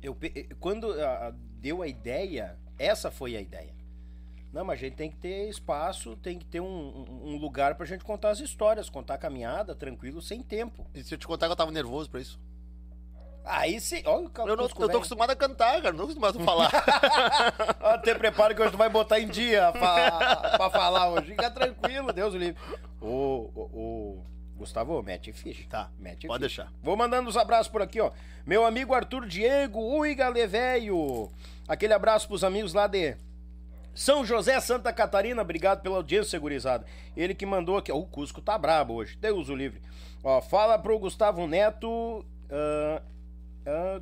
[SPEAKER 1] Eu, eh, quando ah, deu a ideia, essa foi a ideia. Não, mas a gente tem que ter espaço, tem que ter um, um- lugar pra gente contar as histórias, contar a caminhada, tranquilo, sem tempo.
[SPEAKER 2] E se eu te contar que eu tava nervoso pra isso?
[SPEAKER 1] Aí sim, olha o
[SPEAKER 2] Eu, não, eu tô
[SPEAKER 1] velho.
[SPEAKER 2] acostumado a cantar, cara. Não tô acostumado a falar. [laughs]
[SPEAKER 1] Até prepara que hoje tu vai botar em dia pra, pra falar hoje. Fica tranquilo, Deus o livre. Ô, ô, ô, Gustavo, mete ficha.
[SPEAKER 2] Tá,
[SPEAKER 1] Mete
[SPEAKER 2] pode
[SPEAKER 1] ficha.
[SPEAKER 2] deixar.
[SPEAKER 1] Vou mandando os abraços por aqui, ó. Meu amigo Arthur Diego, ui, Galevéio. Aquele abraço pros amigos lá de São José, Santa Catarina. Obrigado pela audiência, gurizada. Ele que mandou aqui. O Cusco tá brabo hoje. Deus o livre. Ó, fala pro Gustavo Neto.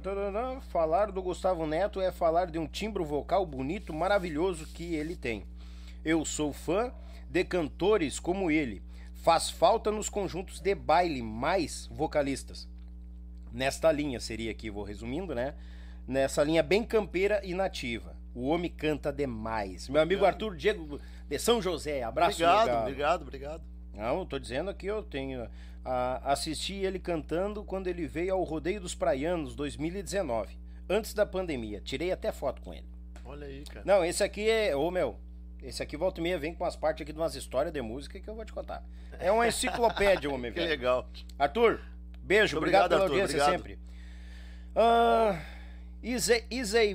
[SPEAKER 1] tarará, falar do Gustavo Neto é falar de um timbre vocal bonito, maravilhoso que ele tem. Eu sou fã de cantores como ele. Faz falta nos conjuntos de baile mais vocalistas. Nesta linha seria aqui, vou resumindo, né? Nessa linha bem campeira e nativa. O homem canta demais. Meu amigo Arthur Diego de São José, abraço.
[SPEAKER 2] obrigado,
[SPEAKER 1] legal.
[SPEAKER 2] obrigado, obrigado.
[SPEAKER 1] Não, eu tô dizendo aqui, eu tenho. ah, assisti ele cantando quando ele veio ao Rodeio dos Praianos 2019, antes da pandemia. Tirei até foto com ele.
[SPEAKER 2] Olha aí, cara.
[SPEAKER 1] Não, esse aqui é. Ô meu, esse aqui volta e meia vem com as partes aqui de umas histórias de música que eu vou te contar. É uma enciclopédia, homem, [laughs]
[SPEAKER 2] Que
[SPEAKER 1] velho.
[SPEAKER 2] legal.
[SPEAKER 1] Arthur, beijo,
[SPEAKER 2] Muito
[SPEAKER 1] obrigado,
[SPEAKER 2] obrigado,
[SPEAKER 1] pela
[SPEAKER 2] Arthur,
[SPEAKER 1] audiência
[SPEAKER 2] obrigado.
[SPEAKER 1] sempre. Ah, Ize- Izei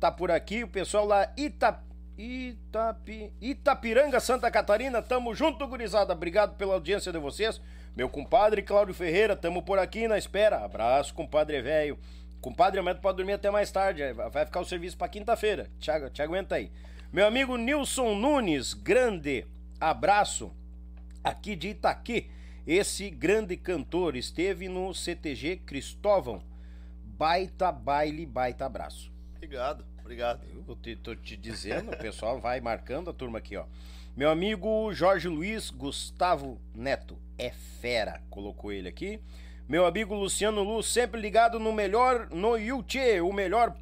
[SPEAKER 1] Tá por aqui, o pessoal lá Ita, Itapi, Itapiranga, Santa Catarina, tamo junto, gurizada. Obrigado pela audiência de vocês. Meu compadre Cláudio Ferreira, tamo por aqui na espera. Abraço, compadre velho. Compadre, amanhã pode dormir até mais tarde. Vai ficar o serviço pra quinta-feira. Te, te aguenta aí. Meu amigo Nilson Nunes, grande abraço aqui de Itaqui. Esse grande cantor esteve no CTG Cristóvão. Baita baile, baita abraço.
[SPEAKER 2] Obrigado, obrigado.
[SPEAKER 1] Eu te, tô te dizendo, o pessoal vai marcando a turma aqui, ó. Meu amigo Jorge Luiz Gustavo Neto é fera, colocou ele aqui. Meu amigo Luciano Lu, sempre ligado no melhor, no Yuchê, o melhor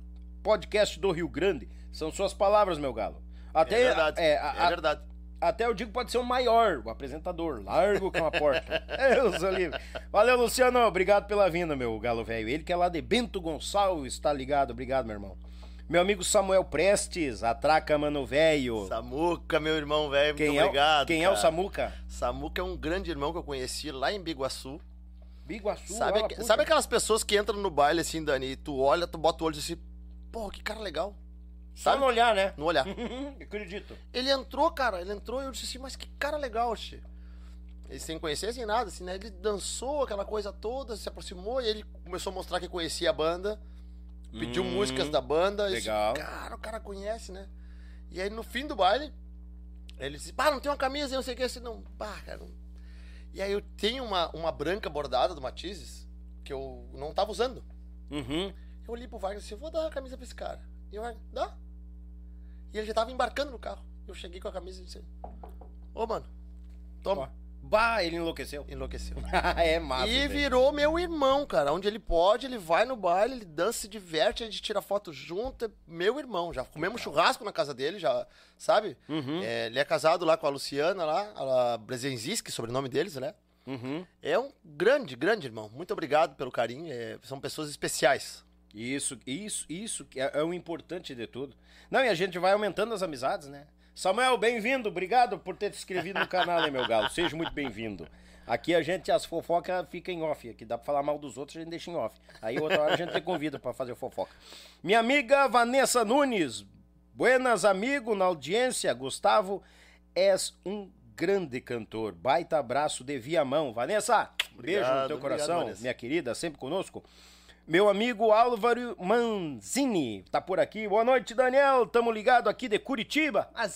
[SPEAKER 1] podcast do Rio Grande. São suas palavras, meu galo. Até,
[SPEAKER 2] é verdade.
[SPEAKER 1] é,
[SPEAKER 2] É,
[SPEAKER 1] a- a-
[SPEAKER 2] verdade.
[SPEAKER 1] até eu digo que pode ser o maior, o apresentador. Largo com a porta. [laughs] Deus o livre. Valeu, Luciano. Obrigado pela vinda, meu galo velho. Ele que é lá de Bento Gonçalves, está ligado. Obrigado, meu irmão. Meu amigo Samuel Prestes, atraca, mano velho.
[SPEAKER 2] Samuca, meu irmão velho, muito
[SPEAKER 1] é, o-
[SPEAKER 2] obrigado.
[SPEAKER 1] quem é o
[SPEAKER 2] cara.
[SPEAKER 1] Samuca?
[SPEAKER 2] Samuca é um grande irmão que eu conheci lá em Biguaçu.
[SPEAKER 1] Biguaçu.
[SPEAKER 2] Sabe, sabe aquelas pessoas que entram no baile assim, Dani, e tu olha, tu bota o olho e diz assim, pô, que cara legal.
[SPEAKER 1] Só
[SPEAKER 2] Sabe?
[SPEAKER 1] no olhar, né?
[SPEAKER 2] No olhar. [laughs]
[SPEAKER 1] Acredito.
[SPEAKER 2] Ele entrou, cara, ele entrou e eu disse assim, mas que cara legal, Xê. Ele sem conhecer, sem nada, assim, né? Ele dançou aquela coisa toda, se aproximou e ele começou a mostrar que conhecia a banda. Pediu
[SPEAKER 1] Hum,
[SPEAKER 2] músicas da banda. e disse,
[SPEAKER 1] legal.
[SPEAKER 2] cara, o cara conhece, né? E aí no fim do baile, ele disse, pá, não tem uma camisa, eu não sei o que, assim, não, pá, cara. não." E aí eu tenho uma, uma branca bordada do Matizes, que eu não tava usando.
[SPEAKER 1] Uhum.
[SPEAKER 2] Eu olhei pro Wagner e disse, vou dar a camisa pra esse cara. E o Wagner, dá. E ele já tava embarcando no carro. Eu cheguei com a camisa e disse, ô mano, toma.
[SPEAKER 1] Ó. Bah, ele enlouqueceu.
[SPEAKER 2] Enlouqueceu. [laughs]
[SPEAKER 1] é massa.
[SPEAKER 2] e virou meu irmão, cara. Onde ele pode, ele vai no baile, ele dança, se diverte, a gente tira foto junto. É meu irmão. Já comemos churrasco na casa dele, já, sabe?
[SPEAKER 1] Uhum.
[SPEAKER 2] É, ele é casado lá com a Luciana, lá, a Brezenziski, sobrenome deles, né?
[SPEAKER 1] Uhum.
[SPEAKER 2] É um grande, grande irmão. Muito obrigado pelo carinho. é, são pessoas especiais.
[SPEAKER 1] Isso, isso, isso é, é o importante de tudo. Não, e a gente vai aumentando as amizades, né? Samuel, bem-vindo, obrigado por ter te inscrevido no canal, né, meu galo? Seja muito bem-vindo. Aqui a gente, as fofocas ficam em off. Aqui dá pra falar mal dos outros, a gente deixa em off. Aí outra hora a gente te convida pra fazer fofoca. Minha amiga Vanessa Nunes, buenas amigo na audiência. Gustavo, és um grande cantor. Baita abraço de Viamão. Vanessa, beijo no
[SPEAKER 2] Obrigado,
[SPEAKER 1] teu
[SPEAKER 2] obrigado,
[SPEAKER 1] coração,
[SPEAKER 2] Vanessa.
[SPEAKER 1] minha querida, sempre conosco. Meu amigo Álvaro Manzini tá por aqui. Boa noite, Daniel. Tamo ligado aqui de Curitiba. A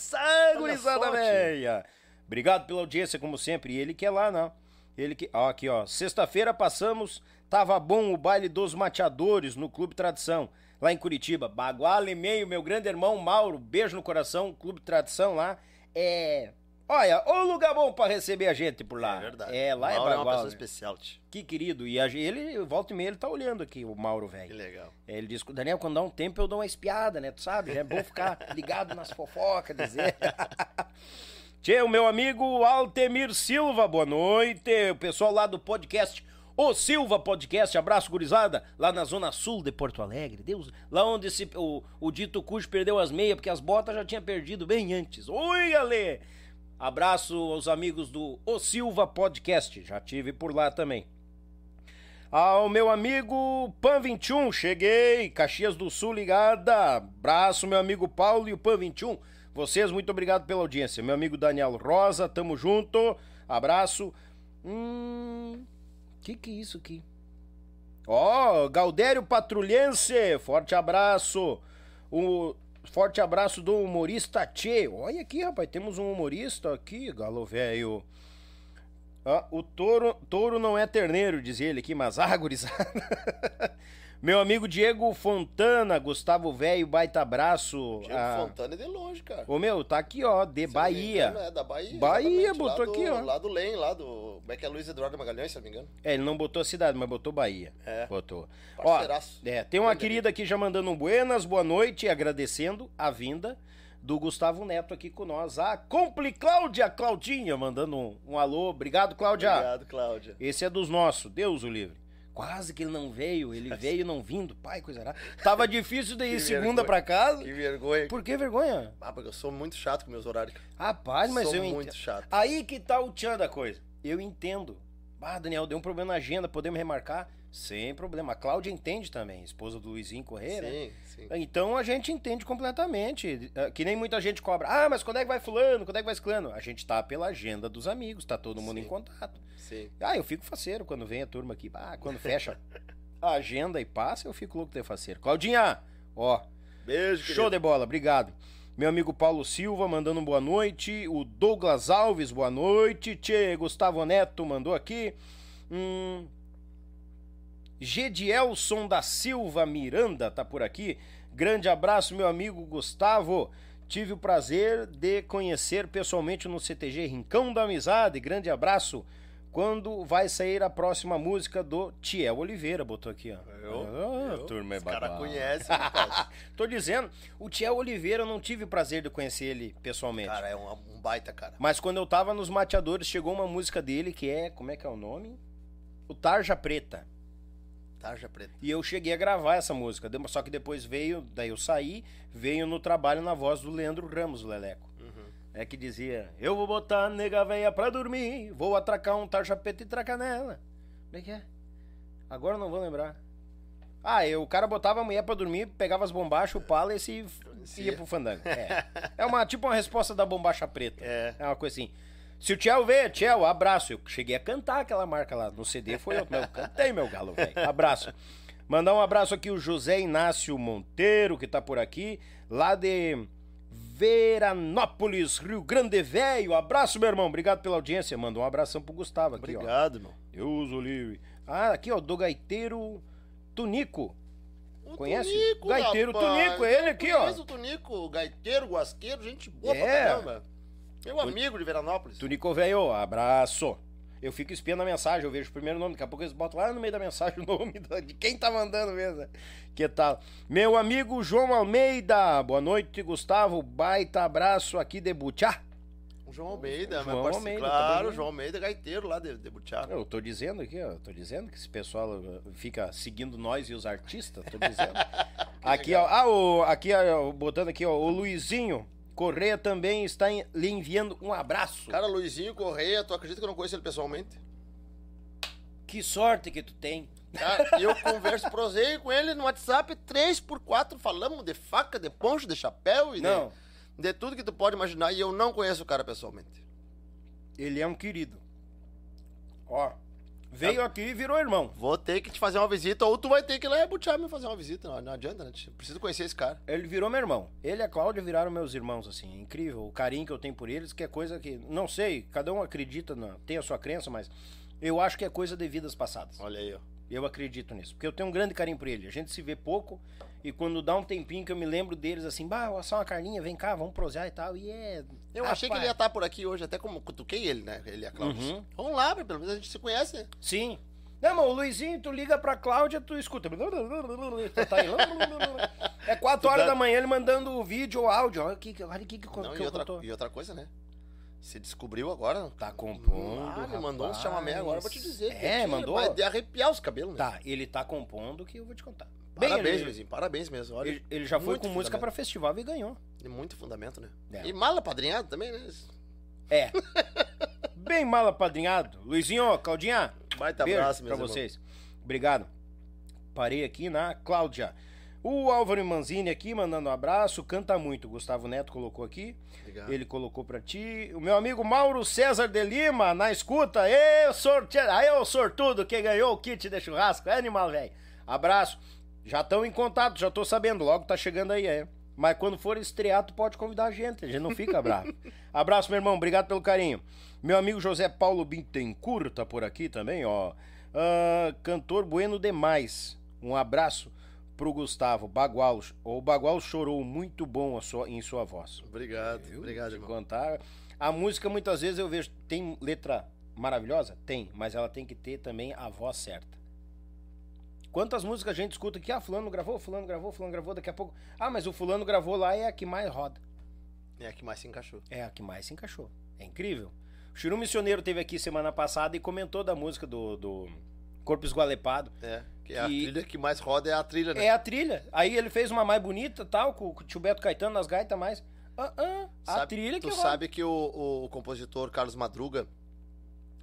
[SPEAKER 1] gurizada velha. Obrigado pela audiência, como sempre. E ele que é lá, não. Ele que. Ó, aqui, ó. Sexta-feira passamos. Tava bom o baile dos mateadores no Clube Tradição, lá em Curitiba. Baguala e meio, meu grande irmão Mauro. Beijo no coração. Clube Tradição lá. É. Olha, ô lugar bom pra receber a gente por lá.
[SPEAKER 2] É verdade.
[SPEAKER 1] É, lá é
[SPEAKER 2] Mauro é uma
[SPEAKER 1] Baguala.
[SPEAKER 2] pessoa especial, tio.
[SPEAKER 1] Que querido. E a, ele, volta e meia, ele tá olhando aqui, o Mauro,
[SPEAKER 2] Que
[SPEAKER 1] velho.
[SPEAKER 2] legal.
[SPEAKER 1] Ele diz, Daniel, quando dá um tempo eu dou uma espiada, né? Tu sabe? É bom ficar [laughs] ligado nas fofocas, dizer. [laughs] Tchê, o meu amigo Altemir Silva, boa noite. O pessoal lá do podcast O Silva Podcast, abraço, gurizada, lá na zona sul de Porto Alegre. Deus, lá onde esse, o, o dito cujo perdeu as meias, porque as botas já tinha perdido bem antes. Oi, galê! Abraço aos amigos do O Silva Podcast, já tive por lá também. Ao meu amigo Pan 21, cheguei, Caxias do Sul ligada. Abraço, meu amigo Paulo e o Pan 21. Vocês, muito obrigado pela audiência. Meu amigo Daniel Rosa, tamo junto. Abraço. Hum. Que que é isso aqui? Ó, Galdério Patrulhense, forte abraço. O forte abraço do humorista Tchê. Olha aqui, rapaz, temos um humorista aqui, galo velho. Ah, o touro, touro não é terneiro, diz ele aqui, mas [laughs] gurizada. Meu amigo Diego Fontana, Gustavo Velho, baita abraço.
[SPEAKER 2] Diego
[SPEAKER 1] Ah,
[SPEAKER 2] Fontana é de longe, cara.
[SPEAKER 1] Ô meu, tá aqui ó, de Bahia.
[SPEAKER 2] engano, É da Bahia.
[SPEAKER 1] Bahia, botou
[SPEAKER 2] do-
[SPEAKER 1] aqui, ó.
[SPEAKER 2] Lá do Lem, lá do. Como é que é Luiz Eduardo Magalhães, se não me engano?
[SPEAKER 1] É, ele não botou a cidade, mas botou Bahia.
[SPEAKER 2] É.
[SPEAKER 1] Botou. Ó, é, tem uma querida aqui já mandando um buenas, boa noite, agradecendo a vinda do Gustavo Neto aqui com nós. A Compli Cláudia Claudinha, mandando um, um alô. Obrigado, Cláudia.
[SPEAKER 2] Obrigado, Cláudia.
[SPEAKER 1] Esse é dos nossos, Deus o livre. Quase que ele não veio, ele [laughs] veio não vindo, pai, coisa rara. Tava [laughs] difícil de ir segunda
[SPEAKER 2] vergonha.
[SPEAKER 1] pra casa.
[SPEAKER 2] Que vergonha.
[SPEAKER 1] Por que vergonha?
[SPEAKER 2] Ah, porque eu sou muito chato com meus horários.
[SPEAKER 1] Rapaz, mas
[SPEAKER 2] Sou
[SPEAKER 1] eu
[SPEAKER 2] muito
[SPEAKER 1] entendo.
[SPEAKER 2] chato.
[SPEAKER 1] Aí que tá o tchan da coisa. Eu entendo. Ah, Daniel, deu um problema na agenda, podemos remarcar? Sem problema. A Cláudia entende também, esposa do Luizinho Correia, né?
[SPEAKER 2] Sim, sim.
[SPEAKER 1] Então a gente entende completamente. É, Que nem muita gente cobra. Ah, mas quando é que vai fulano? Quando é que vai ciclano? A gente tá pela agenda dos amigos, tá todo mundo
[SPEAKER 2] Sim.
[SPEAKER 1] em contato.
[SPEAKER 2] Sim.
[SPEAKER 1] Ah, eu fico faceiro quando vem a turma aqui. Ah, quando fecha a agenda e passa, eu fico louco de faceiro. Claudinha, ó,
[SPEAKER 2] Beijo,
[SPEAKER 1] Show
[SPEAKER 2] querido.
[SPEAKER 1] de bola, obrigado. Meu amigo Paulo Silva mandando um boa noite. O Douglas Alves, boa noite. Tchê, Gustavo Neto mandou aqui. Hum, Gedielson da Silva Miranda tá por aqui. Grande abraço, meu amigo Gustavo. Tive o prazer de conhecer pessoalmente no CTG Rincão da Amizade. Grande abraço. Quando vai sair a próxima música do Tiel Oliveira? Botou aqui, ó.
[SPEAKER 2] Eu?
[SPEAKER 1] Ah,
[SPEAKER 2] Eu?
[SPEAKER 1] turma é
[SPEAKER 2] Os caras conhecem. [laughs]
[SPEAKER 1] Tô dizendo, o Tiel Oliveira eu não tive o prazer de conhecer ele pessoalmente.
[SPEAKER 2] Cara, é um, um baita, cara.
[SPEAKER 1] Mas quando eu tava nos mateadores, chegou uma música dele que é. Como é que é o nome? O Tarja Preta.
[SPEAKER 2] Tarja preta.
[SPEAKER 1] E eu cheguei a gravar essa música. Só que depois veio, daí eu saí, veio no trabalho na voz do Leandro Ramos, o Leleco. É que dizia: Eu vou botar a nega véia pra dormir, vou atracar um tarja preta e tracar nela. Como é que é? Agora eu não vou lembrar. Ah, eu, o cara botava a mulher pra dormir, pegava as bombachas, o palace e f- ia pro fandango. É. [laughs] é uma, tipo uma resposta da bombacha preta.
[SPEAKER 2] É.
[SPEAKER 1] É uma coisa assim. Se o Tchel vê, Tchel, abraço. Eu cheguei a cantar aquela marca lá. No CD foi eu, eu cantei, meu galo, velho. Abraço. Mandar um abraço aqui o José Inácio Monteiro, que tá por aqui, lá de Veranópolis, Rio Grande Velho. Abraço, meu irmão. Obrigado pela audiência. Manda um abração pro Gustavo aqui, ó.
[SPEAKER 2] Obrigado, irmão.
[SPEAKER 1] Deus o livre. Ah, aqui, ó, do gaiteiro Tunico.
[SPEAKER 2] O
[SPEAKER 1] Conhece?
[SPEAKER 2] Tunico,
[SPEAKER 1] Gaiteiro
[SPEAKER 2] rapaz.
[SPEAKER 1] Tunico, ele aqui, ó.
[SPEAKER 2] conheço o Tunico, gaiteiro, guasqueiro, gente boa
[SPEAKER 1] É.
[SPEAKER 2] pra caramba. Meu amigo de Veranópolis.
[SPEAKER 1] Tunico velho, abraço. Eu fico espiando a mensagem, eu vejo o primeiro nome, daqui a pouco eles botam lá no meio da mensagem [laughs] o nome de quem tá mandando mesmo. né? Que tal? Meu amigo João Almeida, boa noite, Gustavo. Baita abraço aqui de Butiá.
[SPEAKER 2] O João Almeida,
[SPEAKER 1] João
[SPEAKER 2] parceiro.
[SPEAKER 1] Almeida,
[SPEAKER 2] claro,
[SPEAKER 1] também.
[SPEAKER 2] o João Almeida, gaiteiro lá de, de Butiá.
[SPEAKER 1] Eu tô dizendo aqui, ó, tô dizendo que esse pessoal uh, fica seguindo nós e os artistas, tô dizendo. [laughs] aqui, ó, ah, o, aqui, ó, botando aqui, ó, o Luizinho Correia também está em- lhe enviando um abraço.
[SPEAKER 2] Cara, Luizinho Correia, tu acredita que eu não conheço ele pessoalmente?
[SPEAKER 1] Que sorte que tu tem.
[SPEAKER 2] Cara, eu converso, prosei com ele no WhatsApp 3x4, falamos de faca, de poncho, de chapéu e de-
[SPEAKER 1] Não.
[SPEAKER 2] De, tudo que tu pode imaginar e eu não conheço o cara pessoalmente.
[SPEAKER 1] Ele é um querido. Ó, veio aqui e virou irmão.
[SPEAKER 2] Vou ter que te fazer uma visita ou tu vai ter que ir lá e Butiá me fazer uma visita. Não, não adianta, né? Preciso conhecer esse cara.
[SPEAKER 1] Ele virou meu irmão. Ele e a Cláudia viraram meus irmãos, assim. É incrível o carinho que eu tenho por eles, que é coisa que. Não sei, cada um acredita, na, tem a sua crença, mas eu acho que é coisa de vidas passadas.
[SPEAKER 2] Olha aí, ó.
[SPEAKER 1] Eu acredito nisso. Porque eu tenho um grande carinho por ele. A gente se vê pouco e quando dá um tempinho que eu me lembro deles assim, bah, assar uma carninha, vem cá, vamos prosear e tal. E é.
[SPEAKER 2] Eu achei que ele ia estar por aqui hoje, até como cutuquei ele, né? Ele e a Cláudia.
[SPEAKER 1] Uhum.
[SPEAKER 2] Vamos lá, pelo menos a gente se conhece, né?
[SPEAKER 1] Sim. Não, mas o Luizinho, tu liga pra Cláudia, tu escuta. Tá aí. [laughs] É 4 horas da manhã ele mandando o vídeo ou áudio. Olha o que, olha que, que,
[SPEAKER 2] Não,
[SPEAKER 1] que
[SPEAKER 2] e,
[SPEAKER 1] eu
[SPEAKER 2] outra, e outra coisa, né? Você descobriu agora?
[SPEAKER 1] Tá compondo.
[SPEAKER 2] Ah, ele mandou
[SPEAKER 1] rapaz.
[SPEAKER 2] chamamé agora pra te dizer.
[SPEAKER 1] É,
[SPEAKER 2] que
[SPEAKER 1] mandou.
[SPEAKER 2] Vai arrepiar os cabelos, né?
[SPEAKER 1] Tá, ele tá compondo que eu vou te contar. Bem,
[SPEAKER 2] Parabéns,
[SPEAKER 1] ele,
[SPEAKER 2] Luizinho. Parabéns mesmo. Olha,
[SPEAKER 1] ele, ele já foi com música pra festival e ganhou.
[SPEAKER 2] E muito fundamento, né?
[SPEAKER 1] É.
[SPEAKER 2] E mala padrinhado também, né?
[SPEAKER 1] É. [laughs] Bem mal apadrinhado. Luizinho, Claudinha,
[SPEAKER 2] Baita
[SPEAKER 1] beijo
[SPEAKER 2] abraço,
[SPEAKER 1] pra
[SPEAKER 2] irmãos.
[SPEAKER 1] vocês. Obrigado. Parei aqui na Cláudia. O Álvaro Manzini aqui mandando um abraço, canta muito. Gustavo Neto colocou aqui.
[SPEAKER 2] Obrigado.
[SPEAKER 1] Ele colocou pra ti. O meu amigo Mauro César de Lima, na escuta. Ê, sorte... Aí, ô sortudo, que ganhou o kit de churrasco. É animal, velho. Abraço. Já estão em contato, já tô sabendo. Logo tá chegando aí, é. Mas quando for estrear, tu pode convidar a gente. A gente não fica bravo. [laughs] Abraço, meu irmão. Obrigado pelo carinho. Meu amigo José Paulo Bittencourt tá por aqui também, ó. Ah, cantor bueno demais. Um abraço pro Gustavo Bagual. O Bagual chorou muito bom a sua- em sua voz.
[SPEAKER 2] Obrigado. Obrigado,
[SPEAKER 1] Te
[SPEAKER 2] irmão.
[SPEAKER 1] contar. A música muitas vezes eu vejo tem letra maravilhosa, tem, mas ela tem que ter também a voz certa. Quantas músicas a gente escuta que ah, fulano gravou, fulano gravou, fulano gravou, daqui a pouco, ah, mas o fulano gravou lá é a que mais roda.
[SPEAKER 2] É a que mais se encaixou.
[SPEAKER 1] É a que mais se encaixou. É incrível. O Chiru Missioneiro teve aqui semana passada e comentou da música do, do Corpo Esgualepado.
[SPEAKER 2] É. Que é a
[SPEAKER 1] Que-
[SPEAKER 2] trilha que mais roda é a trilha, né?
[SPEAKER 1] É a trilha. Aí ele fez uma mais bonita, tal, com, com o tio Beto Caetano nas gaitas mais. Ah, ah, a
[SPEAKER 2] Sabe-
[SPEAKER 1] trilha que
[SPEAKER 2] Tu
[SPEAKER 1] roda.
[SPEAKER 2] sabe que o, o- o compositor Carlos Madruga,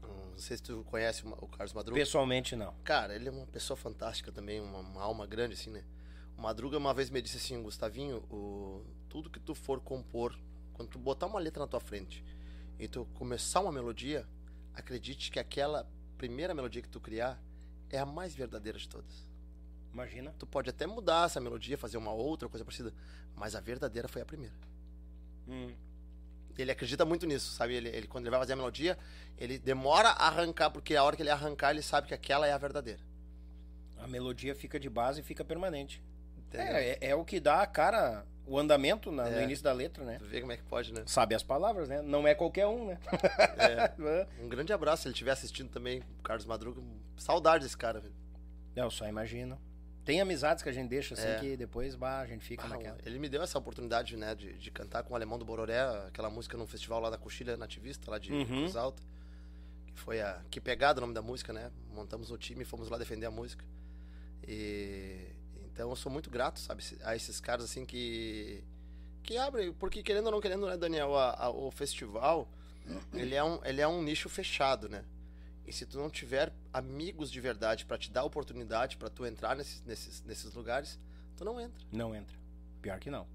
[SPEAKER 2] hum, não sei se tu conhece o Carlos Madruga.
[SPEAKER 1] Pessoalmente não.
[SPEAKER 2] Cara, ele é uma pessoa fantástica também, uma, uma alma grande, assim, né? O Madruga uma vez me disse assim, Gustavinho, o, tudo que tu for compor, quando tu botar uma letra na tua frente e tu começar uma melodia, acredite que aquela primeira melodia que tu criar é a mais verdadeira de todas.
[SPEAKER 1] Imagina.
[SPEAKER 2] Tu pode até mudar essa melodia, fazer uma outra coisa parecida, mas a verdadeira foi a primeira.
[SPEAKER 1] Hum.
[SPEAKER 2] Ele acredita muito nisso, sabe? Ele, ele- quando ele vai fazer a melodia, ele demora a arrancar, porque a hora que ele arrancar, ele sabe que aquela é a verdadeira.
[SPEAKER 1] A melodia fica de base e fica permanente. É, é, é o que dá a cara, o andamento na- no
[SPEAKER 2] É.
[SPEAKER 1] início da letra, né?
[SPEAKER 2] Tu vê como é que pode, né?
[SPEAKER 1] Sabe as palavras, né? Não é qualquer um, né? [laughs]
[SPEAKER 2] Um grande abraço, se ele estiver assistindo também, o Carlos Madruga. Saudade desse cara, velho.
[SPEAKER 1] Eu só imagino. Tem amizades que a gente deixa assim
[SPEAKER 2] É.
[SPEAKER 1] que depois bah, a gente fica
[SPEAKER 2] Ah,
[SPEAKER 1] naquela.
[SPEAKER 2] ele me deu essa oportunidade, né, de, de cantar com o Alemão do Bororé, aquela música num festival lá da Coxilha Nativista, lá de
[SPEAKER 1] Uhum.
[SPEAKER 2] Cruz Alta. Que foi a Que Pegada o nome da música, né? Montamos o time e fomos lá defender a música. E então eu sou muito grato, sabe, a esses caras assim que que abrem, porque querendo ou não querendo, né, Daniel, a- a- o festival, ele é um ele é um nicho fechado, né? E se tu não tiver amigos de verdade pra te dar oportunidade pra tu entrar nesses, nesses, nesses lugares, tu não entra.
[SPEAKER 1] Não entra. Pior que não.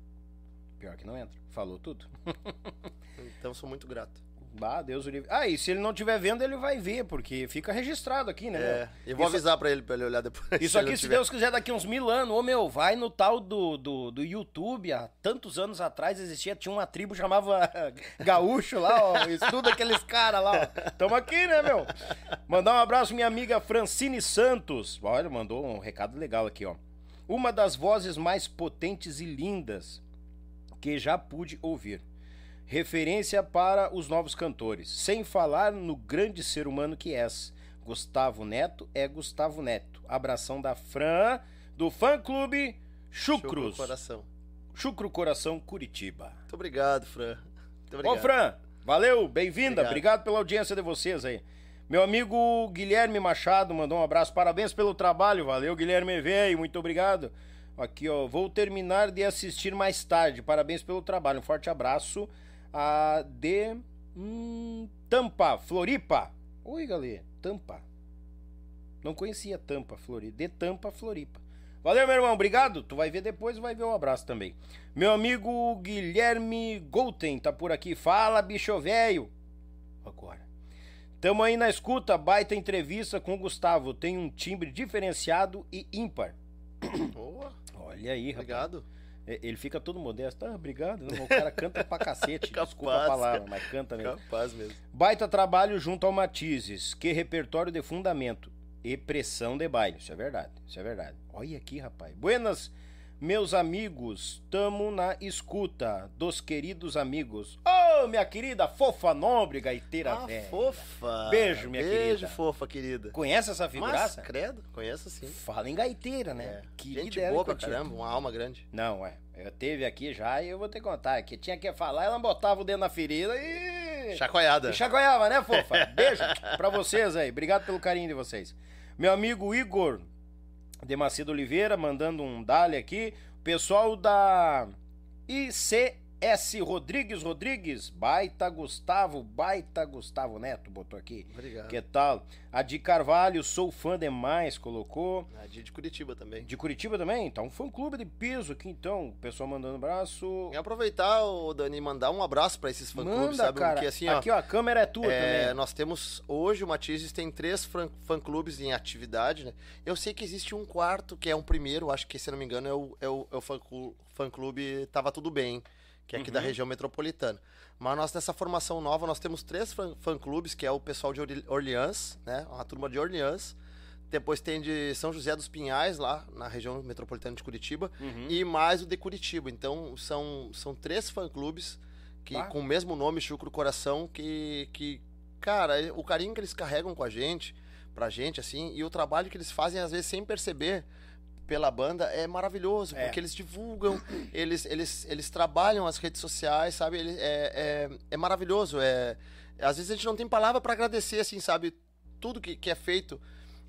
[SPEAKER 1] Pior que não entra. Falou tudo. [laughs]
[SPEAKER 2] Então eu sou muito grato.
[SPEAKER 1] Ah, Deus o livre. Ah, e se ele não estiver vendo, ele vai ver, porque fica registrado aqui, né?
[SPEAKER 2] É, eu vou
[SPEAKER 1] Isso-
[SPEAKER 2] avisar pra ele, pra ele olhar depois.
[SPEAKER 1] Isso aqui, se
[SPEAKER 2] tiver.
[SPEAKER 1] Deus quiser, daqui uns mil anos, ô meu, vai no tal do, do, do YouTube, há tantos anos atrás existia, tinha uma tribo chamava [laughs] Gaúcho lá, ó, estuda aqueles caras lá, ó. Tamo aqui, né, meu? Mandar um abraço minha amiga Francine Santos, olha, mandou um recado legal aqui, ó. Uma das vozes mais potentes e lindas que já pude ouvir. Referência para os novos cantores, sem falar no grande ser humano que és. Gustavo Neto é Gustavo Neto. Abração da Fran, do fã clube
[SPEAKER 2] Chucro
[SPEAKER 1] Chucrus.
[SPEAKER 2] coração.
[SPEAKER 1] Chucro Coração Curitiba.
[SPEAKER 2] Muito obrigado, Fran. Muito obrigado.
[SPEAKER 1] Ô, Fran, valeu, bem-vinda.
[SPEAKER 2] Obrigado.
[SPEAKER 1] Obrigado pela audiência de vocês aí. Meu amigo Guilherme Machado mandou um abraço. Parabéns pelo trabalho. Valeu, Guilherme Veio. Muito obrigado. Aqui, ó. Vou terminar de assistir mais tarde. Parabéns pelo trabalho. Um forte abraço. A de hum, Tampa, Floripa. Oi, galera. Tampa. Não conhecia Tampa, Floripa. De Tampa, Floripa. Valeu, meu irmão. Obrigado. Tu vai ver depois vai ver o abraço também. Meu amigo Guilherme Golten tá por aqui. Fala, bicho velho. Agora. Tamo aí na escuta. Baita entrevista com o Gustavo. Tem um timbre diferenciado e ímpar. [coughs]
[SPEAKER 2] Boa,
[SPEAKER 1] Olha aí, rapaz.
[SPEAKER 2] obrigado.
[SPEAKER 1] É, Ele fica todo modesto. Ah, obrigado. Não, o cara canta pra cacete.
[SPEAKER 2] Capaz, [laughs]
[SPEAKER 1] Desculpa a palavra, mas canta mesmo.
[SPEAKER 2] Capaz mesmo.
[SPEAKER 1] Baita trabalho junto ao Matizes. Que repertório de fundamento e pressão de baile. Isso é verdade. Isso é verdade. Olha aqui, rapaz. Buenas, meus amigos. Tamo na escuta dos queridos amigos. Ô, minha querida fofa nobre gaiteira
[SPEAKER 2] Ah,
[SPEAKER 1] velha.
[SPEAKER 2] fofa.
[SPEAKER 1] Beijo, minha
[SPEAKER 2] Beijo,
[SPEAKER 1] querida.
[SPEAKER 2] fofa, querida.
[SPEAKER 1] Conhece essa
[SPEAKER 2] Mas,
[SPEAKER 1] figuraça?
[SPEAKER 2] credo, conheço sim.
[SPEAKER 1] Fala em gaiteira, né?
[SPEAKER 2] É.
[SPEAKER 1] Querida
[SPEAKER 2] Gente boa pra caramba, uma alma grande.
[SPEAKER 1] Não, é. Eu teve aqui já e eu vou te contar. Que tinha que falar, ela botava o dedo na ferida e.
[SPEAKER 2] Chacoalhada.
[SPEAKER 1] E chacoalhava, né, fofa? Beijo pra vocês aí. Obrigado pelo carinho de vocês. Meu amigo Igor de Macedo Oliveira mandando um dale aqui. Pessoal da ICS Rodrigues Rodrigues. Baita Gustavo, baita Gustavo Neto botou aqui.
[SPEAKER 2] Obrigado.
[SPEAKER 1] Que tal? A de Carvalho, sou fã demais, colocou.
[SPEAKER 2] A de de Curitiba também.
[SPEAKER 1] De Curitiba também? Tá um fã clube de peso aqui então. O pessoal mandando abraço.
[SPEAKER 2] E aproveitar, o Dani, mandar um abraço pra esses fã-clubes, sabe?
[SPEAKER 1] cara.
[SPEAKER 2] Porque assim, ó,
[SPEAKER 1] aqui, ó, a câmera é tua
[SPEAKER 2] É,
[SPEAKER 1] também.
[SPEAKER 2] nós temos hoje o Matizes tem três fã-clubes em atividade, né? Eu sei que existe um quarto, que é um primeiro, acho que se não me engano é o, é o, é o fã-clu- fã-clube Tava Tudo Bem, que é aqui da
[SPEAKER 1] Uhum.
[SPEAKER 2] região metropolitana. Mas nós nessa formação nova, nós temos três fã- fã-clubes, que é o pessoal de Orleans, né? Uma turma de Orleans. Depois tem de São José dos Pinhais, lá na região metropolitana de Curitiba.
[SPEAKER 1] Uhum.
[SPEAKER 2] E mais o de Curitiba. Então são, são três fã-clubes que
[SPEAKER 1] Bah.
[SPEAKER 2] com o mesmo nome, Chucro Coração, que, que, cara, o carinho que eles carregam com a gente, pra gente, assim, e o trabalho que eles fazem, às vezes, sem perceber pela banda, é maravilhoso,
[SPEAKER 1] É.
[SPEAKER 2] porque eles divulgam, eles, eles, eles trabalham as redes sociais, sabe? Ele, é, é, é maravilhoso. É, às vezes a gente não tem palavra pra agradecer, assim, sabe? Tudo que, que é feito.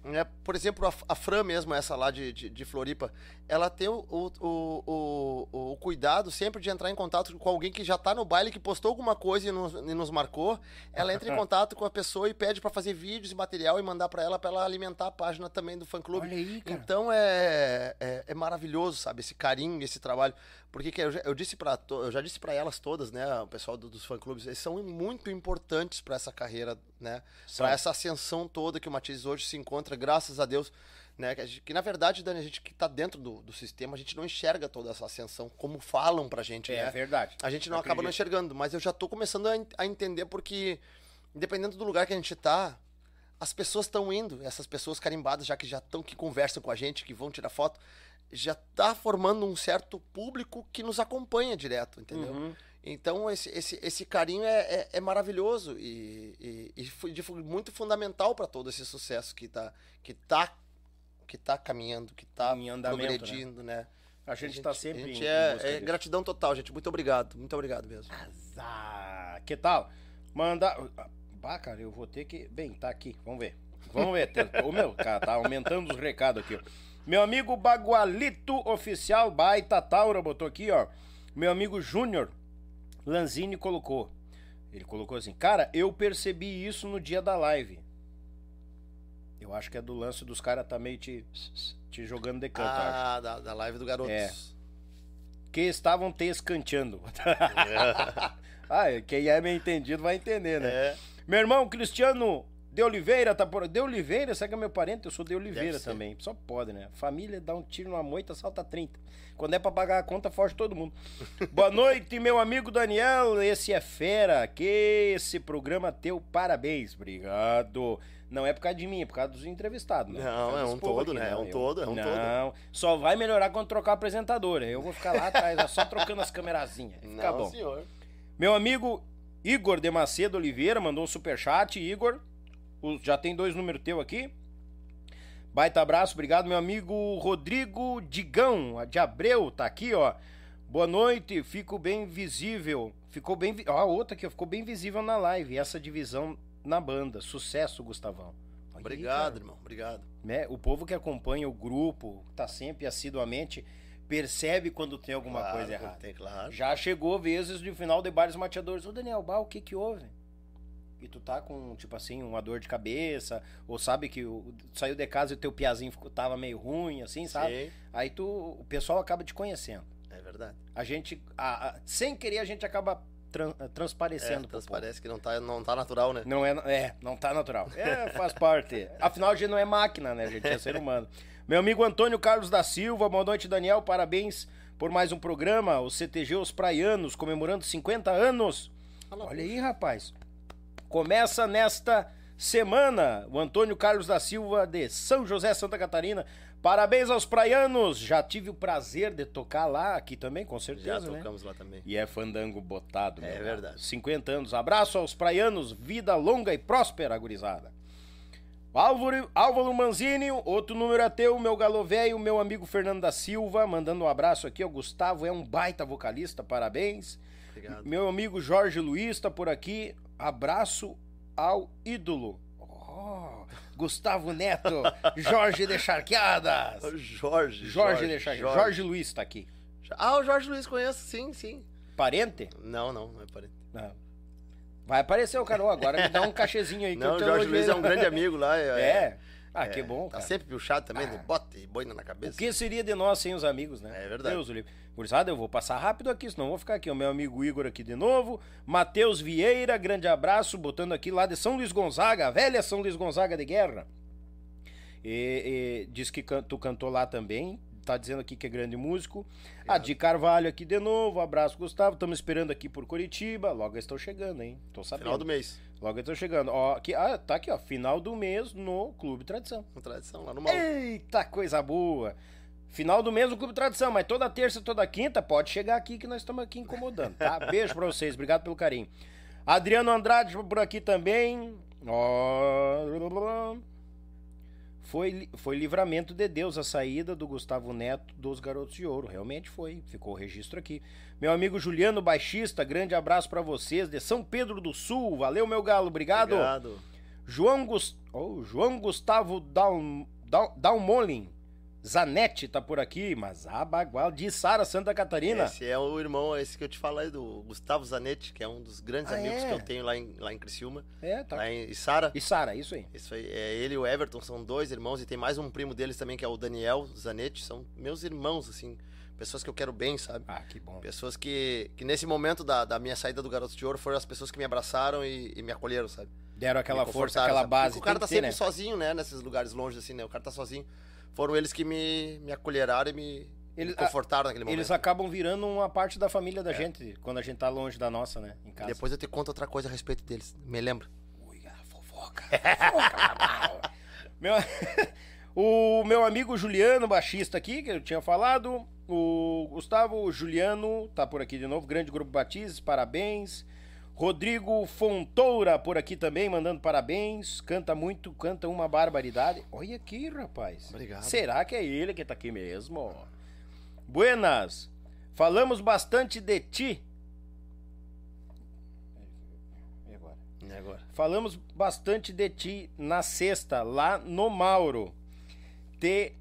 [SPEAKER 2] Né? Por exemplo, a, a Fran mesmo, essa lá de, de, de Floripa, ela tem o, o, o, o, cuidado sempre de entrar em contato com alguém que já tá no baile, que postou alguma coisa e nos, e nos marcou. Ela entra em [laughs] contato com a pessoa e pede pra fazer vídeos e material e mandar pra ela, pra ela alimentar a página também do fã-clube.
[SPEAKER 1] Olha aí, cara.
[SPEAKER 2] Então é, é, é maravilhoso, sabe? Esse carinho, esse trabalho. Porque que eu, já, eu disse para eu já disse para elas todas, né, o pessoal do- dos fã-clubes, eles são muito importantes para essa carreira, né? Para essa ascensão toda que o Matias hoje se encontra, graças a Deus, né? Que, gente- que, na verdade, Dani, a gente que tá dentro do, do sistema, a gente não enxerga toda essa ascensão como falam pra gente,
[SPEAKER 1] É
[SPEAKER 2] né?
[SPEAKER 1] verdade.
[SPEAKER 2] A gente não acaba não enxergando, mas eu já tô começando a, a entender porque, dependendo do lugar que a gente tá, as pessoas estão indo, essas pessoas carimbadas, já que já estão, que conversam com a gente, que vão tirar foto, já tá formando um certo público que nos acompanha direto, entendeu?
[SPEAKER 1] Uhum.
[SPEAKER 2] Então, esse, esse, esse carinho é, é, é maravilhoso e, e, e muito fundamental para todo esse sucesso que tá, que tá, que tá caminhando, que tá
[SPEAKER 1] Em andamento, né?
[SPEAKER 2] progredindo, né?
[SPEAKER 1] A gente tá sempre
[SPEAKER 2] a gente
[SPEAKER 1] em- em
[SPEAKER 2] é,
[SPEAKER 1] busca
[SPEAKER 2] é gratidão total, gente. Muito obrigado, muito obrigado mesmo.
[SPEAKER 1] Azar. Que tal? Manda. Bah, cara, eu vou ter que. Bem, tá aqui. Vamos ver. Vamos ver. [laughs] Ô, meu, cara, tá aumentando os recados aqui. Meu amigo Bagualito Oficial Baita Taura botou aqui, ó. Meu amigo Júnior Lanzini colocou. Ele colocou assim: Cara, eu percebi isso no dia da live. Eu acho que é do lance dos caras tá meio te, te jogando de canto.
[SPEAKER 2] Ah, da, da live do Garotos.
[SPEAKER 1] É. Que estavam te escanteando. [laughs] [laughs] Ah, quem é meio entendido vai entender, né?
[SPEAKER 2] É.
[SPEAKER 1] Meu irmão Cristiano de Oliveira tá por. De Oliveira, sabe que é meu parente? Eu sou de Oliveira também. Só pode, né? Família dá um tiro numa moita, salta 30. Quando é pra pagar a conta, foge todo mundo. [laughs] Boa noite, meu amigo Daniel. Esse é fera. Que esse programa teu, parabéns. Obrigado. Não é por causa de mim, é por causa dos entrevistados, né?
[SPEAKER 2] Não, é um todo, né? É um
[SPEAKER 1] eu-
[SPEAKER 2] todo, é um
[SPEAKER 1] não,
[SPEAKER 2] todo.
[SPEAKER 1] só vai melhorar quando trocar a apresentadora. Eu vou ficar lá atrás, ó, só trocando as camerazinhas. Fica
[SPEAKER 2] Não,
[SPEAKER 1] bom.
[SPEAKER 2] senhor.
[SPEAKER 1] Meu amigo Igor de Macedo Oliveira mandou um superchat. Igor, já tem dois números teu aqui. Baita abraço, obrigado. Meu amigo Rodrigo Digão, de Abreu, tá aqui, ó. Boa noite, fico bem visível. Ficou bem. Ó, a outra aqui, ó, ficou bem visível na live. Essa divisão na banda. Sucesso, Gustavão. Olha
[SPEAKER 2] Obrigado, irmão. Obrigado.
[SPEAKER 1] Né? O povo que acompanha o grupo, tá sempre assiduamente, percebe quando tem alguma
[SPEAKER 2] Claro,
[SPEAKER 1] coisa errada.
[SPEAKER 2] Tem, claro.
[SPEAKER 1] Já chegou vezes de final de bares mateadores. Ô Daniel, bah, o que que houve? E tu tá com, tipo assim, uma dor de cabeça, ou sabe que o, saiu de casa e o teu piazinho ficou, tava meio ruim, assim, sabe?
[SPEAKER 2] Sim,
[SPEAKER 1] Aí tu, o pessoal acaba te conhecendo.
[SPEAKER 2] é verdade.
[SPEAKER 1] A gente, a- a- sem querer, a gente acaba tran- transparecendo
[SPEAKER 2] É,
[SPEAKER 1] pro
[SPEAKER 2] trans-
[SPEAKER 1] povo.
[SPEAKER 2] parece que não tá, não tá natural, né?
[SPEAKER 1] Não é, é, não tá natural. É, faz parte. [laughs] Afinal, a gente não é máquina, né? A gente é ser humano. Meu amigo Antônio Carlos da Silva, boa noite, Daniel. Parabéns por mais um programa, o CTG Os Praianos, comemorando 50 anos. Olha aí, rapaz. Começa nesta semana o Antônio Carlos da Silva de São José, Santa Catarina. Parabéns aos praianos. Já tive o prazer de tocar lá, aqui também, com
[SPEAKER 2] Já
[SPEAKER 1] certeza, né?
[SPEAKER 2] tocamos lá também.
[SPEAKER 1] E é fandango botado,
[SPEAKER 2] É verdade.
[SPEAKER 1] lado. 50 anos. Abraço aos praianos, vida longa e próspera, gurizada. Álvaro, Álvaro Manzini, outro número é teu, meu galo velho, meu amigo Fernando da Silva, mandando um abraço aqui. O Gustavo é um baita vocalista, parabéns.
[SPEAKER 2] Obrigado.
[SPEAKER 1] Meu amigo Jorge Luiz tá por aqui. Abraço ao ídolo. Oh, Gustavo Neto, [laughs] Jorge de Charqueadas.
[SPEAKER 2] Ô, Jorge.
[SPEAKER 1] Jorge de Charqueadas. Jorge Luiz tá aqui.
[SPEAKER 2] Ah, o Jorge Luiz conheço, sim, sim.
[SPEAKER 1] Parente?
[SPEAKER 2] Não, não, não é parente.
[SPEAKER 1] Não. Vai aparecer o Carol agora, me dá um cachezinho aí. que
[SPEAKER 2] Não, o Jorge. Luiz é um grande amigo lá.
[SPEAKER 1] É? Ah,
[SPEAKER 2] é,
[SPEAKER 1] que bom,
[SPEAKER 2] Tá
[SPEAKER 1] cara.
[SPEAKER 2] sempre puxado também,
[SPEAKER 1] Ah.
[SPEAKER 2] bota e boina na cabeça.
[SPEAKER 1] O que seria de nós sem os amigos, né?
[SPEAKER 2] É verdade.
[SPEAKER 1] Deus o livre. Gurizada, eu vou passar rápido aqui, senão eu vou ficar aqui. O meu amigo Igor aqui de novo. Matheus Vieira, grande abraço, botando aqui lá de São Luís Gonzaga, a velha São Luís Gonzaga de guerra. E, e diz que can- tu cantou lá também. Tá dizendo aqui que é grande músico. A Di Carvalho aqui de novo. Abraço, Gustavo. Estamos esperando aqui por Curitiba. Logo estão chegando, hein? Tô sabendo.
[SPEAKER 2] Final do mês.
[SPEAKER 1] Logo eles estão chegando. Ó, aqui, ah, tá aqui, ó. Final do mês no Clube Tradição.
[SPEAKER 2] Tradição lá no mal.
[SPEAKER 1] Eita, coisa boa! Final do mês no Clube Tradição, mas toda terça, toda quinta, pode chegar aqui que nós estamos aqui incomodando, tá? [laughs] Beijo pra vocês, obrigado pelo carinho. Adriano Andrade por aqui também. Ó. Foi, foi livramento de Deus a saída do Gustavo Neto dos Garotos de Ouro. Realmente foi. Ficou o registro aqui. Meu amigo Juliano Baixista, grande abraço pra vocês de São Pedro do Sul. Valeu, meu galo. Obrigado.
[SPEAKER 2] Obrigado.
[SPEAKER 1] João, Gus... oh, João Gustavo Dalm... Dal... Dalmolin. Zanetti tá por aqui, mas Abagual de Sara, Santa Catarina.
[SPEAKER 2] Esse é o irmão, esse que eu te falei, do Gustavo Zanetti, que é um dos grandes
[SPEAKER 1] Ah,
[SPEAKER 2] amigos
[SPEAKER 1] é?
[SPEAKER 2] que eu tenho lá em, lá em Criciúma,
[SPEAKER 1] É, tá.
[SPEAKER 2] lá em Sara.
[SPEAKER 1] E Sara, isso aí.
[SPEAKER 2] Isso aí, é ele e o Everton são dois irmãos e tem mais um primo deles também que é o Daniel Zanetti, são meus irmãos assim, pessoas que eu quero bem, sabe?
[SPEAKER 1] Ah, que bom.
[SPEAKER 2] Pessoas que, que nesse momento da, da minha saída do Garoto de Ouro foram as pessoas que me abraçaram e, e me acolheram, sabe?
[SPEAKER 1] Deram aquela força, aquela
[SPEAKER 2] sabe?
[SPEAKER 1] base.
[SPEAKER 2] Porque o cara tá
[SPEAKER 1] ter,
[SPEAKER 2] sempre
[SPEAKER 1] né?
[SPEAKER 2] sozinho, né? Nesses lugares longe, assim, né? O cara tá sozinho. Foram eles que me, me acolheraram e me,
[SPEAKER 1] Eles-
[SPEAKER 2] me confortaram naquele momento.
[SPEAKER 1] Eles acabam virando uma parte da família da gente, quando a gente tá longe da nossa, né? Em
[SPEAKER 2] E
[SPEAKER 1] casa.
[SPEAKER 2] depois eu te conto outra coisa a respeito deles. Me lembra?
[SPEAKER 1] Ui, a fofoca. [laughs] fofoca. meu, [laughs] o meu amigo Juliano, baixista aqui, que eu tinha falado. O Gustavo Juliano tá por aqui de novo. Grande grupo Batizes, parabéns. Rodrigo Fontoura por aqui também, mandando parabéns. Canta muito, canta uma barbaridade. Olha aqui, rapaz.
[SPEAKER 2] Obrigado.
[SPEAKER 1] Será que é ele que tá aqui mesmo? Buenas. Falamos bastante de ti. E agora?
[SPEAKER 2] E agora?
[SPEAKER 1] Falamos bastante de ti na sexta, lá no Mauro. Te,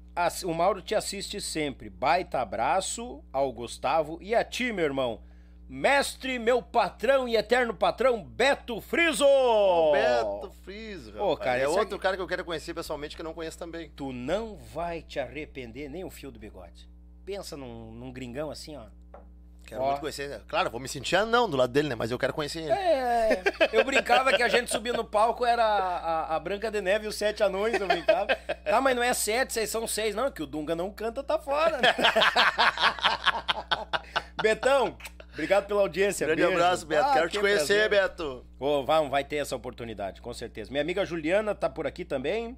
[SPEAKER 1] o Mauro te assiste sempre. Baita abraço ao Gustavo e a ti, meu irmão. Mestre, meu patrão e eterno patrão, Beto Friso!
[SPEAKER 2] O Beto Friso, rapaz.
[SPEAKER 1] Ô, cara,
[SPEAKER 2] é
[SPEAKER 1] esse
[SPEAKER 2] outro
[SPEAKER 1] aqui-
[SPEAKER 2] cara que eu quero conhecer pessoalmente que eu não conheço também.
[SPEAKER 1] Tu não vai te arrepender nem o fio do bigode. Pensa num, num gringão assim, ó.
[SPEAKER 2] Quero
[SPEAKER 1] Ó.
[SPEAKER 2] muito conhecer. Claro, vou me sentir anão do lado dele, né? Mas eu quero conhecer ele.
[SPEAKER 1] É, eu brincava que a gente subia no palco, era a, a- a Branca de Neve e os Sete Anões, eu brincava. Tá, mas não é sete, vocês são seis. Não, que o Dunga não canta, tá fora. né? [laughs] Betão, obrigado pela audiência.
[SPEAKER 2] Grande
[SPEAKER 1] beijo.
[SPEAKER 2] abraço, Beto.
[SPEAKER 1] Ah,
[SPEAKER 2] quero
[SPEAKER 1] que
[SPEAKER 2] te conhecer,
[SPEAKER 1] prazer.
[SPEAKER 2] Beto.
[SPEAKER 1] Ô, vai, vai ter essa oportunidade, com certeza. Minha amiga Juliana tá por aqui também.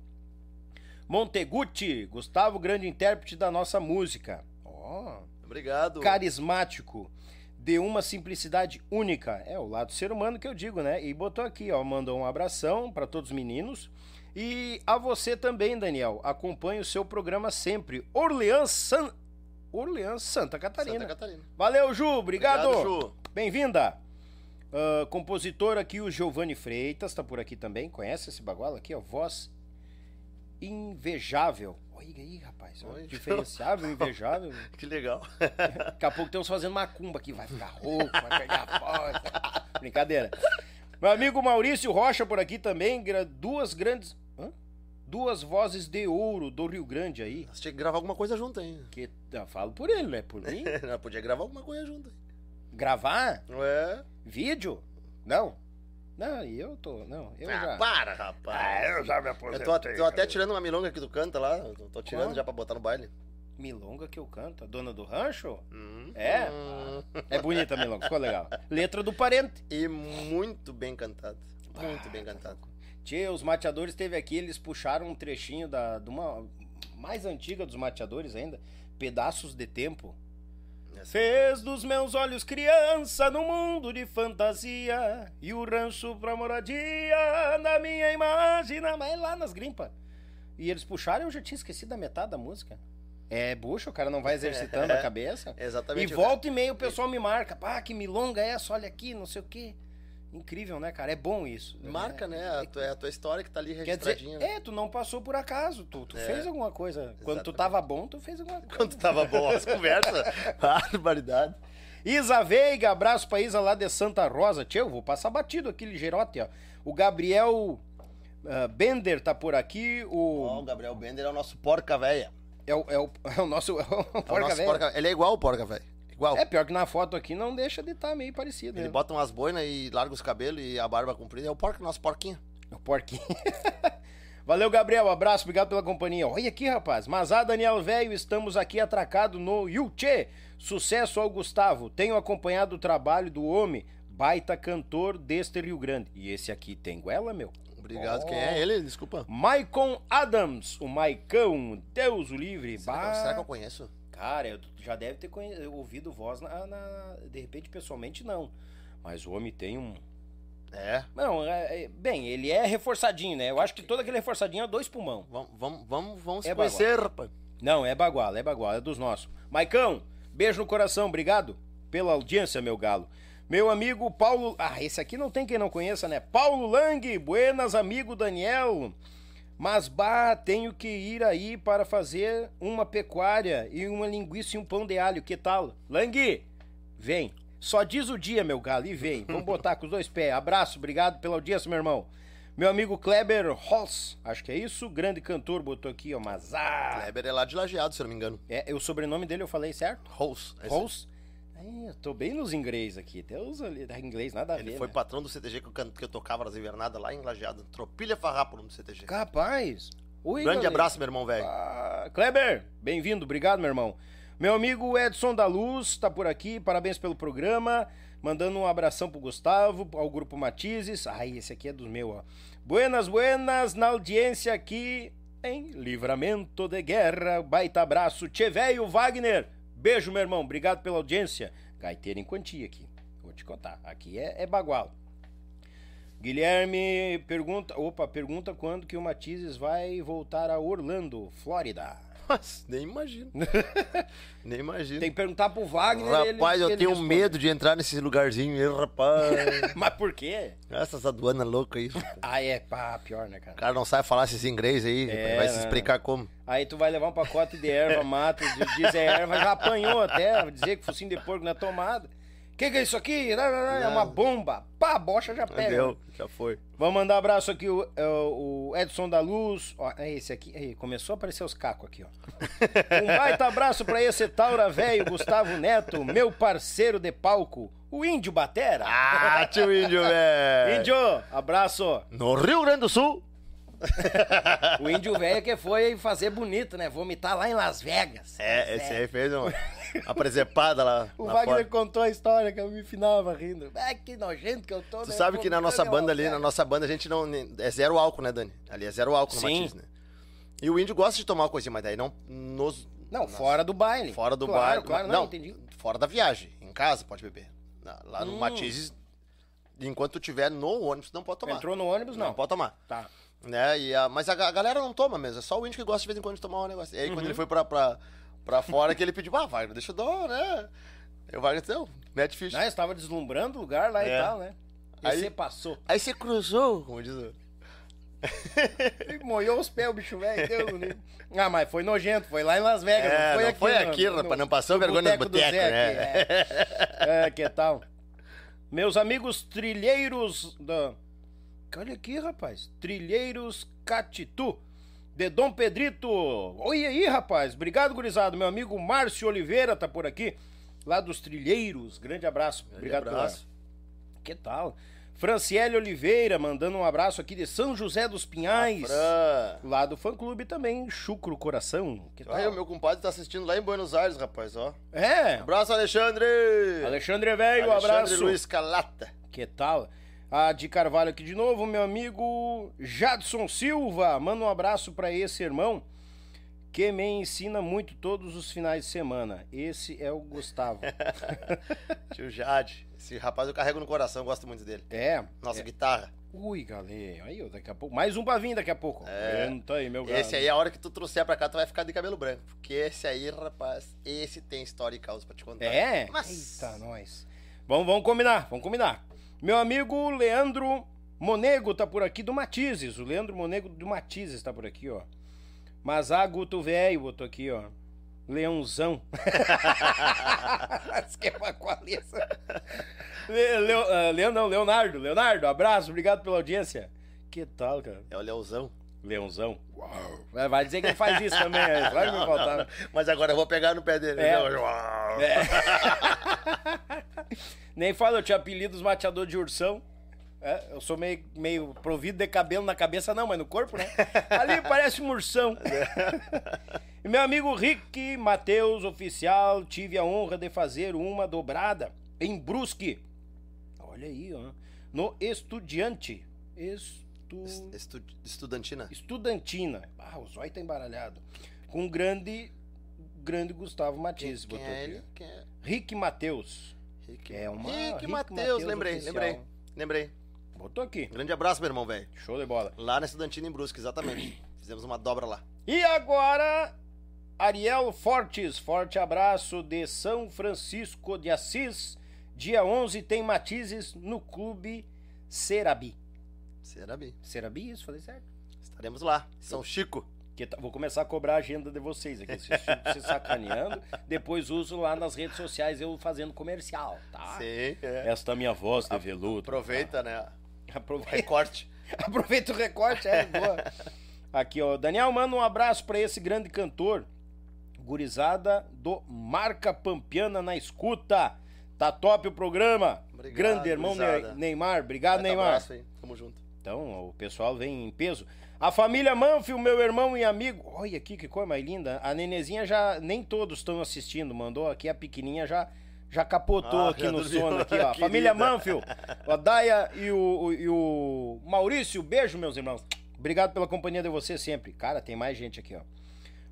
[SPEAKER 1] Monteguti, Gustavo, grande intérprete da nossa música. Ó,
[SPEAKER 2] Obrigado.
[SPEAKER 1] carismático, de uma simplicidade única. É o lado ser humano que eu digo, né? E botou aqui, ó, mandou um abração para todos os meninos. E a você também, Daniel. Acompanhe o seu programa sempre. Orleans, San... Orleans Santa Catarina.
[SPEAKER 2] Santa Catarina.
[SPEAKER 1] Valeu, Ju. Obrigado.
[SPEAKER 2] Obrigado.
[SPEAKER 1] Bem-vinda. Ah, compositor aqui, o Giovanni Freitas, tá por aqui também. Conhece esse bagual aqui, ó? Voz invejável. Olha aí, rapaz. Diferenciável, invejável. [laughs]
[SPEAKER 2] Que legal.
[SPEAKER 1] Daqui a pouco tem uns fazendo macumba aqui, vai ficar rouco, vai perder a voz. Brincadeira. Meu amigo Maurício Rocha por aqui também, duas grandes. Duas vozes de ouro do Rio Grande aí.
[SPEAKER 2] Nós tinha que gravar alguma coisa junto aí.
[SPEAKER 1] Que eu falo por ele, né? Por mim. [laughs]
[SPEAKER 2] Nós podia gravar alguma coisa junto aí.
[SPEAKER 1] Gravar
[SPEAKER 2] É.
[SPEAKER 1] vídeo? Não. Não, e eu tô. Não, eu
[SPEAKER 2] ah,
[SPEAKER 1] já.
[SPEAKER 2] para, rapaz.
[SPEAKER 1] Ah, eu já me
[SPEAKER 2] Eu
[SPEAKER 1] aposentei.
[SPEAKER 2] tô, tô até tirando uma milonga que tu canta lá. eu Tô, tô tirando já pra botar no baile.
[SPEAKER 1] Milonga que eu canto, a dona do rancho?
[SPEAKER 2] Hum.
[SPEAKER 1] É?
[SPEAKER 2] Hum.
[SPEAKER 1] É bonita a milonga, ficou legal. Letra do parente.
[SPEAKER 2] E muito bem cantado. Muito bem cantado.
[SPEAKER 1] Tchê, os mateadores esteve aqui, eles puxaram um trechinho da, de uma mais antiga dos mateadores ainda, Pedaços de Tempo. Fez dos meus olhos criança no mundo de fantasia e o rancho pra moradia na minha imagem, mas lá nas grimpas. E eles puxaram, eu já tinha esquecido da metade da música. É bucho, o cara não vai exercitando a [laughs] cabeça. E
[SPEAKER 2] Exatamente.
[SPEAKER 1] volta e meia o pessoal me marca, pá, que milonga é essa, olha aqui, não sei o quê. Incrível, né, cara? É bom isso.
[SPEAKER 2] Marca, né? A tua, é a tua história que tá ali
[SPEAKER 1] Quer dizer,
[SPEAKER 2] registradinha. né?
[SPEAKER 1] é, tu não passou por acaso, tu, tu
[SPEAKER 2] É.
[SPEAKER 1] fez alguma coisa. Quando tu
[SPEAKER 2] Exatamente.
[SPEAKER 1] tava bom, tu fez alguma coisa.
[SPEAKER 2] Quando tava bom as conversas. [laughs] Barbaridade.
[SPEAKER 1] Isa Veiga, abraço pra Isa lá de Santa Rosa. Eu vou passar batido aqui ligeirote, ó. O Gabriel ah, Bender tá por aqui,
[SPEAKER 2] o
[SPEAKER 1] o...
[SPEAKER 2] Gabriel Bender é o nosso porca velha.
[SPEAKER 1] É o, é o, [laughs] é o nosso... É, o
[SPEAKER 2] É o
[SPEAKER 1] porca
[SPEAKER 2] nosso porca- Ele é igual o porca velho. Igual.
[SPEAKER 1] É pior que na foto aqui não deixa de estar meio parecido.
[SPEAKER 2] Ele
[SPEAKER 1] né?
[SPEAKER 2] bota umas boinas e larga os cabelos e a barba comprida. É o porco, nosso porquinho.
[SPEAKER 1] O porquinho. [laughs] Valeu, Gabriel. Abraço, obrigado pela companhia. Olha aqui, rapaz. Mazá, Daniel Velho, estamos aqui atracado no Yuchê. Sucesso ao Gustavo. Tenho acompanhado o trabalho do homem, baita cantor deste Rio Grande. E esse aqui tem goela, meu?
[SPEAKER 2] Obrigado.
[SPEAKER 1] Oh.
[SPEAKER 2] Quem é ele? Desculpa.
[SPEAKER 1] Maicon Adams, o Maicão, Deus o livre.
[SPEAKER 2] Será,
[SPEAKER 1] Bah,
[SPEAKER 2] será que eu conheço?
[SPEAKER 1] Cara, eu já deve ter ouvido voz na, na- De repente, pessoalmente, não. Mas o homem tem um.
[SPEAKER 2] É.
[SPEAKER 1] Não, é- é- bem, ele é reforçadinho, né? Eu acho que todo aquele reforçadinho é dois pulmão.
[SPEAKER 2] Vamos, vamos, vamos, vamos
[SPEAKER 1] É
[SPEAKER 2] conhecer, rapaz.
[SPEAKER 1] Não, é baguala, é baguala, é dos nossos. Maicão, beijo no coração, obrigado pela audiência, meu galo. Meu amigo Paulo. Ah, esse aqui não tem quem não conheça, né? Paulo Lang, buenas, amigo Daniel. Mas, bah, tenho que ir aí para fazer uma pecuária e uma linguiça e um pão de alho, que tal? Lang, vem. Só diz o dia, meu galo, e vem. Vamos botar com os dois pés. Abraço, obrigado pela audiência, meu irmão. Meu amigo Kleber Holz, acho que é isso, grande cantor, botou aqui, ó, mas ah,
[SPEAKER 2] Kleber é lá de lajeado, se eu não me engano.
[SPEAKER 1] é, o sobrenome dele eu falei certo?
[SPEAKER 2] Esse-
[SPEAKER 1] Rose? É, eu tô bem nos inglês aqui. Deus ali, da inglês nada a
[SPEAKER 2] Ele
[SPEAKER 1] ver.
[SPEAKER 2] foi
[SPEAKER 1] né?
[SPEAKER 2] patrão do CTG que eu, que eu tocava nas invernadas lá em Lajeado. Tropilha Farrapo, o nome do CTG.
[SPEAKER 1] Capaz. Oi,
[SPEAKER 2] Grande
[SPEAKER 1] galera.
[SPEAKER 2] abraço, meu irmão velho.
[SPEAKER 1] Ah, Kleber, bem-vindo, obrigado, meu irmão. Meu amigo Edson da Luz tá por aqui, parabéns pelo programa. Mandando um abração pro Gustavo, ao grupo Matizes. Ai, esse aqui é dos meus, ó. Buenas, buenas, na audiência aqui em Livramento de Guerra. Baita abraço. Tchê velho Wagner. Beijo, meu irmão. Obrigado pela audiência. Gaiteiro em quantia aqui. Vou te contar. Aqui é, é bagual. Guilherme pergunta, opa, pergunta quando que o Matizes vai voltar a Orlando, Flórida.
[SPEAKER 2] Mas nem imagino. [laughs] nem imagino.
[SPEAKER 1] Tem que perguntar pro Wagner.
[SPEAKER 2] Rapaz,
[SPEAKER 1] ele-
[SPEAKER 2] eu
[SPEAKER 1] ele
[SPEAKER 2] tenho
[SPEAKER 1] responde.
[SPEAKER 2] medo de entrar nesse lugarzinho aí, rapaz. [laughs]
[SPEAKER 1] Mas por quê?
[SPEAKER 2] Essas aduanas loucas aí. O
[SPEAKER 1] Ah, é, pá, pior, né, cara?
[SPEAKER 2] cara não sabe falar esses inglês aí,
[SPEAKER 1] É,
[SPEAKER 2] vai se explicar como.
[SPEAKER 1] Aí tu vai levar um pacote de erva, mata, diz é erva, já apanhou até, dizer que focinho de porco na tomada. Que, que é isso aqui? É uma bomba. Pá, a bocha já pega.
[SPEAKER 2] Deu, já foi.
[SPEAKER 1] Vamos mandar um abraço aqui, o, é, o Edson da Luz. Ó, é esse aqui. Aí, começou a aparecer os cacos aqui, ó. [laughs] Um baita abraço pra esse Taura velho, Gustavo Neto, meu parceiro de palco, o Índio Batera.
[SPEAKER 2] Ah, tio Índio, velho.
[SPEAKER 1] Índio, abraço.
[SPEAKER 2] No Rio Grande do Sul.
[SPEAKER 1] O índio velho que foi fazer bonito, né? Vomitar lá em Las Vegas.
[SPEAKER 2] É, esse aí fez uma, uma presepada lá.
[SPEAKER 1] O Wagner
[SPEAKER 2] fora.
[SPEAKER 1] contou a história que eu me finava rindo. Ah, que nojento que eu tô,
[SPEAKER 2] Tu
[SPEAKER 1] né?
[SPEAKER 2] sabe que na nossa banda
[SPEAKER 1] Las
[SPEAKER 2] ali, na
[SPEAKER 1] Vegas.
[SPEAKER 2] nossa banda, a gente não. É zero álcool, né, Dani? Ali é zero álcool no
[SPEAKER 1] Sim.
[SPEAKER 2] Matiz, né? E o índio gosta de tomar uma coisinha, mas daí não nos.
[SPEAKER 1] Não, fora do baile.
[SPEAKER 2] Fora do
[SPEAKER 1] claro,
[SPEAKER 2] baile.
[SPEAKER 1] Claro,
[SPEAKER 2] não,
[SPEAKER 1] não, entendi.
[SPEAKER 2] Fora da viagem. Em casa pode beber. Lá no
[SPEAKER 1] Hum.
[SPEAKER 2] Matizes, enquanto tu tiver no ônibus, não pode tomar.
[SPEAKER 1] Entrou no ônibus, não.
[SPEAKER 2] Não pode tomar.
[SPEAKER 1] Tá.
[SPEAKER 2] Né? E a- mas a, a galera não toma mesmo, é só o índio que gosta de vez em quando de tomar um negócio. E aí quando ele foi pra, pra, pra fora, que ele pediu, ah, Wagner, deixa eu dar, né? Aí o Wagner disse, não, mete ficha.
[SPEAKER 1] Não, estava deslumbrando o lugar lá
[SPEAKER 2] É.
[SPEAKER 1] e tal, né? E
[SPEAKER 2] Aí-
[SPEAKER 1] você passou.
[SPEAKER 2] Aí você cruzou, como diz o...
[SPEAKER 1] Molhou os pés, o bicho velho. Deus do livro. Ah, mas foi nojento. Foi lá em Las Vegas.
[SPEAKER 2] É,
[SPEAKER 1] não foi
[SPEAKER 2] não
[SPEAKER 1] aqui,
[SPEAKER 2] foi aqui,
[SPEAKER 1] no-
[SPEAKER 2] rapaz, não passou vergonha no
[SPEAKER 1] do
[SPEAKER 2] boteco, né?
[SPEAKER 1] aqui, É. É, que tal? Meus amigos trilheiros da... Olha aqui, rapaz. Trilheiros Catitu. De Dom Pedrito. Oi aí, rapaz. Obrigado, gurizado. Meu amigo Márcio Oliveira tá por aqui. Lá dos Trilheiros. Grande abraço. Obrigado
[SPEAKER 2] abraço.
[SPEAKER 1] pela... Que tal? Franciele Oliveira mandando um abraço aqui de São José dos Pinhais.
[SPEAKER 2] Fran.
[SPEAKER 1] Lá do fã clube também, Chucro Coração. Que tal?
[SPEAKER 2] Aí o meu compadre tá assistindo lá em Buenos Aires, rapaz, ó.
[SPEAKER 1] É,
[SPEAKER 2] Abraço, Alexandre!
[SPEAKER 1] Alexandre Velho, um
[SPEAKER 2] Alexandre
[SPEAKER 1] abraço.
[SPEAKER 2] Luiz Calata.
[SPEAKER 1] Que tal? A de Carvalho aqui de novo, meu amigo Jadson Silva. Manda um abraço pra esse irmão que me ensina muito todos os finais de semana. Esse é o Gustavo. [laughs]
[SPEAKER 2] Tio Jade. Esse rapaz eu carrego no coração, gosto muito dele.
[SPEAKER 1] é.
[SPEAKER 2] Nossa
[SPEAKER 1] é.
[SPEAKER 2] guitarra.
[SPEAKER 1] Ui, galera. Aí, daqui a pouco. Mais um pra vir daqui a pouco.
[SPEAKER 2] É.
[SPEAKER 1] Entra aí, meu
[SPEAKER 2] Esse
[SPEAKER 1] galo.
[SPEAKER 2] aí, a hora que tu trouxer pra cá, tu vai ficar de cabelo branco. Porque esse aí, rapaz, esse tem história e causa pra te contar.
[SPEAKER 1] É?
[SPEAKER 2] Nossa.
[SPEAKER 1] Eita, nós. Vamos, vamos combinar, vamos combinar. Meu amigo Leandro Monego tá por aqui do Matizes. O Leandro Monego do Matizes tá por aqui, ó. Mazá Guto Velho botou aqui, ó. Leãozão. [laughs] Esquema com a Alessa. Le, Leo- ah, Leandro, Leonardo. Leonardo, abraço, obrigado pela audiência. Que tal, cara?
[SPEAKER 2] É o Leozão.
[SPEAKER 1] Leãozão. Uau. Vai- dizer que ele faz isso também, aí. vai me faltar. [laughs]
[SPEAKER 2] Mas agora eu vou pegar no pé dele.
[SPEAKER 1] É.
[SPEAKER 2] Não,
[SPEAKER 1] É. [laughs] Nem fala, eu tinha apelido os mateador de ursão. É, eu sou meio, meio provido de cabelo na cabeça, não, mas no corpo, né? [laughs] Ali parece um ursão. e meu amigo Rick Matheus, oficial, tive a honra de fazer uma dobrada em Brusque. Olha aí, ó. No Estudiante. Estu...
[SPEAKER 2] Estu- Estudantina.
[SPEAKER 1] Estudantina. Ah, o zóio tá embaralhado. Com o grande, grande Gustavo Matias.
[SPEAKER 2] Quem
[SPEAKER 1] botou
[SPEAKER 2] é ele? Quem é?
[SPEAKER 1] Rick Mateus.
[SPEAKER 2] Rick,
[SPEAKER 1] É uma
[SPEAKER 2] Rick
[SPEAKER 1] Rick
[SPEAKER 2] Matheus, lembrei,
[SPEAKER 1] oficial.
[SPEAKER 2] lembrei. Lembrei.
[SPEAKER 1] Botou aqui.
[SPEAKER 2] Grande abraço, meu irmão, velho.
[SPEAKER 1] Show de bola.
[SPEAKER 2] Lá na Estudantina em Brusque, exatamente. [clears throat] Fizemos uma dobra lá.
[SPEAKER 1] E agora, Ariel Fortes. Forte abraço de São Francisco de Assis. Dia 11 tem matizes no Clube Serabi.
[SPEAKER 2] Será bem.
[SPEAKER 1] Serabi, isso? Falei certo?
[SPEAKER 2] Estaremos lá. São Chico.
[SPEAKER 1] Que tá- vou começar a cobrar a agenda de vocês aqui. Vocês ficam [laughs] se sacaneando. Depois uso lá nas redes sociais eu fazendo comercial, tá?
[SPEAKER 2] Sim, é.
[SPEAKER 1] Esta minha voz de veludo.
[SPEAKER 2] Aproveita, né?
[SPEAKER 1] Aproveita.
[SPEAKER 2] Recorte. [laughs]
[SPEAKER 1] Aproveita o recorte, é boa. Aqui, ó. Daniel, manda um abraço pra esse grande cantor. Gurizada do Marca Pampiana na escuta. Tá top o programa.
[SPEAKER 2] Obrigado,
[SPEAKER 1] grande irmão
[SPEAKER 2] gurizada.
[SPEAKER 1] Ne- Neymar. Obrigado, Neymar.
[SPEAKER 2] abraço aí. Tamo junto.
[SPEAKER 1] Então, o pessoal vem em peso. A família Manfio, meu irmão e amigo. Olha aqui que coisa mais linda. A nenezinha já. Nem todos estão assistindo. Mandou aqui a pequenininha já. Já capotou
[SPEAKER 2] Ah,
[SPEAKER 1] aqui
[SPEAKER 2] já
[SPEAKER 1] no sono [laughs] aqui, ó. Família Manfio, a Daia e o, o- e o Maurício, beijo, meus irmãos. Obrigado pela companhia de você sempre. Cara, tem mais gente aqui, ó.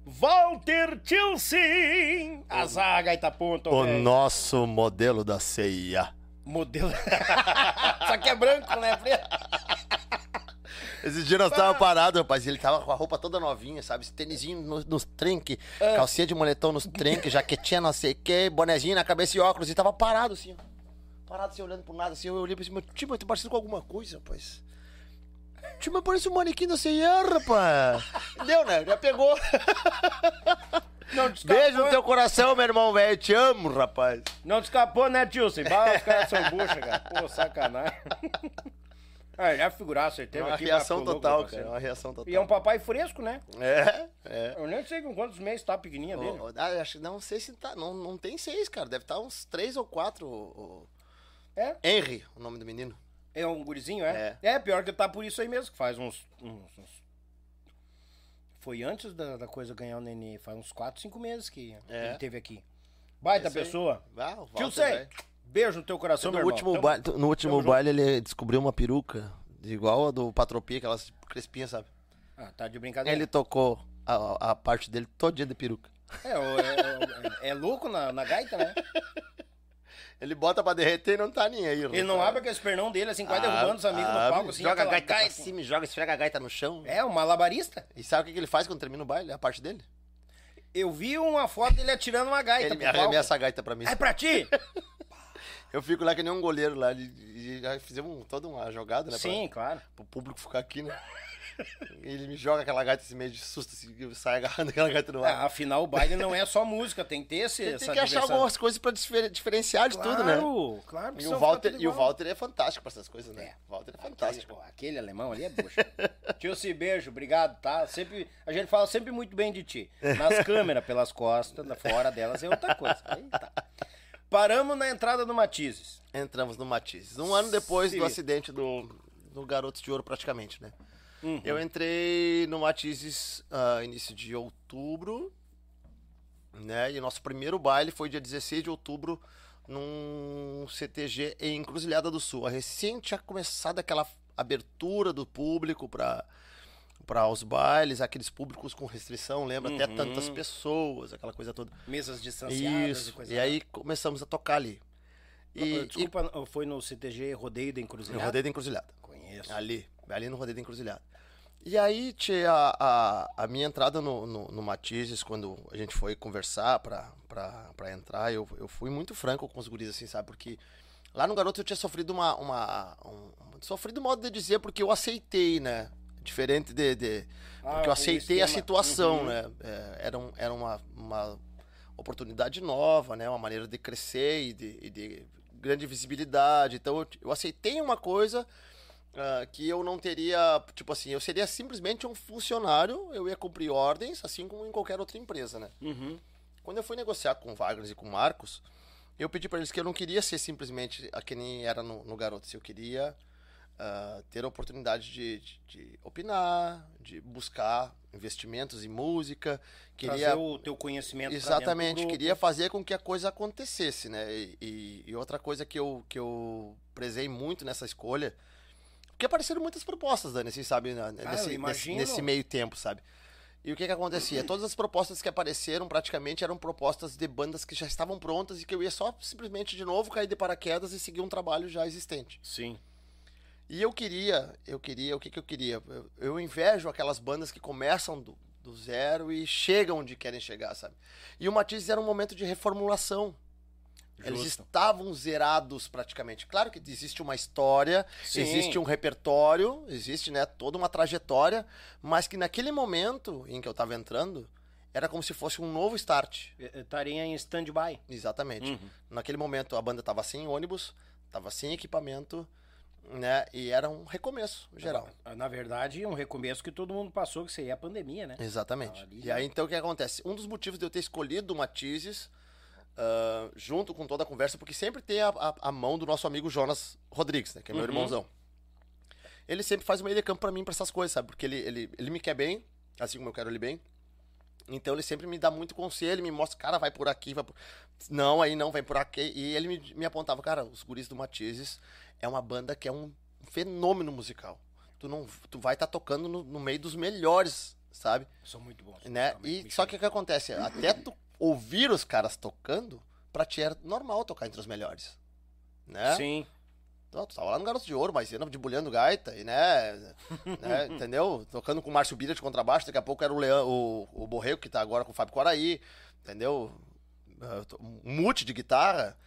[SPEAKER 1] Walter Tilson! A zaga Itaponto,
[SPEAKER 2] O
[SPEAKER 1] velho.
[SPEAKER 2] nosso modelo da CIA.
[SPEAKER 1] Modelo. [laughs] Só que é branco, né, [laughs] preto?
[SPEAKER 2] Esses dias nós tava parado, rapaz. Ele tava com a roupa toda novinha, sabe? Esse tênisinho nos, nos trinque,
[SPEAKER 1] Ah.
[SPEAKER 2] calcinha de moletom nos trinque, jaquetinha não sei o que, bonezinho na cabeça e óculos. E tava parado assim, ó. Parado assim, olhando pro nada, assim. Eu olhei pra cima, tio, mas tu parecido com alguma coisa, rapaz. Tio, mas parece um manequim da CIA, rapaz. [laughs] Deu, né? Já pegou.
[SPEAKER 1] Não.
[SPEAKER 2] Beijo no teu coração, meu irmão, velho. Te amo, rapaz.
[SPEAKER 1] Não te escapou, né, tio? Você vai, os caras são bucha, cara. Pô, sacanagem. [laughs] Ah, ele é figuraço, ele
[SPEAKER 2] É
[SPEAKER 1] teve
[SPEAKER 2] uma
[SPEAKER 1] aqui.
[SPEAKER 2] reação total, cara. É uma reação total.
[SPEAKER 1] E é um papai fresco, né?
[SPEAKER 2] É, é.
[SPEAKER 1] Eu nem sei com quantos meses tá a pequenininha dele.
[SPEAKER 2] Ô, ô, ah, acho, não sei se tá. Não, não tem seis, cara. Deve estar uns três ou quatro. o- o-
[SPEAKER 1] É?
[SPEAKER 2] Henry, o nome do menino.
[SPEAKER 1] É um gurizinho, é? É, pior que tá por isso aí mesmo, que faz uns. uns- uns- Foi antes da, da coisa ganhar o nenê, faz uns 4, 5 meses que
[SPEAKER 2] É.
[SPEAKER 1] ele teve aqui. Baita
[SPEAKER 2] Esse
[SPEAKER 1] pessoa.
[SPEAKER 2] Ah, o
[SPEAKER 1] Tio Sei, beijo no teu coração, meu
[SPEAKER 2] No
[SPEAKER 1] irmão.
[SPEAKER 2] último,
[SPEAKER 1] Tamo-
[SPEAKER 2] baile, no último
[SPEAKER 1] tamo junto.
[SPEAKER 2] baile ele descobriu uma peruca, igual a do Patropia, aquelas crespinhas, sabe?
[SPEAKER 1] Ah, tá de brincadeira.
[SPEAKER 2] Ele tocou a, a parte dele todo dia de peruca.
[SPEAKER 1] É, é, é, é louco na, na gaita, né? [laughs]
[SPEAKER 2] Ele bota pra derreter e não tá nem aí.
[SPEAKER 1] Ele não abre aquele pernão dele, assim, quase derrubando os amigos no palco, assim.
[SPEAKER 2] Ah, Joga a gaita pra
[SPEAKER 1] gaita.
[SPEAKER 2] cima, e joga, esfrega a gaita no chão.
[SPEAKER 1] É, um malabarista.
[SPEAKER 2] E sabe o que ele faz quando termina o baile? A parte dele?
[SPEAKER 1] Eu vi uma foto dele atirando uma gaita
[SPEAKER 2] Ele me
[SPEAKER 1] pro palco.
[SPEAKER 2] arremessa a gaita pra mim.
[SPEAKER 1] É pra ti? [laughs]
[SPEAKER 2] Eu fico lá que nem um goleiro lá. E, e já fizemos um- toda uma jogada, né?
[SPEAKER 1] Sim, claro.
[SPEAKER 2] Pra, pro público ficar aqui, né? Ele me joga aquela gaita assim, meio de susto, assim, eu saio agarrando aquela gaita no
[SPEAKER 1] É,
[SPEAKER 2] ar.
[SPEAKER 1] afinal, o baile não é só música, tem que ter esse, essa
[SPEAKER 2] tem que achar
[SPEAKER 1] diversão.
[SPEAKER 2] algumas coisas pra diferen- diferenciar de tudo, né?
[SPEAKER 1] Claro, claro.
[SPEAKER 2] E o, Walter, e o. Walter é fantástico pra essas coisas, né?
[SPEAKER 1] É.
[SPEAKER 2] O Walter é
[SPEAKER 1] Aquele,
[SPEAKER 2] fantástico.
[SPEAKER 1] pô, aquele alemão ali é bucha. [laughs] Tio Se, beijo, obrigado, tá? Sempre, a gente fala sempre muito bem de ti. Nas [laughs] câmeras, pelas costas, fora delas é outra coisa. Aí tá. Paramos na entrada do Matizes.
[SPEAKER 2] Entramos no Matizes. Um ano depois
[SPEAKER 1] Se
[SPEAKER 2] do acidente do, do Garotos de Ouro, praticamente, né?
[SPEAKER 1] Uhum.
[SPEAKER 2] Eu entrei no Matizes ah, início de outubro, né? E nosso primeiro baile foi dia 16 de outubro num CTG em Encruzilhada do Sul. A recém tinha começado aquela abertura do público para para os bailes, aqueles públicos com restrição, lembra? Até
[SPEAKER 1] Uhum.
[SPEAKER 2] tantas pessoas, aquela coisa toda.
[SPEAKER 1] Mesas distanciadas
[SPEAKER 2] Isso.
[SPEAKER 1] e coisa
[SPEAKER 2] E aí começamos a tocar ali. E,
[SPEAKER 1] Desculpa, foi no CTG Rodeio da
[SPEAKER 2] e
[SPEAKER 1] Encruzilhada?
[SPEAKER 2] rodeio da encruzilhada.
[SPEAKER 1] Conheço.
[SPEAKER 2] Ali, ali no rodeio da encruzilhada. E aí, tchê, a, a, minha entrada no, no, no Matizes, quando a gente foi conversar pra, pra, pra entrar, eu, eu fui muito franco com os guris, assim, sabe? Porque lá no Garoto eu tinha sofrido uma... uma um, sofrido modo de dizer, porque eu aceitei, né? Diferente de... de
[SPEAKER 1] Ah,
[SPEAKER 2] porque eu aceitei a situação,
[SPEAKER 1] Uhum.
[SPEAKER 2] né? É, era um, era uma, uma oportunidade nova, né? Uma maneira de crescer e de, e de grande visibilidade. Então eu, eu aceitei uma coisa ah, que eu não teria, tipo assim, eu seria simplesmente um funcionário, eu ia cumprir ordens, assim como em qualquer outra empresa, né?
[SPEAKER 1] Uhum.
[SPEAKER 2] Quando eu fui negociar com o Wagner e com o Marcos, eu pedi para eles que eu não queria ser simplesmente a que nem era no, no Garotos, eu queria ah, ter a oportunidade de, de, de opinar, de buscar investimentos em música, queria
[SPEAKER 1] Trazer o teu conhecimento
[SPEAKER 2] Exatamente, queria fazer com que a coisa acontecesse, né? E, e- e outra coisa que eu, que eu prezei muito nessa escolha, porque apareceram muitas propostas, Dani, assim, sabe, na-
[SPEAKER 1] eu
[SPEAKER 2] nesse, nesse, nesse meio tempo, sabe? E o que que acontecia? Todas as propostas que apareceram praticamente eram propostas de bandas que já estavam prontas e que eu ia só simplesmente de novo cair de paraquedas e seguir um trabalho já existente.
[SPEAKER 1] Sim.
[SPEAKER 2] E eu queria, eu queria, o que, que eu queria? Eu, eu invejo aquelas bandas que começam do, do zero e chegam onde querem chegar, sabe? E o Matizes era um momento de reformulação. Eles
[SPEAKER 1] Justo.
[SPEAKER 2] estavam zerados praticamente. Claro que existe uma história,
[SPEAKER 1] Sim.
[SPEAKER 2] existe um repertório, existe né, toda uma trajetória, mas que naquele momento em que eu estava entrando, era como se fosse um novo start.
[SPEAKER 1] Estaria em stand-by.
[SPEAKER 2] Exatamente.
[SPEAKER 1] Uhum.
[SPEAKER 2] Naquele momento a banda estava sem ônibus, estava sem equipamento, né? E era um recomeço geral.
[SPEAKER 1] Na verdade, um recomeço que todo mundo passou, que seria a pandemia, né?
[SPEAKER 2] Exatamente.
[SPEAKER 1] Ali
[SPEAKER 2] E aí então o que acontece? Um dos motivos de eu ter escolhido o Matizes, ah, junto com toda a conversa, porque sempre tem a, a- a mão do nosso amigo Jonas Rodrigues, né? Que é meu
[SPEAKER 1] Uhum.
[SPEAKER 2] irmãozão. Ele sempre faz o meio de campo pra mim pra essas coisas, sabe? Porque ele, ele, ele me quer bem, assim como eu quero ele bem. Então ele sempre me dá muito conselho, me mostra, cara, vai por aqui, vai por... Não, aí não, vai por aqui. E ele me, me apontava, cara, os guris do Matizes é uma banda que é um fenômeno musical. Tu, não, tu vai estar tocando no, no meio dos melhores, sabe?
[SPEAKER 1] São muito bons.
[SPEAKER 2] né? E só que o que acontece? Até tu ouvir os caras tocando, pra ti é normal tocar entre os melhores. Né?
[SPEAKER 1] Sim.
[SPEAKER 2] Tu tu tava lá no Garoto de Ouro, mas de bulhando gaita, e né, [laughs] né, entendeu? Tocando com o Márcio Bira de contrabaixo, daqui a pouco era o, Leão, o, o Borrego, que tá agora com o Fábio Coraí, entendeu? Ah, Um mute de guitarra,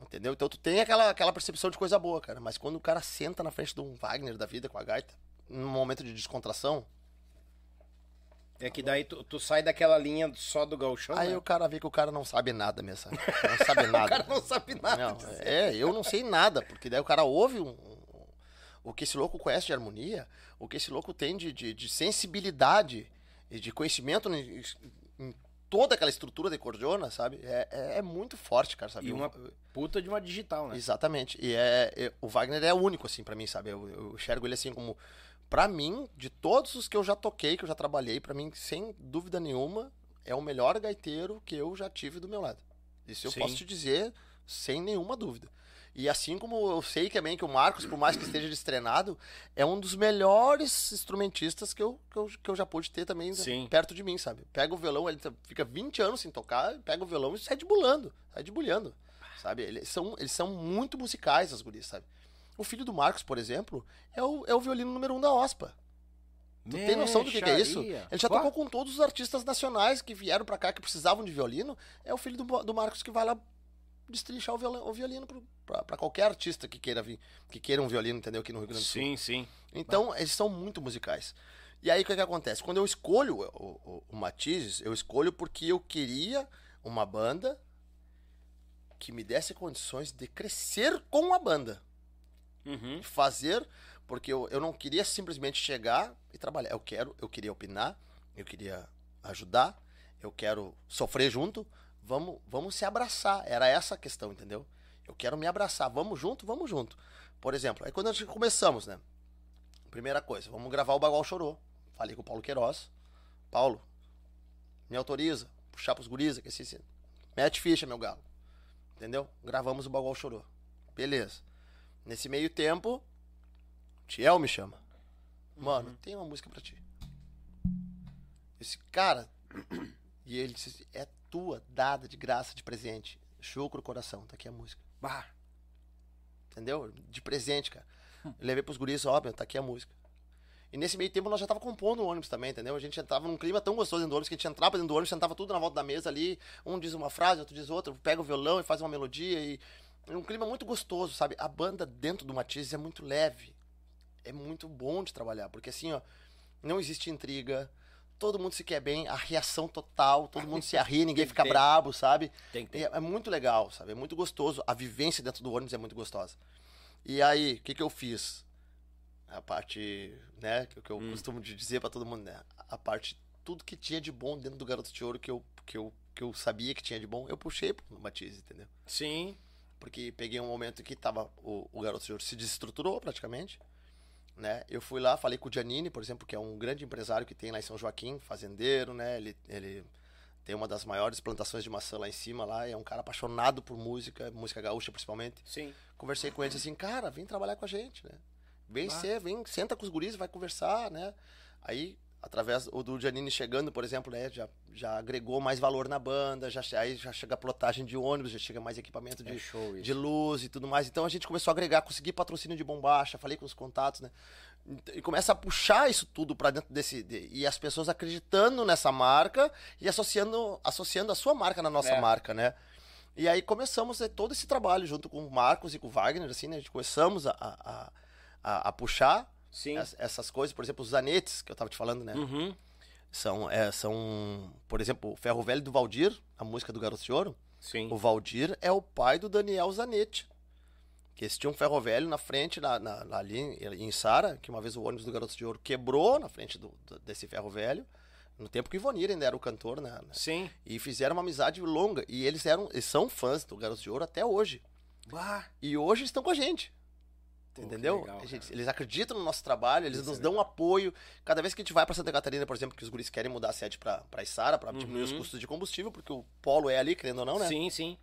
[SPEAKER 2] entendeu? Então tu tem aquela, aquela percepção de coisa boa, cara. Mas quando o cara senta na frente de um Wagner da vida com a gaita, num momento de descontração,
[SPEAKER 1] É que daí tu, tu sai daquela linha só do gauchão,
[SPEAKER 2] Aí
[SPEAKER 1] né?
[SPEAKER 2] o cara vê que o cara não sabe nada mesmo, sabe? [laughs] Não sabe nada.
[SPEAKER 1] O cara não sabe nada.
[SPEAKER 2] Não, é, eu não sei nada, porque daí o cara ouve um- um- o que esse louco conhece de harmonia, o que esse louco tem de, de, de sensibilidade e de conhecimento em, em toda aquela estrutura de cordiona, sabe? É, é, é muito forte, cara, sabe?
[SPEAKER 1] E uma puta de uma digital, né?
[SPEAKER 2] Exatamente. E é, é- o Wagner é único, assim, pra mim, sabe? Eu, eu enxergo ele assim como. Pra mim, de todos os que eu já toquei, que eu já trabalhei, pra mim, sem dúvida nenhuma, é o melhor gaiteiro que eu já tive do meu lado. Isso eu
[SPEAKER 1] Sim.
[SPEAKER 2] posso te dizer sem nenhuma dúvida. E assim como eu sei também que o Marcos, por mais que esteja destrenado, é um dos melhores instrumentistas que eu, que eu, que eu já pude ter também
[SPEAKER 1] Sim.
[SPEAKER 2] perto de mim, sabe? Pega o violão, ele tá- fica 20 anos sem tocar, pega o violão e sai debulando, sai debulhando, sabe? Eles são, eles são muito musicais, as gurias, sabe? O filho do Marcos, por exemplo, é o, é o violino número um da OSPA. Tu tem noção do que, que é isso? Ele já
[SPEAKER 1] Pá.
[SPEAKER 2] tocou com todos os artistas nacionais que vieram pra cá, que precisavam de violino. É o filho do, do Marcos que vai lá destrinchar o violino, o violino pra qualquer artista que queira vir, que queira um violino, entendeu? Aqui no Rio Grande do Sul.
[SPEAKER 1] Sim, sim.
[SPEAKER 2] Então, eles são muito musicais. E aí, o que, que acontece? Quando eu escolho o, o, o Matizes, eu escolho porque eu queria uma banda que me desse condições de crescer com a banda.
[SPEAKER 1] Uhum.
[SPEAKER 2] Fazer, porque eu, eu não queria simplesmente chegar e trabalhar. Eu quero, eu queria opinar, eu queria ajudar, eu quero sofrer junto. Vamos, vamos se abraçar. Era essa a questão, entendeu? Eu quero me abraçar. Vamos junto, vamos junto. Por exemplo, aí quando a gente começamos, né? Primeira coisa, vamos gravar o Bagual Chorou. Falei com o Paulo Queiroz. Paulo, me autoriza, puxar pros guris assim, assim. Mete ficha, meu galo. Entendeu? Gravamos o Bagual Chorou. Beleza. Nesse meio tempo, Tiel me chama. Mano, tem uma música pra ti. Esse cara. [coughs] E ele disse: é tua, dada de graça, de presente. Chucro o coração, tá aqui a música.
[SPEAKER 1] Bah.
[SPEAKER 2] Entendeu? De presente, cara. Eu levei pros guris, ó, meu, tá aqui a música. E nesse meio tempo nós já tava compondo o ônibus também, entendeu? A gente entrava num clima tão gostoso dentro do ônibus que a gente entrava dentro do ônibus, sentava tudo na volta da mesa ali, um diz uma frase, outro diz outra, pega o violão e faz uma melodia e é um clima muito gostoso, sabe? A banda dentro do Matiz é muito leve. É muito bom de trabalhar, porque assim, ó, não existe intriga, todo mundo se quer bem, a reação total, todo mundo se [laughs] arria, ninguém fica brabo, sabe?
[SPEAKER 1] Tem que ter.
[SPEAKER 2] É, é muito legal, sabe? É muito gostoso. A vivência dentro do ônibus é muito gostosa. E aí, o que, que eu fiz? A parte, né, que, que eu
[SPEAKER 1] Hum.
[SPEAKER 2] costumo de dizer pra todo mundo, né? A parte, tudo que tinha de bom dentro do Garoto de Ouro que eu, que eu, que eu sabia que tinha de bom, eu puxei pro Matiz, entendeu?
[SPEAKER 1] Sim.
[SPEAKER 2] Porque peguei um momento que tava, o, o Garoto Ouro se desestruturou praticamente, né? Eu fui lá, falei com o Giannini, por exemplo, que é um grande empresário que tem lá em São Joaquim, fazendeiro, né? Ele, ele tem uma das maiores plantações de maçã lá em cima, lá, é um cara apaixonado por música, música gaúcha principalmente.
[SPEAKER 1] Sim.
[SPEAKER 2] Conversei com eles assim, cara, vem trabalhar com a gente, né? Vem ser, vem, senta com os guris, vai conversar, né? Aí, através o do Giannini chegando, por exemplo, né? Já, já agregou mais valor na banda, já, aí já chega a plotagem de ônibus, já chega mais equipamento de,
[SPEAKER 1] É show isso.
[SPEAKER 2] de luz e tudo mais. Então a gente começou a agregar, conseguir patrocínio de bombacha, falei com os contatos, né? E começa a puxar isso tudo pra dentro desse. de- e as pessoas acreditando nessa marca e associando, associando a sua marca na nossa
[SPEAKER 1] É.
[SPEAKER 2] marca, né? E aí começamos eh, todo esse trabalho junto com o Marcos e com o Wagner, assim, né? A gente começamos a, a, a, a puxar
[SPEAKER 1] Sim.
[SPEAKER 2] es- essas coisas, por exemplo, os zanetes, que eu tava te falando, né?
[SPEAKER 1] Uhum.
[SPEAKER 2] São, é, são, por exemplo, o Ferro Velho do Valdir, a música do Garoto de Ouro.
[SPEAKER 1] Sim.
[SPEAKER 2] O Valdir é o pai do Daniel Zanetti. Que eles tinham um ferro velho na frente, na, na- na- ali em em Sara, que uma vez o ônibus do Garoto de Ouro quebrou na frente do, do- desse ferro velho, no tempo que o Ivonir ainda era o cantor, né?
[SPEAKER 1] Sim.
[SPEAKER 2] E fizeram uma amizade longa. E eles eram, eles são fãs do Garoto de Ouro até hoje.
[SPEAKER 1] Bah.
[SPEAKER 2] E hoje estão com a gente.
[SPEAKER 1] Pô,
[SPEAKER 2] Entendeu?
[SPEAKER 1] legal,
[SPEAKER 2] gente- eles acreditam no nosso trabalho, eles
[SPEAKER 1] Isso
[SPEAKER 2] nos
[SPEAKER 1] é
[SPEAKER 2] dão apoio. Cada vez que a gente vai pra Santa Catarina, por exemplo, que os guris querem mudar a sede pra, pra Içara, pra diminuir os
[SPEAKER 1] Uhum.
[SPEAKER 2] custos de combustível, porque o polo é ali, querendo ou não, né?
[SPEAKER 1] Sim, sim.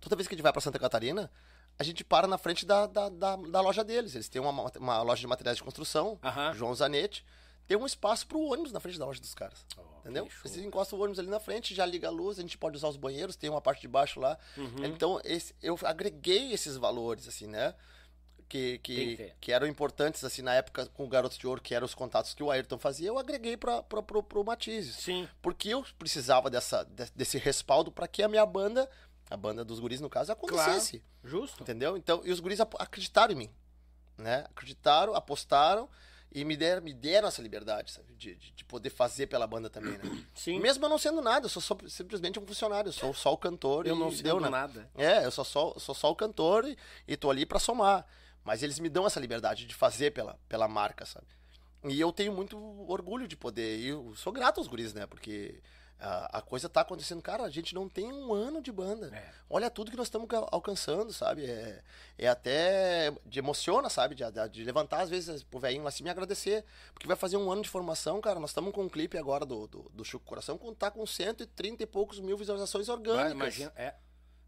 [SPEAKER 2] Toda vez que a gente vai pra Santa Catarina, a gente para na frente da, da, da, da loja deles. Eles têm uma, uma loja de materiais de construção,
[SPEAKER 1] Aham.
[SPEAKER 2] João Zanetti. Tem um espaço pro ônibus na frente da loja dos caras.
[SPEAKER 1] Oh,
[SPEAKER 2] Entendeu? Vocês encostam o ônibus ali na frente, já liga a luz, a gente pode usar os banheiros, tem uma parte de baixo lá.
[SPEAKER 1] Uhum.
[SPEAKER 2] Então, esse, eu agreguei esses valores, assim, né? Que,
[SPEAKER 1] que
[SPEAKER 2] que, que eram importantes, assim, na época com o Garoto de Ouro, que eram os contatos que o Ayrton fazia, eu agreguei pra, pra, pro, pro Matizes.
[SPEAKER 1] Sim.
[SPEAKER 2] Porque eu precisava dessa, de- desse respaldo para que a minha banda, a banda dos guris, no caso, acontecesse.
[SPEAKER 1] Justo.
[SPEAKER 2] Entendeu? Então, e os guris acreditaram em mim. Né? Acreditaram, apostaram. E me deram, me deram essa liberdade, sabe? De, de, de poder fazer pela banda também, né? [clears throat]
[SPEAKER 1] Sim.
[SPEAKER 2] Mesmo eu não sendo nada, eu sou só- simplesmente um funcionário, eu sou só o cantor
[SPEAKER 1] Eu
[SPEAKER 2] e
[SPEAKER 1] não
[SPEAKER 2] deu,
[SPEAKER 1] sei
[SPEAKER 2] né?
[SPEAKER 1] nada.
[SPEAKER 2] É, eu sou só, sou só o cantor e, e tô ali pra somar. Mas eles me dão essa liberdade de fazer pela, pela marca, sabe? E eu tenho muito orgulho de poder. E eu sou grato aos guris, né? Porque a, a coisa tá acontecendo. Cara, a gente não tem um ano de banda.
[SPEAKER 1] É.
[SPEAKER 2] Olha tudo que nós estamos ca- alcançando, sabe? É, é até. de emociona, sabe? De, de- levantar, às vezes, pro velhinho lá assim me agradecer. Porque vai fazer um ano de formação, cara. Nós estamos com um clipe agora do, do, do Chuco Coração, que tá com 130 e poucos mil visualizações orgânicas.
[SPEAKER 1] imagina, é.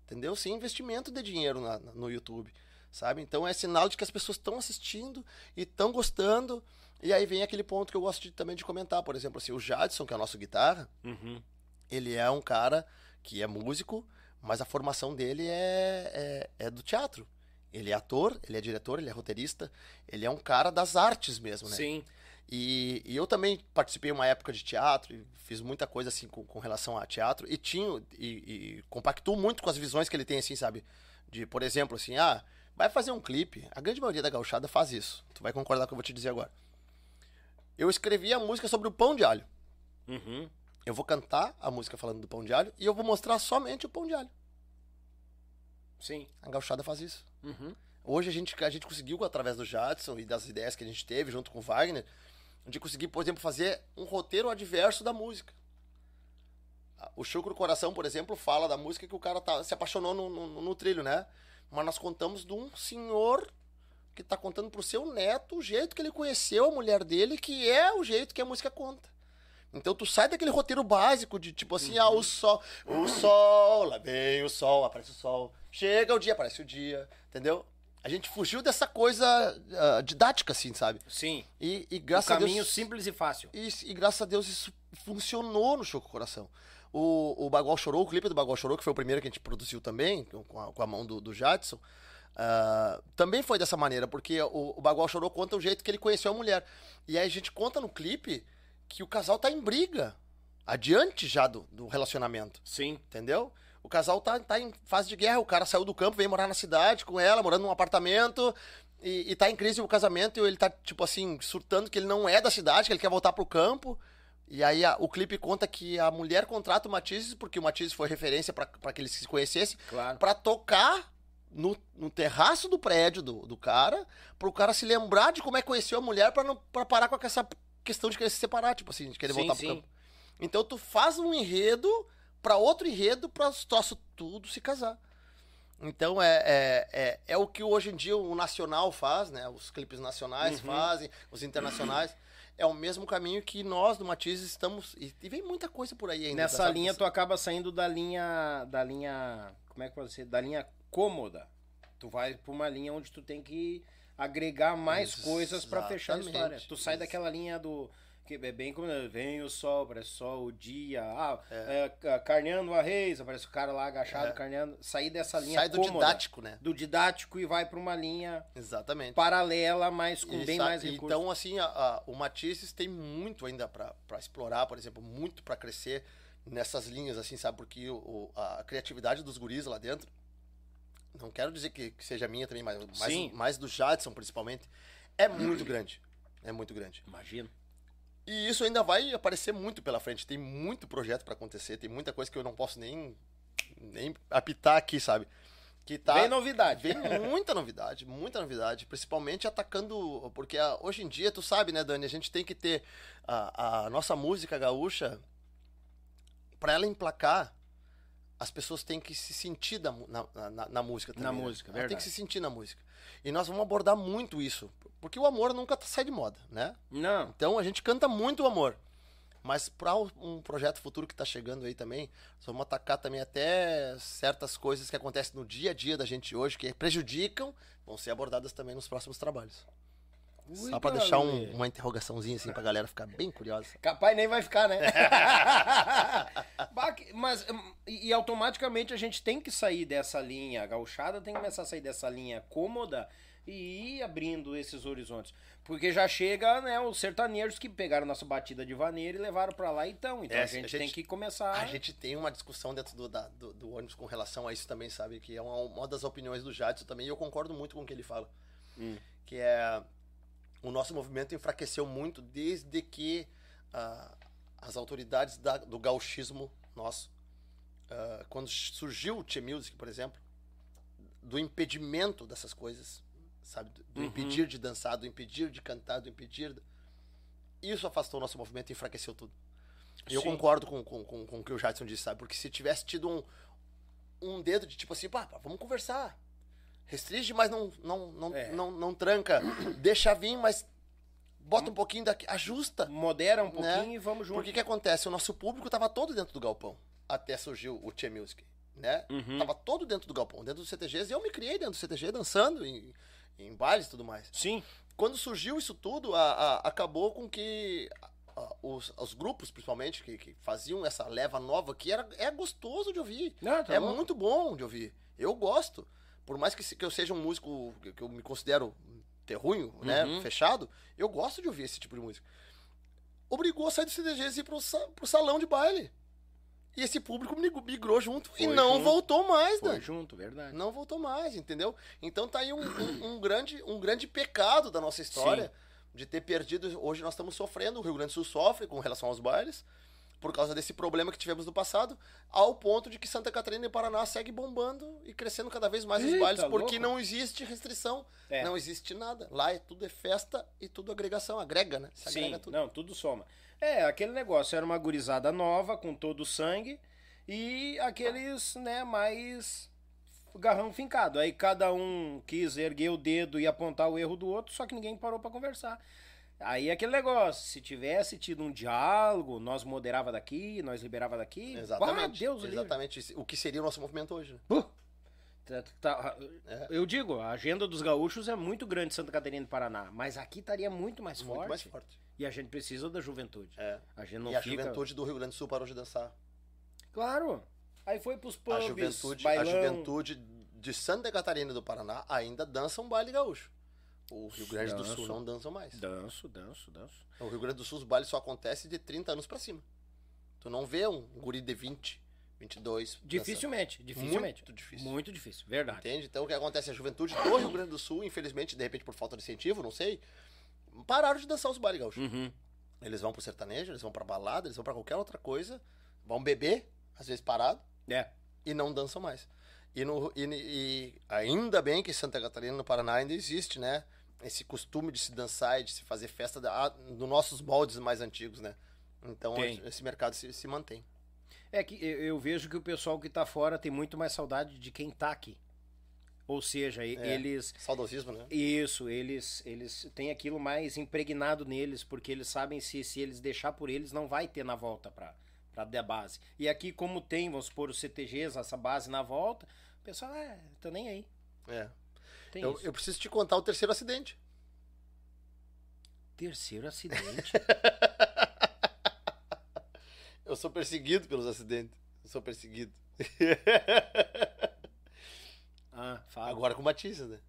[SPEAKER 2] Entendeu? Sem investimento de dinheiro na- na- no YouTube, sabe? Então é sinal de que as pessoas estão assistindo e estão gostando. E aí vem aquele ponto que eu gosto de- também de comentar. Por exemplo, assim, o Jadson, que é o nosso guitarra,
[SPEAKER 1] Uhum.
[SPEAKER 2] ele é um cara que é músico, mas a formação dele é, é, é do teatro. Ele é ator, ele é diretor, ele é roteirista, ele é um cara das artes mesmo, né?
[SPEAKER 1] Sim.
[SPEAKER 2] E, e eu também participei uma época de teatro, e fiz muita coisa assim com, com relação a teatro, e tinha, e, e compactuo muito com as visões que ele tem, assim, sabe? De, por exemplo, assim, ah, vai fazer um clipe. A grande maioria da gauchada faz isso. Tu vai concordar com o que eu vou te dizer agora. Eu escrevi a música sobre o pão de alho.
[SPEAKER 1] Uhum.
[SPEAKER 2] Eu vou cantar a música falando do pão de alho e eu vou mostrar somente o pão de alho.
[SPEAKER 1] Sim.
[SPEAKER 2] A gauchada faz isso.
[SPEAKER 1] Uhum.
[SPEAKER 2] Hoje a gente, a gente conseguiu, através do Jadson e das ideias que a gente teve junto com o Wagner, de conseguir, por exemplo, fazer um roteiro adverso da música. O Chucro Coração, por exemplo, fala da música que o cara tá, se apaixonou no, no, no trilho, né? Mas nós contamos de um senhor que tá contando pro seu neto o jeito que ele conheceu a mulher dele, que é o jeito que a música conta. Então tu sai daquele roteiro básico de tipo assim, ah, o sol, o sol, lá vem o sol, aparece o sol, chega o dia, aparece o dia, entendeu? A gente fugiu dessa coisa ah, didática, assim, sabe?
[SPEAKER 1] Sim.
[SPEAKER 2] E, e
[SPEAKER 1] O
[SPEAKER 2] graças a
[SPEAKER 1] caminho
[SPEAKER 2] Deus.
[SPEAKER 1] simples e fácil.
[SPEAKER 2] E, e graças a Deus isso funcionou no Choco Coração. O, o Bagual Chorou, o clipe do Bagual Chorou, que foi o primeiro que a gente produziu também, com a, com a mão do, do Jadson, ah, também foi dessa maneira, porque o, o Bagual Chorou conta o jeito que ele conheceu a mulher. E aí a gente conta no clipe que o casal tá em briga, adiante já do, do relacionamento.
[SPEAKER 1] Sim.
[SPEAKER 2] Entendeu? O casal tá, tá em fase de guerra, o cara saiu do campo, veio morar na cidade com ela, morando num apartamento, e, e tá em crise o casamento, e ele tá, tipo assim, surtando que ele não é da cidade, que ele quer voltar pro campo. E aí a- o clipe conta que a mulher contrata o Matisse, porque o Matisse foi referência pra que eles se conhecessem,
[SPEAKER 1] Claro.
[SPEAKER 2] pra tocar no, no terraço do prédio do, do cara, pro cara se lembrar de como é que conheceu a mulher pra parar com essa questão de querer se separar, tipo assim, de querer
[SPEAKER 1] Sim,
[SPEAKER 2] voltar pro
[SPEAKER 1] sim.
[SPEAKER 2] campo. Então tu faz um enredo pra outro enredo pra os troços tudo se casar. Então é, é, é, é o que hoje em dia o nacional faz, né? Os clipes nacionais
[SPEAKER 1] Uhum.
[SPEAKER 2] fazem, os internacionais. É o mesmo caminho que nós do Matiz estamos. E, e vem muita coisa por aí ainda.
[SPEAKER 1] Nessa linha tu acaba saindo da linha da linha, como é que pode ser? Da linha cômoda. Tu vai pra uma linha onde tu tem que agregar mais coisas pra fechar a história. Tu sai daquela linha do que é bem como vem o sol, parece sol, o dia, ah, é, ca- carneando a reis, aparece o cara lá agachado
[SPEAKER 2] É.
[SPEAKER 1] carneando, sair dessa linha
[SPEAKER 2] Sai do
[SPEAKER 1] cômoda,
[SPEAKER 2] didático, né?
[SPEAKER 1] do didático e vai pra uma linha
[SPEAKER 2] Exatamente.
[SPEAKER 1] paralela, mas com
[SPEAKER 2] E
[SPEAKER 1] bem mais recursos.
[SPEAKER 2] Então, assim, a- a- o Matizes tem muito ainda pra explorar, por exemplo, muito pra crescer nessas linhas, assim, sabe? Porque o, a criatividade dos guris lá dentro, não quero dizer que, que seja minha também, mas mais, mais do Jadson, principalmente, é muito grande. É muito grande.
[SPEAKER 1] Imagina.
[SPEAKER 2] E isso ainda vai aparecer muito pela frente. Tem muito projeto pra acontecer, tem muita coisa que eu não posso nem, nem apitar aqui, sabe? Que tá...
[SPEAKER 1] Vem novidade.
[SPEAKER 2] Vem muita novidade, muita novidade, principalmente atacando, porque ah, hoje em dia, tu sabe, né, Dani, a gente tem que ter a, a nossa música gaúcha, pra ela emplacar, as pessoas têm que se sentir da na, na, na música também.
[SPEAKER 1] Na
[SPEAKER 2] né?
[SPEAKER 1] música,
[SPEAKER 2] Ela tem
[SPEAKER 1] verdade.
[SPEAKER 2] que se sentir na música. E nós vamos abordar muito isso, porque o amor nunca sai de moda, né?
[SPEAKER 1] Não.
[SPEAKER 2] Então a gente canta muito o amor. Mas para um projeto futuro que está chegando aí também, nós vamos atacar também até certas coisas que acontecem no dia a dia da gente hoje, que prejudicam, vão ser abordadas também nos próximos trabalhos. Só para deixar um- uma interrogaçãozinha assim pra galera ficar bem curiosa.
[SPEAKER 1] Capaz nem vai ficar, né? [laughs] Mas, hum, e, automaticamente a gente tem que sair dessa linha gauchada, tem que começar a sair dessa linha cômoda e ir abrindo esses horizontes. Porque já chega, né, os sertanejos que pegaram nossa batida de vaneira e levaram pra lá então. Então
[SPEAKER 2] É,
[SPEAKER 1] a, gente
[SPEAKER 2] a gente-
[SPEAKER 1] tem que começar.
[SPEAKER 2] A gente tem uma discussão dentro do, da- do, do ônibus com relação a isso também, sabe? Que é uma, uma das opiniões do Jadson também, e eu concordo muito com o que ele fala.
[SPEAKER 1] Hum.
[SPEAKER 2] Que é. O nosso movimento enfraqueceu muito desde que ah, as autoridades da- do gauchismo nosso, ah, quando surgiu o Che Music, por exemplo, do impedimento dessas coisas, sabe? Do,
[SPEAKER 1] Uhum.
[SPEAKER 2] impedir de dançar, do impedir de cantar, do impedir. Isso afastou o nosso movimento e enfraqueceu tudo. E eu concordo com, com, com, com o que o Jadson disse, sabe? Porque se tivesse tido um, um dedo de tipo assim, pá, pá, vamos conversar. Restringe, mas não, não, não,
[SPEAKER 1] É.
[SPEAKER 2] não, não tranca. Deixa vir, mas bota um pouquinho daqui. Ajusta.
[SPEAKER 1] Modera um
[SPEAKER 2] Né?
[SPEAKER 1] pouquinho e vamos junto.
[SPEAKER 2] Porque que acontece? O nosso público tava todo dentro do galpão. Até surgiu o Che Music. Né?
[SPEAKER 1] Uhum.
[SPEAKER 2] Tava todo dentro do galpão, dentro dos CTGs. E eu me criei dentro do CTG, dançando em, em bailes e tudo mais.
[SPEAKER 1] Sim.
[SPEAKER 2] Quando surgiu isso tudo, a- a- acabou com que a- os, os grupos, principalmente, que, que faziam essa leva nova, que era, é gostoso de ouvir.
[SPEAKER 1] Não, tá
[SPEAKER 2] é muito bom de ouvir. Eu gosto. Por mais que, que eu seja um músico que, eu me considero terrunho, né?
[SPEAKER 1] Uhum.
[SPEAKER 2] Fechado, eu gosto de ouvir esse tipo de música. Obrigou a sair do CDGs e ir pro, pro salão de baile. E esse público mig- migrou junto e
[SPEAKER 1] Foi
[SPEAKER 2] não
[SPEAKER 1] junto.
[SPEAKER 2] voltou mais,
[SPEAKER 1] Foi
[SPEAKER 2] né?
[SPEAKER 1] junto, verdade.
[SPEAKER 2] Não voltou mais, entendeu? Então tá aí um, um- um grande, um grande pecado da nossa história de ter perdido. Hoje nós estamos sofrendo, o Rio Grande do Sul sofre com relação aos bailes, por causa desse problema que tivemos no passado, ao ponto de que Santa Catarina e Paraná segue bombando e crescendo cada vez mais os
[SPEAKER 1] Eita,
[SPEAKER 2] bailes, porque
[SPEAKER 1] louco.
[SPEAKER 2] não existe restrição,
[SPEAKER 1] É.
[SPEAKER 2] não existe nada. Lá é tudo é festa e tudo agregação, agrega, né? Se
[SPEAKER 1] Sim,
[SPEAKER 2] agrega tudo.
[SPEAKER 1] não, tudo soma. É, aquele negócio era uma gurizada nova, com todo o sangue, e aqueles, né, mais garrão fincado. Aí cada um quis erguer o dedo e apontar o erro do outro, só que ninguém parou pra conversar. Aí é aquele negócio, se tivesse tido um diálogo, nós moderava daqui, nós liberava daqui.
[SPEAKER 2] Exatamente.
[SPEAKER 1] Ah, Deus livre.
[SPEAKER 2] exatamente. isso. O que seria o nosso movimento hoje, né?
[SPEAKER 1] Tá- tá-
[SPEAKER 2] É.
[SPEAKER 1] Eu digo, a agenda dos gaúchos é muito grande em Santa Catarina e Paraná, mas aqui estaria muito mais
[SPEAKER 2] Muito
[SPEAKER 1] forte.
[SPEAKER 2] mais forte.
[SPEAKER 1] E a gente precisa da juventude.
[SPEAKER 2] É.
[SPEAKER 1] A gente não
[SPEAKER 2] e a
[SPEAKER 1] fica...
[SPEAKER 2] juventude do Rio Grande do Sul parou de dançar.
[SPEAKER 1] Claro. Aí foi pros
[SPEAKER 2] A
[SPEAKER 1] pubs,
[SPEAKER 2] juventude,
[SPEAKER 1] bailão.
[SPEAKER 2] a juventude de Santa Catarina e do Paraná ainda dança um baile gaúcho. O Rio Grande do Sul não dançam mais.
[SPEAKER 1] Danço, danço, danço.
[SPEAKER 2] O Rio Grande do Sul, os bailes só acontecem de 30 anos pra cima. Tu não vê um guri de 20, 22.
[SPEAKER 1] Dificilmente, dificilmente.
[SPEAKER 2] Muito difícil.
[SPEAKER 1] Muito difícil, verdade.
[SPEAKER 2] Entende? Então o que acontece? A juventude do Rio Grande do Sul, infelizmente, de repente por falta de incentivo, não sei, pararam de dançar os bailes gaúchos.
[SPEAKER 1] Uhum.
[SPEAKER 2] Eles vão pro sertanejo, eles vão pra balada, eles vão pra qualquer outra coisa, vão beber, às vezes parado,
[SPEAKER 1] É.
[SPEAKER 2] e não dançam mais. E, no, e, e ainda bem que Santa Catarina no Paraná ainda existe, né? Esse costume de se dançar e de se fazer festa da, nos nossos moldes mais antigos, né? Então
[SPEAKER 1] Tem.
[SPEAKER 2] esse mercado se, se mantém.
[SPEAKER 1] É que eu, vejo que o pessoal que tá fora tem muito mais saudade de quem tá aqui. Ou seja,
[SPEAKER 2] É.
[SPEAKER 1] eles.
[SPEAKER 2] Saudosismo, né?
[SPEAKER 1] Isso, eles eles têm aquilo mais impregnado neles, porque eles sabem se, se eles deixar por eles, não vai ter na volta pra, pra dar base. E aqui, como tem, vamos supor, os CTGs, essa base na volta, o pessoal, é, tô nem aí.
[SPEAKER 2] É.
[SPEAKER 1] Tem
[SPEAKER 2] Eu,
[SPEAKER 1] isso.
[SPEAKER 2] eu preciso te contar o terceiro acidente.
[SPEAKER 1] Terceiro acidente. [laughs]
[SPEAKER 2] Eu sou perseguido pelos acidentes. Eu sou perseguido. [laughs]
[SPEAKER 1] ah, fala.
[SPEAKER 2] Agora com Batista, né?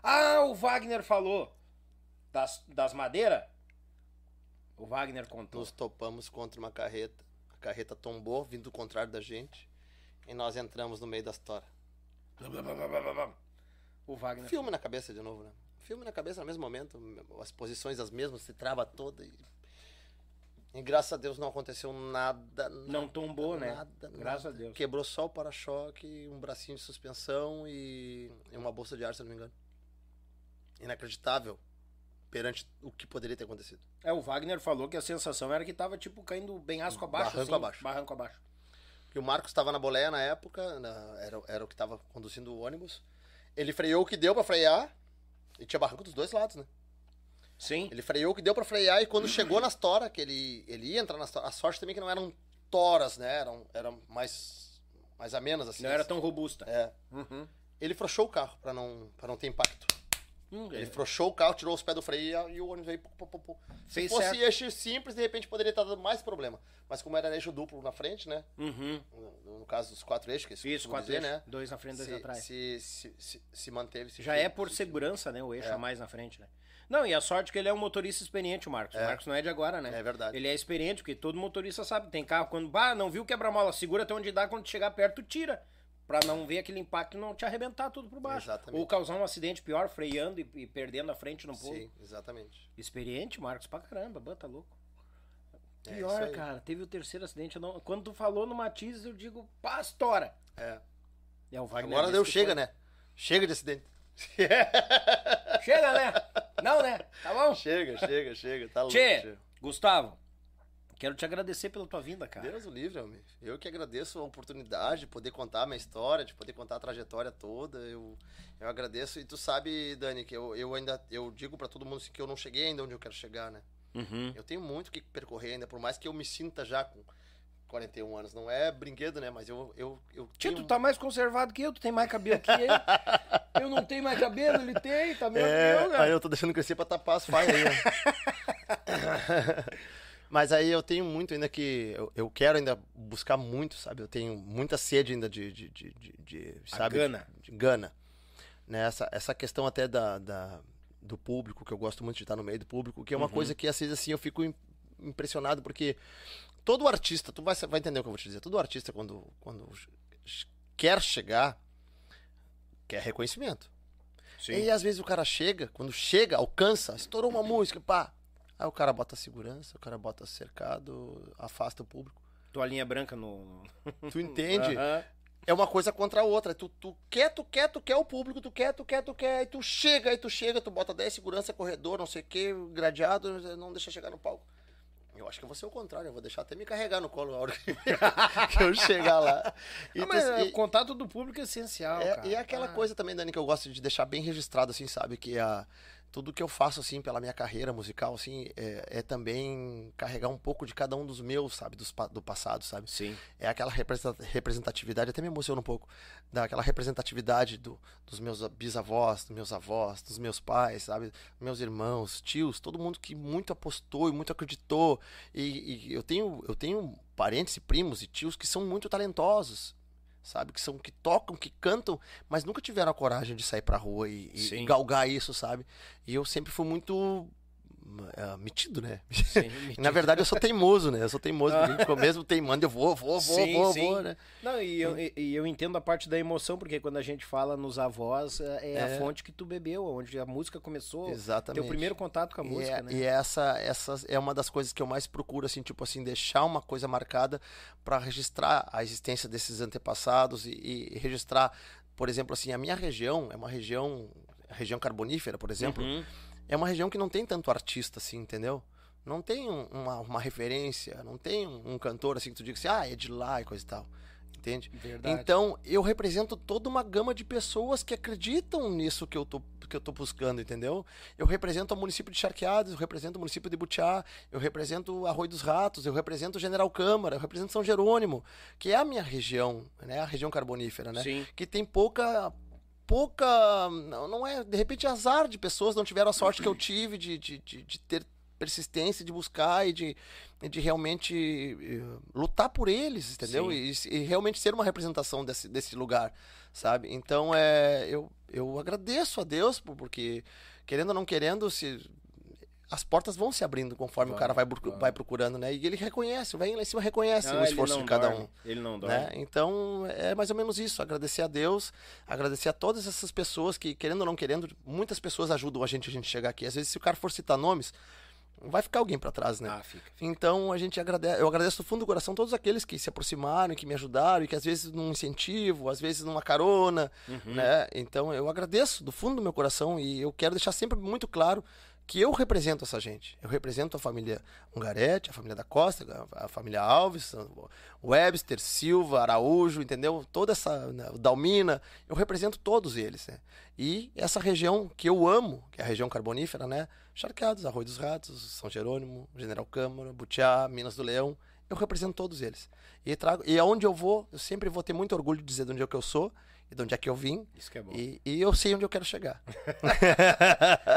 [SPEAKER 1] Ah, o Wagner falou. Das, das madeiras? O Wagner contou.
[SPEAKER 2] Nos topamos contra uma carreta. A carreta tombou, vindo do contrário da gente. E nós entramos no meio da história.
[SPEAKER 1] O Wagner.
[SPEAKER 2] Filme na cabeça de novo, né? Filme na cabeça no mesmo momento. As posições as mesmas, se trava toda. E, e graças a Deus não aconteceu nada.
[SPEAKER 1] Não tombou, né?
[SPEAKER 2] Nada,
[SPEAKER 1] Graças
[SPEAKER 2] nada.
[SPEAKER 1] a Deus.
[SPEAKER 2] Quebrou só o para-choque, um bracinho de suspensão e, e uma bolsa de ar, se não me engano. Inacreditável perante o que poderia ter acontecido.
[SPEAKER 1] É, o Wagner falou que a sensação era que tava, tipo, caindo bem asco abaixo.
[SPEAKER 2] Barranco
[SPEAKER 1] assim,
[SPEAKER 2] abaixo.
[SPEAKER 1] Barranco abaixo.
[SPEAKER 2] Porque o Marcos estava na boleia na época, na- era, era o que estava conduzindo o ônibus. Ele freou o que deu para frear, e tinha barranco dos dois lados, né?
[SPEAKER 1] Sim.
[SPEAKER 2] Ele freou o que deu para frear, e quando chegou nas toras, que ele, ele ia entrar nas toras, a sorte também é que não eram toras, né? Eram, eram mais, mais amenas, assim.
[SPEAKER 1] Não era tão robusta.
[SPEAKER 2] É.
[SPEAKER 1] Uhum.
[SPEAKER 2] Ele frouxou o carro para não, pra não ter impacto.
[SPEAKER 1] Hum,
[SPEAKER 2] Ele
[SPEAKER 1] é.
[SPEAKER 2] frouxou o carro, tirou os pés do freio e, e o ônibus veio. Pô, pô, pô. Se fosse
[SPEAKER 1] certo.
[SPEAKER 2] eixo simples, de repente poderia estar dando mais problema. Mas como era eixo duplo na frente, né?
[SPEAKER 1] Uhum.
[SPEAKER 2] No, no caso dos quatro eixos, que
[SPEAKER 1] Isso,
[SPEAKER 2] costumo
[SPEAKER 1] quatro
[SPEAKER 2] dizer,
[SPEAKER 1] eixos.
[SPEAKER 2] né?
[SPEAKER 1] Dois na frente, dois
[SPEAKER 2] se,
[SPEAKER 1] atrás.
[SPEAKER 2] Se, se, se, se manteve. se
[SPEAKER 1] Já é por
[SPEAKER 2] se-
[SPEAKER 1] segurança, né? O eixo
[SPEAKER 2] É.
[SPEAKER 1] a mais na frente, né? Não, e a sorte é que ele é um motorista experiente, o Marcos. O
[SPEAKER 2] É.
[SPEAKER 1] Marcos não é de agora, né?
[SPEAKER 2] É verdade.
[SPEAKER 1] Ele é experiente, porque todo motorista sabe. Tem carro, quando, bah, não viu quebra-mola, segura até onde dá, quando chegar perto, tira. Pra não ver aquele impacto e não te arrebentar tudo por baixo.
[SPEAKER 2] Exatamente.
[SPEAKER 1] Ou causar um acidente pior, freando e, e perdendo a frente no pulo.
[SPEAKER 2] Sim, exatamente.
[SPEAKER 1] Experiente, Marcos, pra caramba, Bã, tá louco.
[SPEAKER 2] É
[SPEAKER 1] Pior,
[SPEAKER 2] aí.
[SPEAKER 1] cara, teve o terceiro acidente. não- Quando tu falou no Matiz, eu digo, pastora.
[SPEAKER 2] É.
[SPEAKER 1] É o Wagner
[SPEAKER 2] Agora deu chega,
[SPEAKER 1] foi.
[SPEAKER 2] né? Chega de acidente.
[SPEAKER 1] Chega, né? Não, né? Tá bom?
[SPEAKER 2] chega, chega, chega. Tá louco.
[SPEAKER 1] Tchê. Gustavo, quero te agradecer pela tua vinda, cara.
[SPEAKER 2] Deus o livre, homem. Eu que agradeço a oportunidade de poder contar a minha história, de poder contar a trajetória toda. Eu, eu agradeço. E tu sabe, Dani, que eu, eu ainda eu digo pra todo mundo assim, que eu não cheguei ainda onde eu quero chegar, né?
[SPEAKER 1] Uhum.
[SPEAKER 2] Eu tenho muito o que percorrer ainda, por mais que eu me sinta já com 41 anos. Não é brinquedo, né? Mas eu, eu, eu
[SPEAKER 1] Tio,
[SPEAKER 2] tenho...
[SPEAKER 1] tu tá mais conservado que eu, tu tem mais cabelo que ele. [laughs] eu não tenho mais cabelo, ele tem, tá mesmo
[SPEAKER 2] É,
[SPEAKER 1] que eu,
[SPEAKER 2] aí eu tô deixando crescer pra tapar as falhas aí. [laughs] Mas aí eu tenho muito ainda que. Eu, eu quero ainda buscar muito, sabe? Eu tenho muita sede ainda de. de, de, de- de, sabe?
[SPEAKER 1] gana.
[SPEAKER 2] De, de gana. Né? Essa, essa questão até da, da- do público, que eu gosto muito de estar no meio do público, que é uma
[SPEAKER 1] Uhum.
[SPEAKER 2] coisa que às vezes assim eu fico im- impressionado, porque todo artista, tu vai, vai entender o que eu vou te dizer, todo artista quando, quando quer chegar, quer reconhecimento.
[SPEAKER 1] Sim.
[SPEAKER 2] E às vezes o cara chega, quando chega, alcança, estourou uma música, pá. Aí o cara bota segurança, o cara bota cercado, afasta o público.
[SPEAKER 1] Toalhinha branca no.
[SPEAKER 2] Tu entende? [laughs]
[SPEAKER 1] Aham.
[SPEAKER 2] É uma coisa contra a outra. Tu, tu quer, tu quer, tu quer o público, tu quer, tu quer, tu quer. Aí tu chega, aí tu chega, tu bota 10 segurança, corredor, não sei o que, gradeado, não deixa chegar no palco. Eu acho que eu vou ser o contrário, eu vou deixar até me carregar no colo na hora [laughs] que eu chegar lá. E tu-
[SPEAKER 1] mas
[SPEAKER 2] e-
[SPEAKER 1] o contato do público é essencial,
[SPEAKER 2] É,
[SPEAKER 1] cara.
[SPEAKER 2] e é aquela
[SPEAKER 1] Ah.
[SPEAKER 2] coisa também, Dani, que eu gosto de deixar bem registrado, assim, sabe? Que a, tudo que eu faço, assim, pela minha carreira musical, assim, é, é também carregar um pouco de cada um dos meus, sabe? Dos, do passado, sabe?
[SPEAKER 1] Sim.
[SPEAKER 2] É aquela representa- representatividade, até me emociona um pouco, daquela representatividade do, dos meus bisavós, dos meus avós, dos meus pais, sabe? Meus irmãos, tios, todo mundo que muito apostou e muito acreditou. E, e eu, tenho, eu tenho parentes e primos e tios que são muito talentosos, sabe? Que são que tocam, que cantam, mas nunca tiveram a coragem de sair pra rua e, e galgar isso, sabe? E eu sempre fui muito ah, metido, né?
[SPEAKER 1] Sim, [laughs]
[SPEAKER 2] Na verdade, eu sou teimoso, né? Eu sou teimoso, [laughs] mesmo teimando, eu vou, vou, vou,
[SPEAKER 1] Sim,
[SPEAKER 2] vou,
[SPEAKER 1] sim.
[SPEAKER 2] vou, né?
[SPEAKER 1] Não, e eu, e- eu entendo a parte da emoção, porque quando a gente fala nos avós, é, é a
[SPEAKER 2] É.
[SPEAKER 1] fonte que tu bebeu, onde a música começou.
[SPEAKER 2] Exatamente.
[SPEAKER 1] Teu primeiro contato com a música,
[SPEAKER 2] é,
[SPEAKER 1] né?
[SPEAKER 2] e essa, essa é uma das coisas que eu mais procuro, assim, tipo assim, deixar uma coisa marcada para registrar a existência desses antepassados e, e registrar, por exemplo, assim, a minha região é uma região, a região carbonífera, por exemplo,
[SPEAKER 1] Uhum.
[SPEAKER 2] É uma região que não tem tanto artista assim, entendeu? Não tem um- uma, uma referência, não tem um, um cantor assim que tu diga assim, ah, é de lá e coisa e tal. Entende?
[SPEAKER 1] Verdade.
[SPEAKER 2] Então, eu represento toda uma gama de pessoas que acreditam nisso que eu tô, que eu tô buscando, entendeu? Eu represento o município de Charqueadas, eu represento o município de Butiá, eu represento Arroio dos Ratos, eu represento General Câmara, eu represento São Jerônimo, que é a minha região, né? A região carbonífera, né?
[SPEAKER 1] Sim.
[SPEAKER 2] que tem pouca pouca não, não é de repente azar de pessoas não tiveram a sorte que eu tive de, de, de, de ter persistência de buscar e de, de realmente eh, lutar por eles entendeu? E, e realmente ser uma representação desse, desse lugar sabe? Então é eu, eu agradeço a Deus por- porque querendo ou não querendo se as portas vão se abrindo conforme
[SPEAKER 1] Vão,
[SPEAKER 2] o cara vai,
[SPEAKER 1] vão.
[SPEAKER 2] vai procurando, né? E ele reconhece, vem lá em cima reconhece
[SPEAKER 1] Ah,
[SPEAKER 2] o esforço de cada
[SPEAKER 1] dorme,
[SPEAKER 2] um
[SPEAKER 1] Ele não dorme.
[SPEAKER 2] né? Então é mais ou menos isso. Agradecer a Deus, agradecer a todas essas pessoas que, querendo ou não querendo, muitas pessoas ajudam a gente a gente chegar aqui. Às vezes, se o cara for citar nomes, vai ficar alguém para trás, né?
[SPEAKER 1] Ah, fica. fica.
[SPEAKER 2] Então a gente agradece, eu agradeço do fundo do coração todos aqueles que se aproximaram, que me ajudaram, e que às vezes num incentivo, às vezes numa carona,
[SPEAKER 1] Uhum.
[SPEAKER 2] né? Então eu agradeço do fundo do meu coração e eu quero deixar sempre muito claro que eu represento essa gente. Eu represento a família Ungarete, a família da Costa, a família Alves, Webster, Silva, Araújo, entendeu? Toda essa né, Dalmina, eu represento todos eles, né? E essa região que eu amo, que é a região carbonífera, né? Charqueados, Arroio dos Ratos, São Jerônimo, General Câmara, Butiá, Minas do Leão, eu represento todos eles. E trago e aonde eu vou, eu sempre vou ter muito orgulho de dizer de onde é que eu sou e de onde é que eu vim.
[SPEAKER 1] Isso que é bom.
[SPEAKER 2] E, e eu sei onde eu quero chegar. [laughs]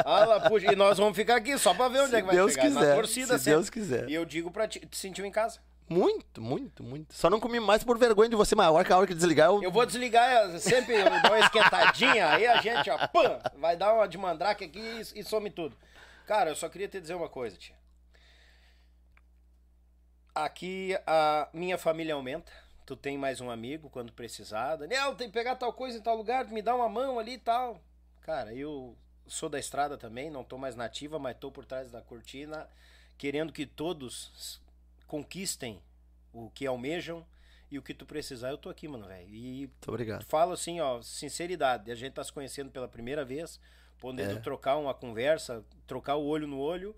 [SPEAKER 1] Ah, lá, puxa, e nós vamos ficar aqui só pra ver onde
[SPEAKER 2] se
[SPEAKER 1] é que vai
[SPEAKER 2] Deus
[SPEAKER 1] chegar.
[SPEAKER 2] quiser.
[SPEAKER 1] Na torcida
[SPEAKER 2] se
[SPEAKER 1] sempre.
[SPEAKER 2] Deus quiser.
[SPEAKER 1] E eu digo pra ti, te sentiu em casa?
[SPEAKER 2] Muito, muito, muito. Só não comi mais por vergonha de você, mas a hora que, a hora que desligar, eu...
[SPEAKER 1] Eu vou desligar, sempre eu dou uma esquentadinha, aí a gente, ó, pã, vai dar uma de mandrake aqui e, e some tudo. Cara, eu só queria te dizer uma coisa, tia. Aqui a minha família aumenta, Tu tem mais um amigo quando precisar. Daniel, tem que pegar tal coisa em tal lugar, me dá uma mão ali e tal. Cara, eu sou da estrada também, não tô mais nativa, mas tô por trás da cortina, querendo que todos conquistem o que almejam e o que tu precisar, eu tô aqui, mano, velho. E
[SPEAKER 2] Muito obrigado.
[SPEAKER 1] falo assim, ó, sinceridade, a gente tá se conhecendo pela primeira vez, podendo
[SPEAKER 2] É.
[SPEAKER 1] trocar uma conversa, trocar o olho no olho.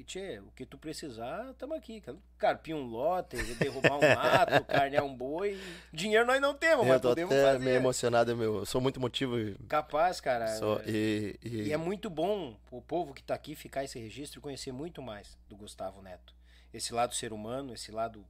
[SPEAKER 1] E, tchê, o que tu precisar, tamo aqui. cara. Carpir um lote, derrubar um mato, [laughs] carnear um boi. Dinheiro nós não temos, mas
[SPEAKER 2] Eu tô
[SPEAKER 1] podemos
[SPEAKER 2] até
[SPEAKER 1] fazer.
[SPEAKER 2] meio emocionado, meu. Eu sou muito motivo
[SPEAKER 1] Capaz, cara.
[SPEAKER 2] sou- e, e-
[SPEAKER 1] E é muito bom o povo que tá aqui ficar esse registro e conhecer muito mais do Gustavo Neto. Esse lado ser humano, esse lado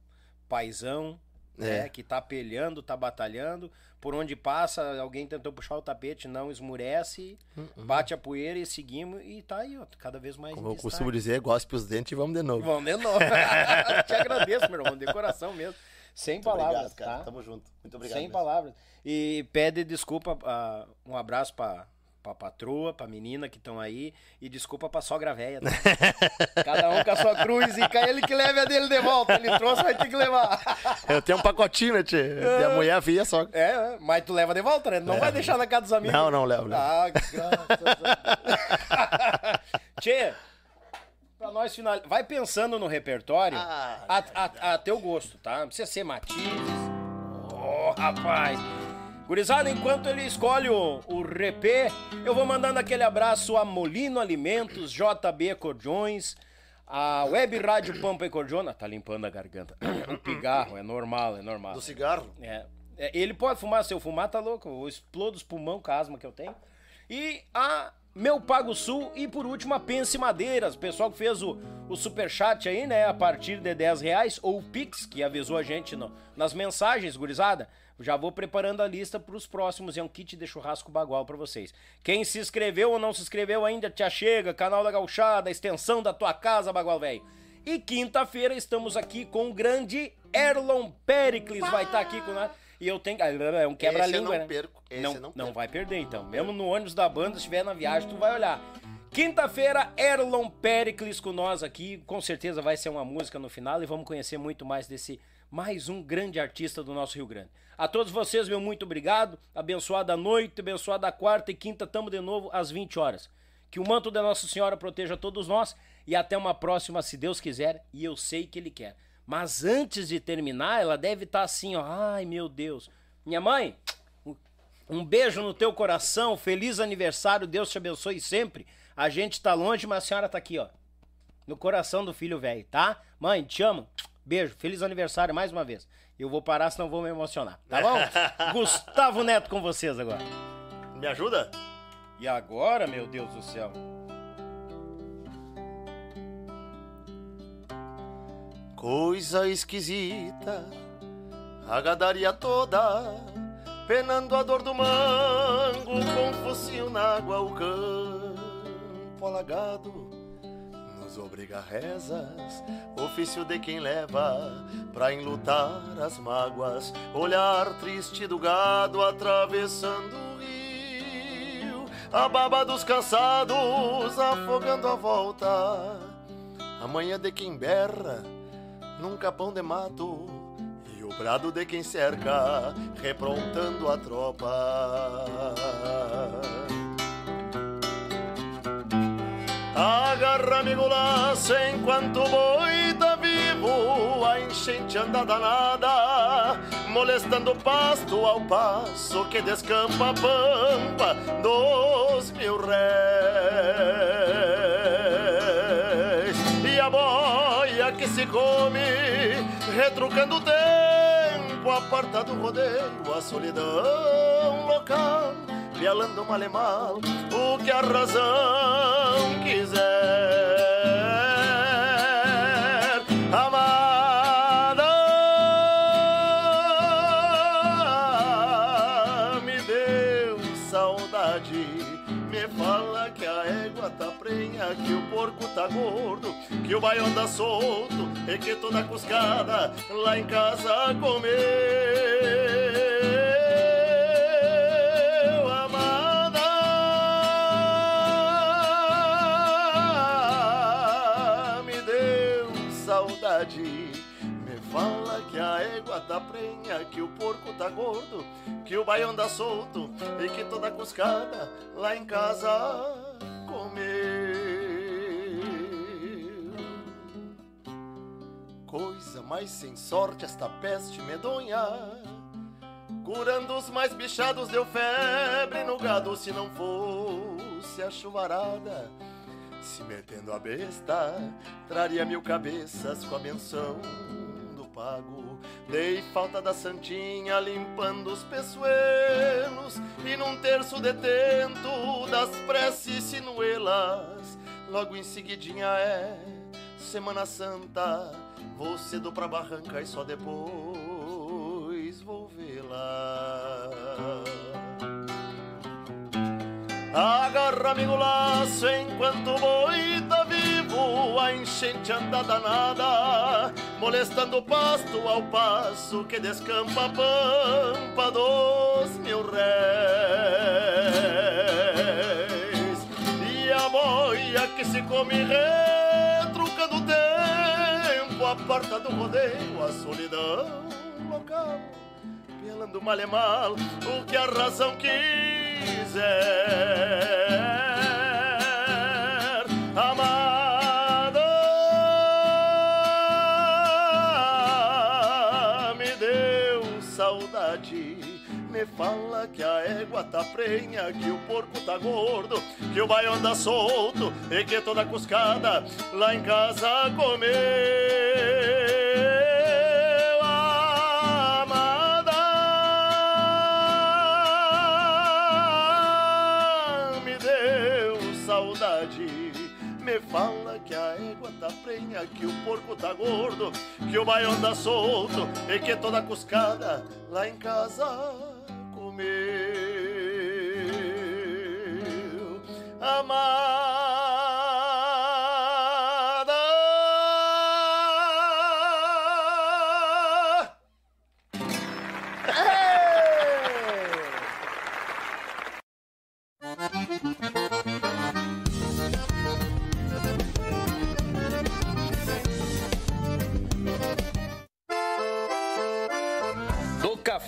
[SPEAKER 1] paisão, né,
[SPEAKER 2] É.
[SPEAKER 1] que tá pelhando, tá batalhando. Por onde passa, alguém tentou puxar o tapete, não esmurece, bate a poeira e seguimos. E tá aí, ó, cada vez mais
[SPEAKER 2] como eu
[SPEAKER 1] destaque.
[SPEAKER 2] costumo dizer, gospe os dentes e vamos de novo.
[SPEAKER 1] Vamos de novo. [laughs] [laughs] Te agradeço, meu irmão, de coração mesmo. Sem palavras, tá?
[SPEAKER 2] Tamo junto. Muito
[SPEAKER 1] Sem palavras. E pede desculpa, ah, um abraço pra, pra patroa, pra menina que estão aí, e desculpa pra sogra véia. Tá? [laughs] Cada um com a sua cruz e cá ele que leve a dele de volta. Ele trouxe, vai ter que levar.
[SPEAKER 2] Eu tenho um pacotinho, né, tchê? E a mulher via só.
[SPEAKER 1] É, mas tu leva de volta, né? Não vai deixar na casa dos amigos.
[SPEAKER 2] Não, não, levo.
[SPEAKER 1] Ah, graças [laughs] a. Tchê, pra nós finalizar. Vai pensando no repertório
[SPEAKER 2] Ah,
[SPEAKER 1] a, a, a teu gosto, tá? Não precisa ser matizes. Oh, rapaz. Gurizada, enquanto ele escolhe o, o repê, eu vou mandando aquele abraço a Molino Alimentos, JB Cordões, a Web Rádio Pampa e Cordiona. Tá limpando a garganta. O pigarro, é normal, é normal.
[SPEAKER 2] Do cigarro?
[SPEAKER 1] É. É, Ele pode fumar, se eu fumar, tá louco. Eu explodo os pulmão com a asma que eu tenho. E a Meu Pago Sul. E por último, a Pense Madeiras. O pessoal que fez o, o superchat aí, né? A partir de 10 reais. Ou o Pix, que avisou a gente no- nas mensagens, gurizada. Já vou preparando a lista pros próximos. É um kit de churrasco bagual pra vocês. Quem se inscreveu ou não se inscreveu ainda, te achega. Canal da Gauchada, extensão da tua casa, bagual velho. E quinta-feira estamos aqui com o grande Erlon Pericles. Vai estar aqui com nós. E eu tenho. É um quebra-língua,
[SPEAKER 2] Esse eu não
[SPEAKER 1] né?
[SPEAKER 2] perco, esse
[SPEAKER 1] não,
[SPEAKER 2] não
[SPEAKER 1] não vai perder, então. Mesmo no ônibus da banda, se estiver na viagem, tu vai olhar. Quinta-feira, Erlon Pericles com nós aqui. Com certeza vai ser uma música no final e vamos conhecer muito mais desse mais um grande artista do nosso Rio Grande. A todos vocês, meu muito obrigado. Abençoada noite, abençoada quarta e quinta. Tamo de novo às 20 horas. Que o manto da Nossa Senhora proteja todos nós e até uma próxima, se Deus quiser, e eu sei que Ele quer. Mas antes de terminar, ela deve estar assim, ó. Ai, meu Deus. Minha mãe, um beijo no teu coração, feliz aniversário, Deus te abençoe sempre. A gente tá longe, mas a senhora tá aqui, ó. No coração do filho velho, tá? Mãe, te amo. Beijo, feliz aniversário mais uma vez. Eu vou parar, senão vou me emocionar, tá bom? [laughs] Gustavo Neto com vocês agora.
[SPEAKER 2] Me ajuda?
[SPEAKER 1] E agora, meu Deus do céu?
[SPEAKER 2] Coisa esquisita, a gadaria toda, penando a dor do mango, com focinho na água, o campo alagado, nos obriga a rezas, ofício de quem leva, pra enlutar as mágoas, olhar triste do gado atravessando o rio, a baba dos cansados afogando a volta, amanhã de quem berra, num capão de mato e o brado de quem cerca, reprontando a tropa. Agarra-me golaço enquanto o boi tá vivo, a enchente anda danada, molestando o pasto ao passo que descampa a pampa dos mil réis. E a boia que se come, retrucando o tempo, aparta do rodeio, a solidão local, pialando mal e mal o que a razão quiser. Amada, me deu saudade. Me fala que a égua tá prenha, que o porco tá gordo, que o baião tá solto e que toda cuscada lá em casa comeu. A égua tá prenha, que o porco tá gordo, que o baião anda solto e que toda cuscada lá em casa comeu. Coisa mais sem sorte esta peste medonha. Curando os mais bichados deu febre no gado se não fosse a chuvarada se metendo a besta, traria mil cabeças com a menção Dei falta da santinha limpando os peçoelos e num terço detento das preces sinuelas. Logo em seguidinha é Semana Santa, vou cedo pra barranca e só depois vou vê-la. Agarra amigo laço enquanto o boi tá vivo A enchente anda danada Molestando o pasto ao passo Que descampa a pampa dos mil réis E a boia que se come retrucando o tempo A porta do rodeio, a solidão local Pelando mal e mal o que a razão quis quiser. Fala que a égua tá prenha, que o porco tá gordo, que o baião anda solto e que toda cuscada lá em casa comer. me fala que a égua tá prenha, que o porco tá gordo, que o baião tá solto e que toda cuscada lá em casa meu.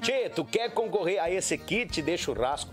[SPEAKER 1] Tchê, tu quer concorrer a esse kit de churrasco